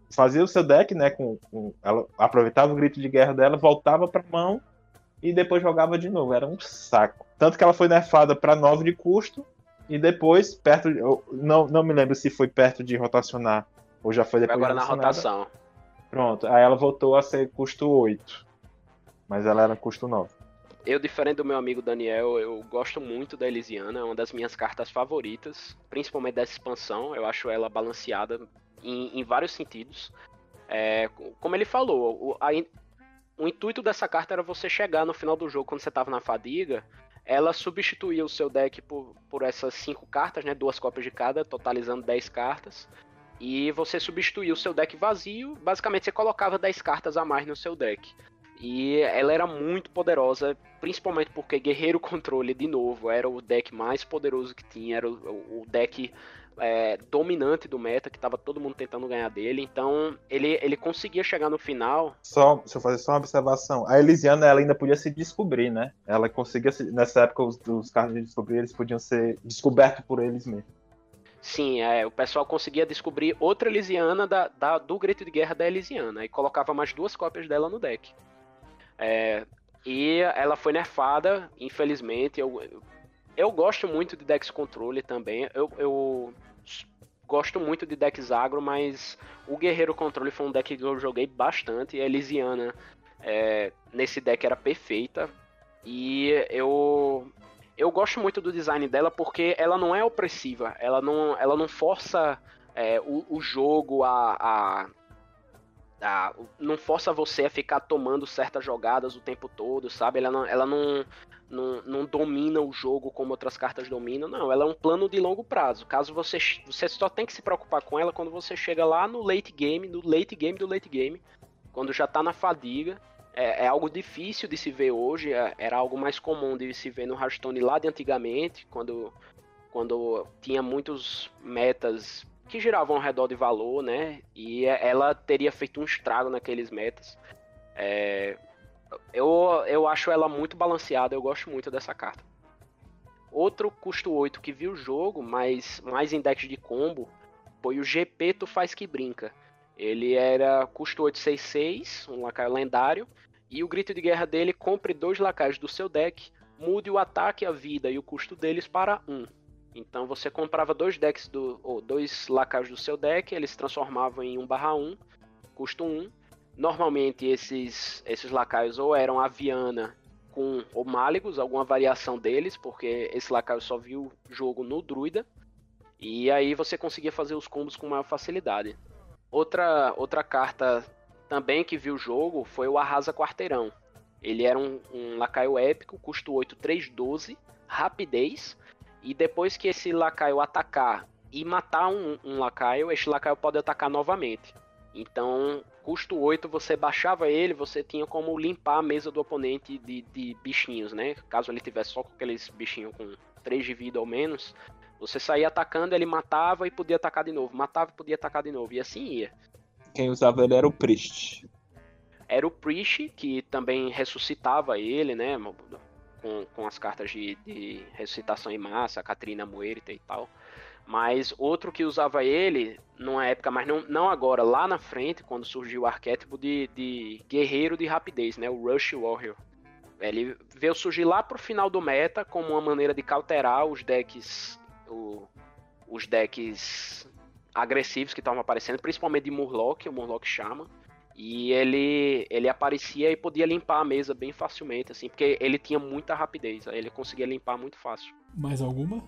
fazia o seu deck, né? Com, com- ela aproveitava o grito de guerra dela, voltava pra mão e depois jogava de novo. Era um saco. Tanto que ela foi nerfada pra 9 de custo. E depois, perto. de- eu não, não me lembro se foi perto de rotacionar ou já foi depois Agora de na rotação. Pronto. Aí ela voltou a ser custo 8. Mas ela era custo 9. Eu, diferente do meu amigo Daniel, eu gosto muito da Elisiana, é uma das minhas cartas favoritas, principalmente dessa expansão. Eu acho ela balanceada em, em vários sentidos. É, como ele falou, o, a o intuito dessa carta era você chegar no final do jogo, quando você estava na fadiga, ela substituía o seu deck por, por essas cinco cartas, né, duas cópias de cada, totalizando 10 cartas. E você substituía o seu deck vazio, basicamente você colocava 10 cartas a mais no seu deck. E ela era muito poderosa, principalmente porque Guerreiro Controle, de novo, era o deck mais poderoso que tinha, era o, o deck é, dominante do meta, que tava todo mundo tentando ganhar dele. Então, ele, ele conseguia chegar no final. Só, deixa eu fazer só uma observação. A Elisiana, ela ainda podia se descobrir, né? Ela conseguia, se, nessa época, os, os carros de descobrir, eles podiam ser descobertos por eles mesmos. Sim, é, o pessoal conseguia descobrir outra Elisiana da, da, do grito de guerra da Elisiana e colocava mais duas cópias dela no deck. É, e ela foi nerfada, infelizmente. Eu, eu gosto muito de decks controle também. Eu, eu gosto muito de decks agro, mas o Guerreiro Controle foi um deck que eu joguei bastante. E a Elisiana é, nesse deck era perfeita. E eu eu gosto muito do design dela porque ela não é opressiva, ela não, ela não força é, o, o, jogo a, a, a, não força você a ficar tomando certas jogadas o tempo todo, sabe? Ela não, ela não, não, não domina o jogo como outras cartas dominam, não. Ela é um plano de longo prazo. Caso você, você só tem que se preocupar com ela quando você chega lá no late game, no late game do late game, quando já tá na fadiga é, é, algo difícil de se ver hoje, é, era algo mais comum de se ver no Hearthstone lá de antigamente, quando, quando tinha muitos metas que giravam ao redor de valor, né? E é, ela teria feito um estrago naqueles metas. É, eu, eu acho ela muito balanceada, eu gosto muito dessa carta. Outro custo 8 que viu o jogo, mas mais index de combo, foi o GP Tu Faz Que Brinca. Ele era custo 866, um lacaio lendário, e o grito de guerra dele compre dois lacaios do seu deck, mude o ataque, a vida e o custo deles para um. Então você comprava dois decks do, ou dois lacaios do seu deck, eles se transformavam em 1/1, custo 1. Normalmente esses esses lacaios ou eram Aviana com ou Máligos, alguma variação deles, porque esse lacaio só viu jogo no Druida. E aí você conseguia fazer os combos com maior facilidade. Outra, outra carta também que viu o jogo foi o Arrasa Quarteirão. Ele era um, um lacaio épico, custo 8, 3, 12, rapidez. E depois que esse lacaio atacar e matar um, um lacaio, este lacaio pode atacar novamente. Então, custo 8, você baixava ele, você tinha como limpar a mesa do oponente de, de bichinhos, né? Caso ele tivesse só com aqueles bichinhos com 3 de vida ou menos, você saía atacando, ele matava e podia atacar de novo, matava e podia atacar de novo, e assim ia. Quem usava ele era o Priest. Era o Priest, que também ressuscitava ele, né? Com, com as cartas de, de ressuscitação em massa, a Catrina Muerta e tal. Mas outro que usava ele, numa época, mas não, não agora, lá na frente, quando surgiu o arquétipo de, de guerreiro de rapidez, né? O Rush Warrior. Ele veio surgir lá pro final do meta como uma maneira de cauterar os decks o, os decks agressivos que estavam aparecendo, principalmente de Murloc, o Murloc chama. E ele, ele aparecia e podia limpar a mesa bem facilmente, assim, porque ele tinha muita rapidez, ele conseguia limpar muito fácil. Mais alguma?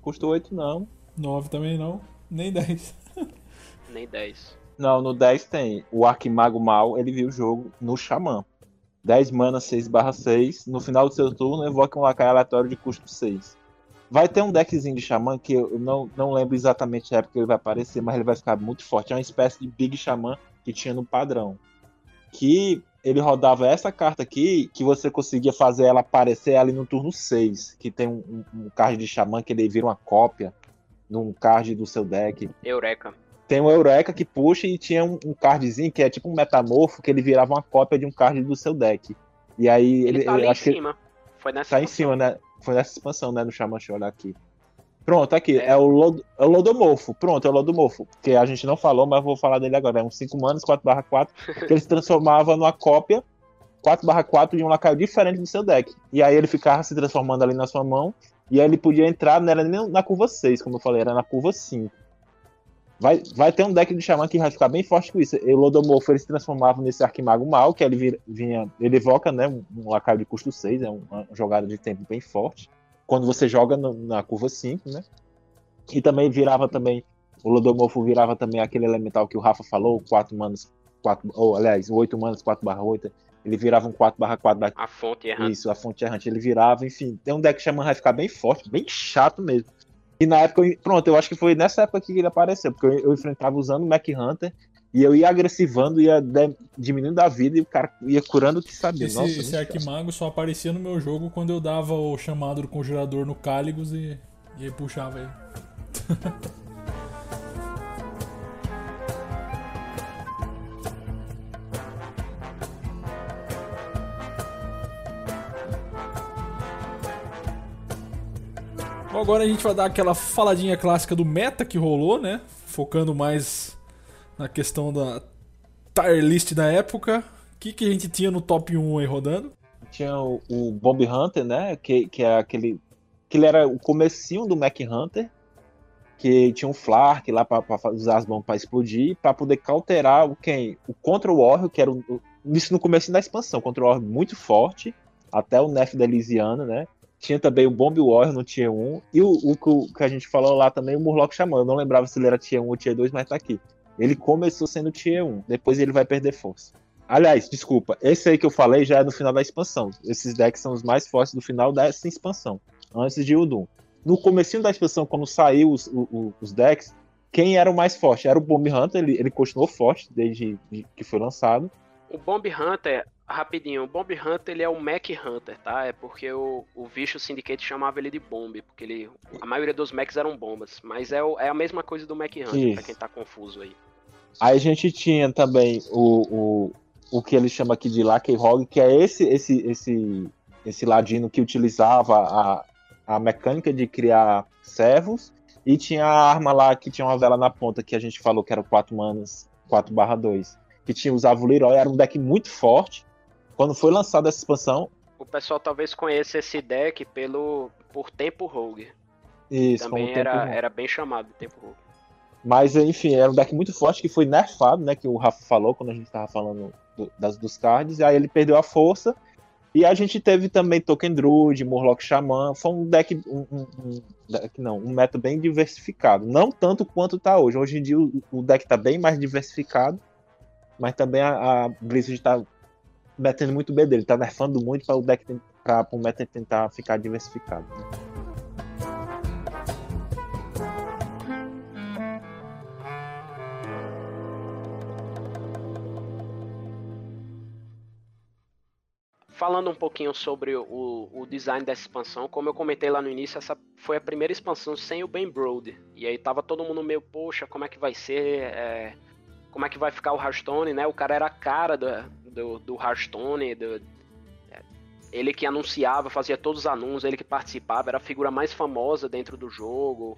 Custa 8 não. 9 também não. Nem 10. [LAUGHS] Nem 10. Não, no 10 tem. O Arquimago Mal, ele viu o jogo no Xamã. 10 mana 6 barra 6. No final do seu turno, evoca um lacaio aleatório de custo 6. Vai ter um deckzinho de Xamã que eu não, não lembro exatamente a época que ele vai aparecer, mas ele vai ficar muito forte. É uma espécie de Big Xamã que tinha no padrão. Que ele rodava essa carta aqui, que você conseguia fazer ela aparecer ali no turno 6. Que tem um, um card de Xamã que ele vira uma cópia num card do seu deck. Eureka. Tem um Eureka que puxa e tinha um, um cardzinho que é tipo um metamorfo, que ele virava uma cópia de um card do seu deck. E aí ele. ele tá em cima. Foi nessa tá em cima, né? Foi nessa expansão, né? No Shaman olha aqui. Pronto, aqui. É, é o, Lod, é o Lodomorfo. Pronto, é o Lodomorfo. Que a gente não falou, mas vou falar dele agora. É um 5 manos, 4/4, [LAUGHS] que ele se transformava numa cópia 4/4 de um lacaio diferente do seu deck. E aí ele ficava se transformando ali na sua mão. E aí ele podia entrar, não era nem na curva 6, como eu falei, era na curva 5. Vai, vai ter um deck de Xamã que vai ficar bem forte com isso. E o Lodomorfo ele se transformava nesse Arquimago Mal, que ele vira, vinha. Ele evoca, né? Um, um lacaio de custo 6, é uma, uma jogada de tempo bem forte. Quando você joga no, na curva 5, né? E também virava também. O Lodomorfo virava também aquele elemental que o Rafa falou, 4 manos, 4, ou aliás, 8 manos, 4 barra 8. Ele virava um 4 barra 4 da... A fonte errante. Isso, a fonte errante. Ele virava, enfim. Tem um deck Xamã vai ficar bem forte, bem chato mesmo. E na época, eu, pronto, eu acho que foi nessa época que ele apareceu, porque eu, eu enfrentava usando o Mac Hunter E eu ia agressivando, ia de- diminuindo a vida e o cara ia curando o que sabia. Esse, Nossa, esse. Arquimago só aparecia no meu jogo quando eu dava o chamado do congelador no Cáligos e, e puxava ele. [LAUGHS] Bom, agora a gente vai dar aquela faladinha clássica do meta que rolou, né? Focando mais na questão da tier list da época. O que, que a gente tinha no top 1 aí rodando? Tinha o, o Hunter, né? Que, que é aquele. Que ele era o comecinho do Mac Hunter. Que tinha um Flark lá pra usar as bombas pra explodir. Pra poder cauterar o quem? O Contra Warrior, que era o, isso no começo da expansão. Contra Warrior muito forte. Até o Nerf da Elysiana, né? Tinha também o Bomb Warrior no Tier 1. E o, o que a gente falou lá também, o Murloc Xamã. Eu não lembrava se ele era Tier 1 ou Tier 2, mas tá aqui. Ele começou sendo Tier 1. Depois ele vai perder força. Aliás, desculpa, esse aí que eu falei já é no final da expansão. Esses decks são os mais fortes do final dessa expansão, antes de Udun. No comecinho da expansão, quando saiu os, o- o- os decks, quem era o mais forte? Era o Bomb Hunter, ele, ele continuou forte desde de- que foi lançado. O Bomb Hunter, rapidinho, o Bomb Hunter ele é o Mech Hunter, tá? É porque o, o Vicious Syndicate chamava ele de Bomb, porque ele, a maioria dos mechs eram bombas, mas é, o- é a mesma coisa do Mech Hunter, Isso. pra quem tá confuso aí. Aí a gente tinha também o, o, o que ele chama aqui de Lucky Hog, que é esse esse esse esse ladino que utilizava a, a mecânica de criar servos e tinha a arma lá que tinha uma vela na ponta que a gente falou que era o 4 manas 4/2, que tinha usava o Leroy, era um deck muito forte. Quando foi lançada essa expansão, O pessoal talvez conheça esse deck pelo por Tempo Rogue. isso, Também era, era bem chamado Tempo Rogue. Mas, enfim, era um deck muito forte que foi nerfado, né? Que o Rafa falou quando a gente tava falando do- das, dos cards. E aí ele perdeu a força. E a gente teve também Token Druid, Murloc Xamã. Foi um deck. Um, um- um deck não, um meta bem diversificado. Não tanto quanto tá hoje. Hoje em dia o, o deck tá bem mais diversificado. Mas também a, a Blizzard tá metendo muito B dele. Tá nerfando muito para o deck pra, o meta tentar ficar diversificado. Falando um pouquinho sobre o, o design dessa expansão, como eu comentei lá no início, essa foi a primeira expansão sem o Ben Brode. E aí tava todo mundo meio, poxa, como é que vai ser? é, como é que vai ficar o Hearthstone, né? O cara era a cara do, do, do Hearthstone, do, é, ele que anunciava, fazia todos os anúncios, ele que participava, era a figura mais famosa dentro do jogo.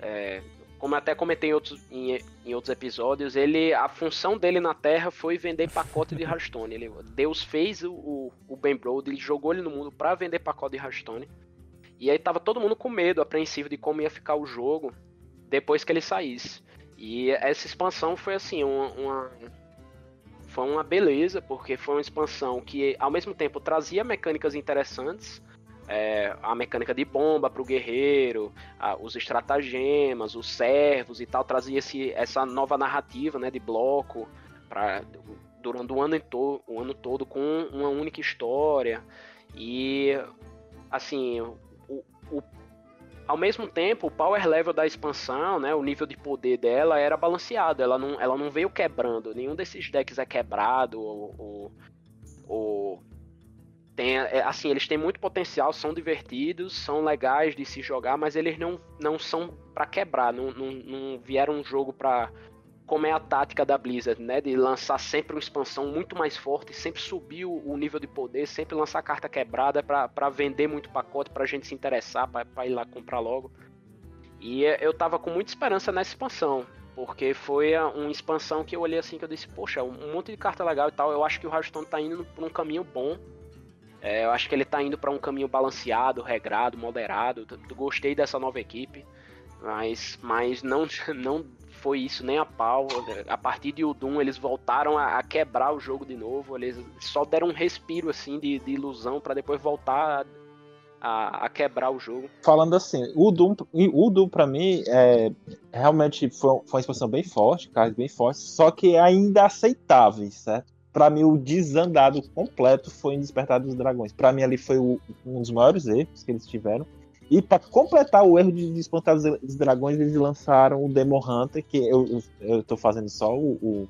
É, como até comentei em outros, em, em outros episódios, ele a função dele na Terra foi vender pacote de Hearthstone. Ele, Deus fez o, o, o Ben Brode, ele jogou ele no mundo para vender pacote de Hearthstone. E aí tava todo mundo com medo, apreensivo de como ia ficar o jogo depois que ele saísse. E essa expansão foi assim, uma, uma foi uma beleza, porque foi uma expansão que ao mesmo tempo trazia mecânicas interessantes, é, a mecânica de bomba para o guerreiro, a- os estratagemas, os servos e tal, trazia esse, essa nova narrativa né, de bloco pra, durante o ano, to, o ano todo com uma única história. E assim, o, o- ao mesmo tempo, o power level da expansão, né, o nível de poder dela era balanceado, ela não, ela não veio quebrando, nenhum desses decks é quebrado ou, ou, ou tem, é, assim, eles têm muito potencial, são divertidos, são legais de se jogar, mas eles não, não são pra quebrar, não, não, não vieram um jogo pra como é a tática da Blizzard, né, de lançar sempre uma expansão muito mais forte, sempre subir o, nível de poder, sempre lançar carta quebrada pra vender muito pacote, pra gente se interessar, pra ir lá comprar logo. E é, eu tava com muita esperança nessa expansão, porque foi uma expansão que eu olhei assim que eu disse, poxa, um monte de carta legal e tal, eu acho que o Hearthstone tá indo por um caminho bom. É, eu acho que ele tá indo pra um caminho balanceado, regrado, moderado. Gostei dessa nova equipe, mas, mas não, [LAUGHS] não foi isso nem a pau. A partir de Udum eles voltaram a, a quebrar o jogo de novo. Eles só deram um respiro assim de, de ilusão pra depois voltar a, a- quebrar o jogo. falando assim, o Doom, o Doom mim é, realmente foi, foi uma expansão bem forte, cards bem fortes, só que ainda aceitáveis, certo? Pra mim, o desandado completo foi em Despertar dos Dragões. Pra mim, ali foi o- um dos maiores erros que eles tiveram. E pra completar o erro de Despertar dos dos Dragões, eles lançaram o Demon Hunter, que eu, eu, eu tô fazendo só o, o,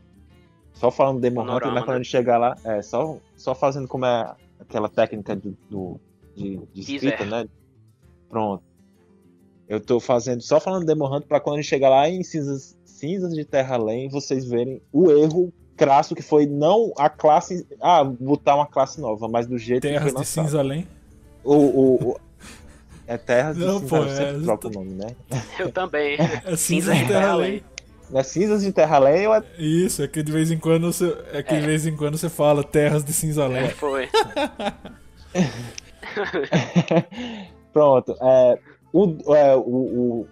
Só falando Demon Panorama, Hunter, mas quando né? a gente chegar lá, é, só, só fazendo como é aquela técnica do, do- de, de escrita, né? Pronto. Eu tô fazendo só falando Demon Hunter pra quando a gente chegar lá em Cinzas, Cinzas de Terra Além, vocês verem o erro crasso que foi não a classe. Ah, botar uma classe nova, mas do jeito que Terras foi de. Cinza Além. O, o, o- É Terras de Não, Cinza, pô, eu sempre é- troco o nome, né? Eu também. É Cinza Cinza de Terra Terra Além. Não é Cinzas de Terra Além ou é Isso, é que de vez em quando você, é que de vez em quando você fala Terras de Cinza Além. Foi. [LAUGHS] Pronto. É, o, é, o, o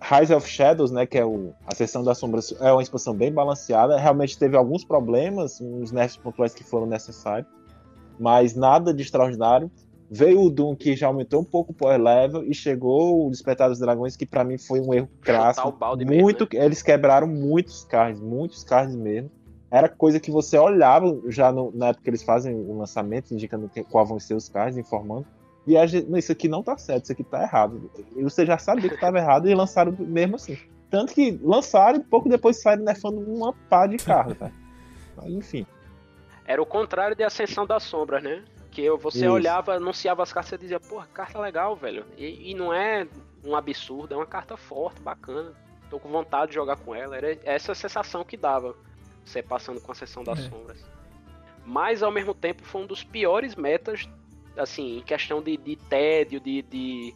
Rise of Shadows, né, que é o, a seção das sombras, é uma expansão bem balanceada. Realmente teve alguns problemas, uns nerfs pontuais que foram necessários, mas nada de extraordinário. Veio o Doom que já aumentou um pouco o power level e chegou o Despertar dos Dragões que pra mim foi um erro crasso. o balde mesmo, muito, eles quebraram muitos cards, muitos cards mesmo. Era coisa que você olhava já no- na época que eles fazem o lançamento, indicando que, qual vão ser os cards, informando. E a gente, "Não, isso aqui não tá certo, isso aqui tá errado. E você já sabia que tava [LAUGHS] errado e lançaram mesmo assim. Tanto que lançaram e pouco depois saíram nerfando uma pá de carro, tá? Enfim. Era o contrário de Ascensão das Sombras, né? Que eu- você Isso. olhava, anunciava as cartas e dizia, porra, carta legal, velho. E, e não é um absurdo, é uma carta forte, bacana. Tô com vontade de jogar com ela. Era essa sensação que dava você passando com a Ascensão das É. Sombras. Mas ao mesmo tempo foi um dos piores metas, assim, em questão de, de tédio, de, de,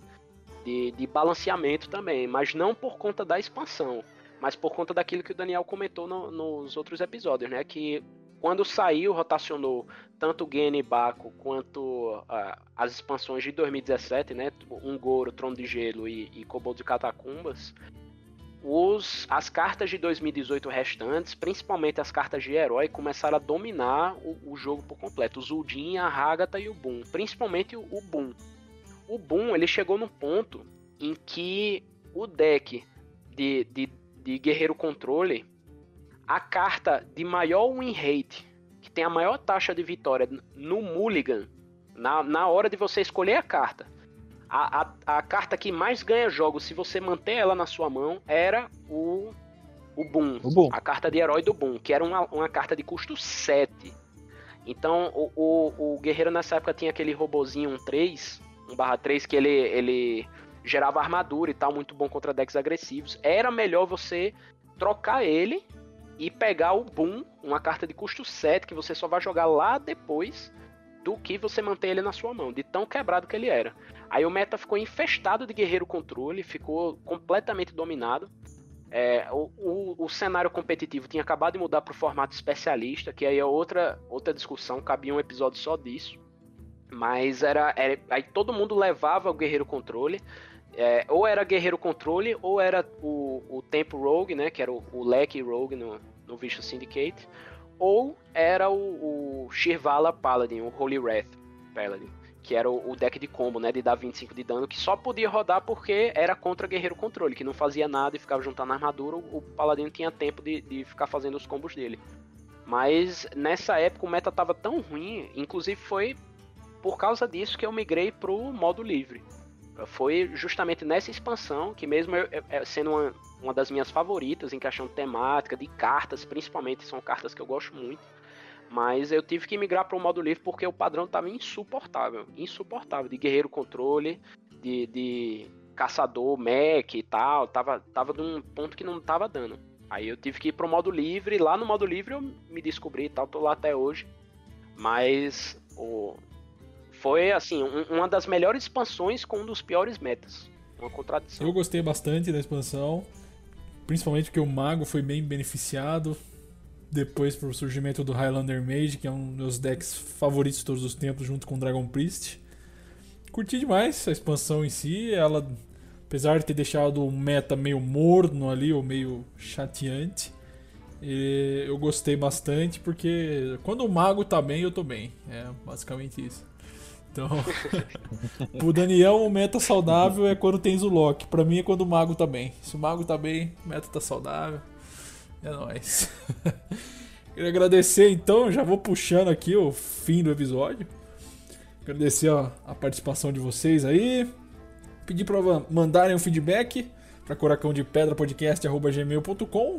de, de balanceamento também. Mas não por conta da expansão, mas por conta daquilo que o Daniel comentou no- nos outros episódios, né? Que quando saiu, rotacionou tanto Gene Baco quanto ah, as expansões de 2017, né? Um Goro, Trono de Gelo e, e Kobolds e Catacumbas. Os, as cartas de 2018 restantes, principalmente as cartas de herói, começaram a dominar o, o jogo por completo. O Zuldin, a Hagatha e o Boom. Principalmente o, o Boom. O Boom, ele chegou num ponto em que o deck de, de, de Guerreiro Controle, a carta de maior win rate, que tem a maior taxa de vitória no Mulligan, na, na hora de você escolher a carta, a, a, a carta que mais ganha jogos, se você manter ela na sua mão, era o, o Boom. O Boom. A carta de herói do Boom, que era uma, uma carta de custo 7. Então, o, o, o guerreiro nessa época tinha aquele robozinho 1-3, 1/3, que ele, ele gerava armadura e tal, muito bom contra decks agressivos. Era melhor você trocar ele e pegar o Boom, uma carta de custo 7, que você só vai jogar lá depois do que você manter ele na sua mão, de tão quebrado que ele era. Aí o meta ficou infestado de guerreiro controle, ficou completamente dominado. É, o, o, o cenário competitivo tinha acabado de mudar para o formato especialista, que aí é outra, outra discussão, cabia um episódio só disso. Mas era, era aí todo mundo levava o guerreiro controle. É, ou era guerreiro controle, ou era o, o tempo rogue, né? Que era o, o leque rogue no, no Vicious Syndicate. Ou era o, o Shirvala Paladin, o Holy Wrath Paladin. Que era o, o deck de combo, né? De dar 25 de dano, que só podia rodar porque era contra guerreiro controle, que não fazia nada e ficava juntando armadura. O, Paladin tinha tempo de, de ficar fazendo os combos dele. Mas nessa época o meta tava tão ruim, inclusive foi por causa disso que eu migrei pro modo livre. Foi justamente nessa expansão que mesmo eu, eu- sendo uma, uma das minhas favoritas em questão temática, de cartas, principalmente são cartas que eu gosto muito. Mas eu tive que migrar para o modo livre porque o padrão tava insuportável, insuportável de guerreiro controle, de, de caçador, mech e tal, tava tava de um ponto que não tava dando. Aí eu tive que ir pro modo livre, lá no modo livre eu me descobri e tal, tô lá até hoje. Mas o foi assim, um- uma das melhores expansões com um dos piores metas. Uma contradição. Eu gostei bastante da expansão, principalmente porque o Mago foi bem beneficiado. Depois pro surgimento do Highlander Mage, que é um dos meus decks favoritos de todos os tempos, junto com o Dragon Priest. Curti demais a expansão em si, ela, apesar de ter deixado o meta meio morno ali, ou meio chateante, eu gostei bastante, porque quando o Mago tá bem, eu tô bem. É basicamente isso. Então, [LAUGHS] pro Daniel, o meta saudável é quando tem Zulok. Pra mim é quando o mago tá bem. Se o mago tá bem, o meta tá saudável. É nóis. [LAUGHS] Queria agradecer então, já vou puxando aqui o fim do episódio. Agradecer ó, a participação de vocês aí. Pedir pra va- mandarem um feedback para Coracão de Pedra.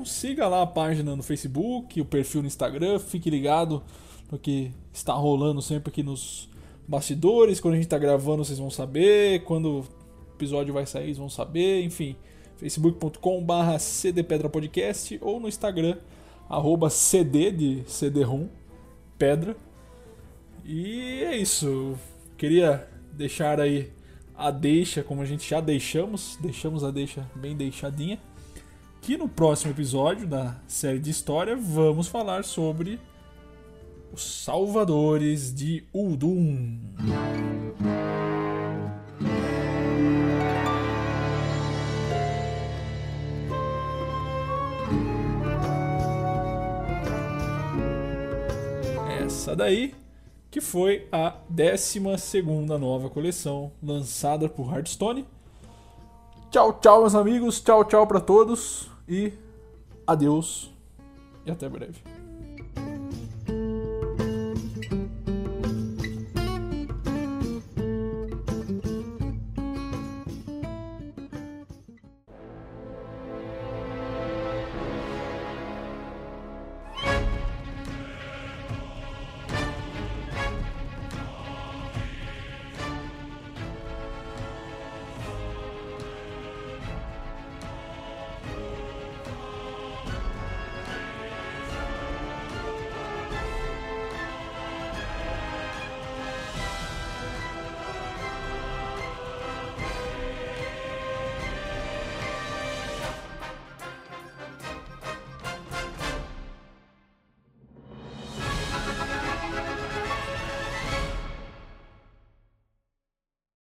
Siga lá a página no Facebook, o perfil no Instagram, fique ligado no que está rolando sempre aqui nos bastidores. Quando a gente está gravando, vocês vão saber. Quando o episódio vai sair, vocês vão saber. Enfim, facebook.com/barra cdpedrapodcast ou no Instagram arroba cd de cd-rom pedra. E é isso. Queria deixar aí a deixa, como a gente já deixamos, deixamos a deixa bem deixadinha. Que no próximo episódio da série de história vamos falar sobre os Salvadores de Uldum. Essa daí que foi a 12 nova coleção lançada por Hearthstone. Tchau, tchau, meus amigos. Tchau, tchau para todos. E adeus. E até breve.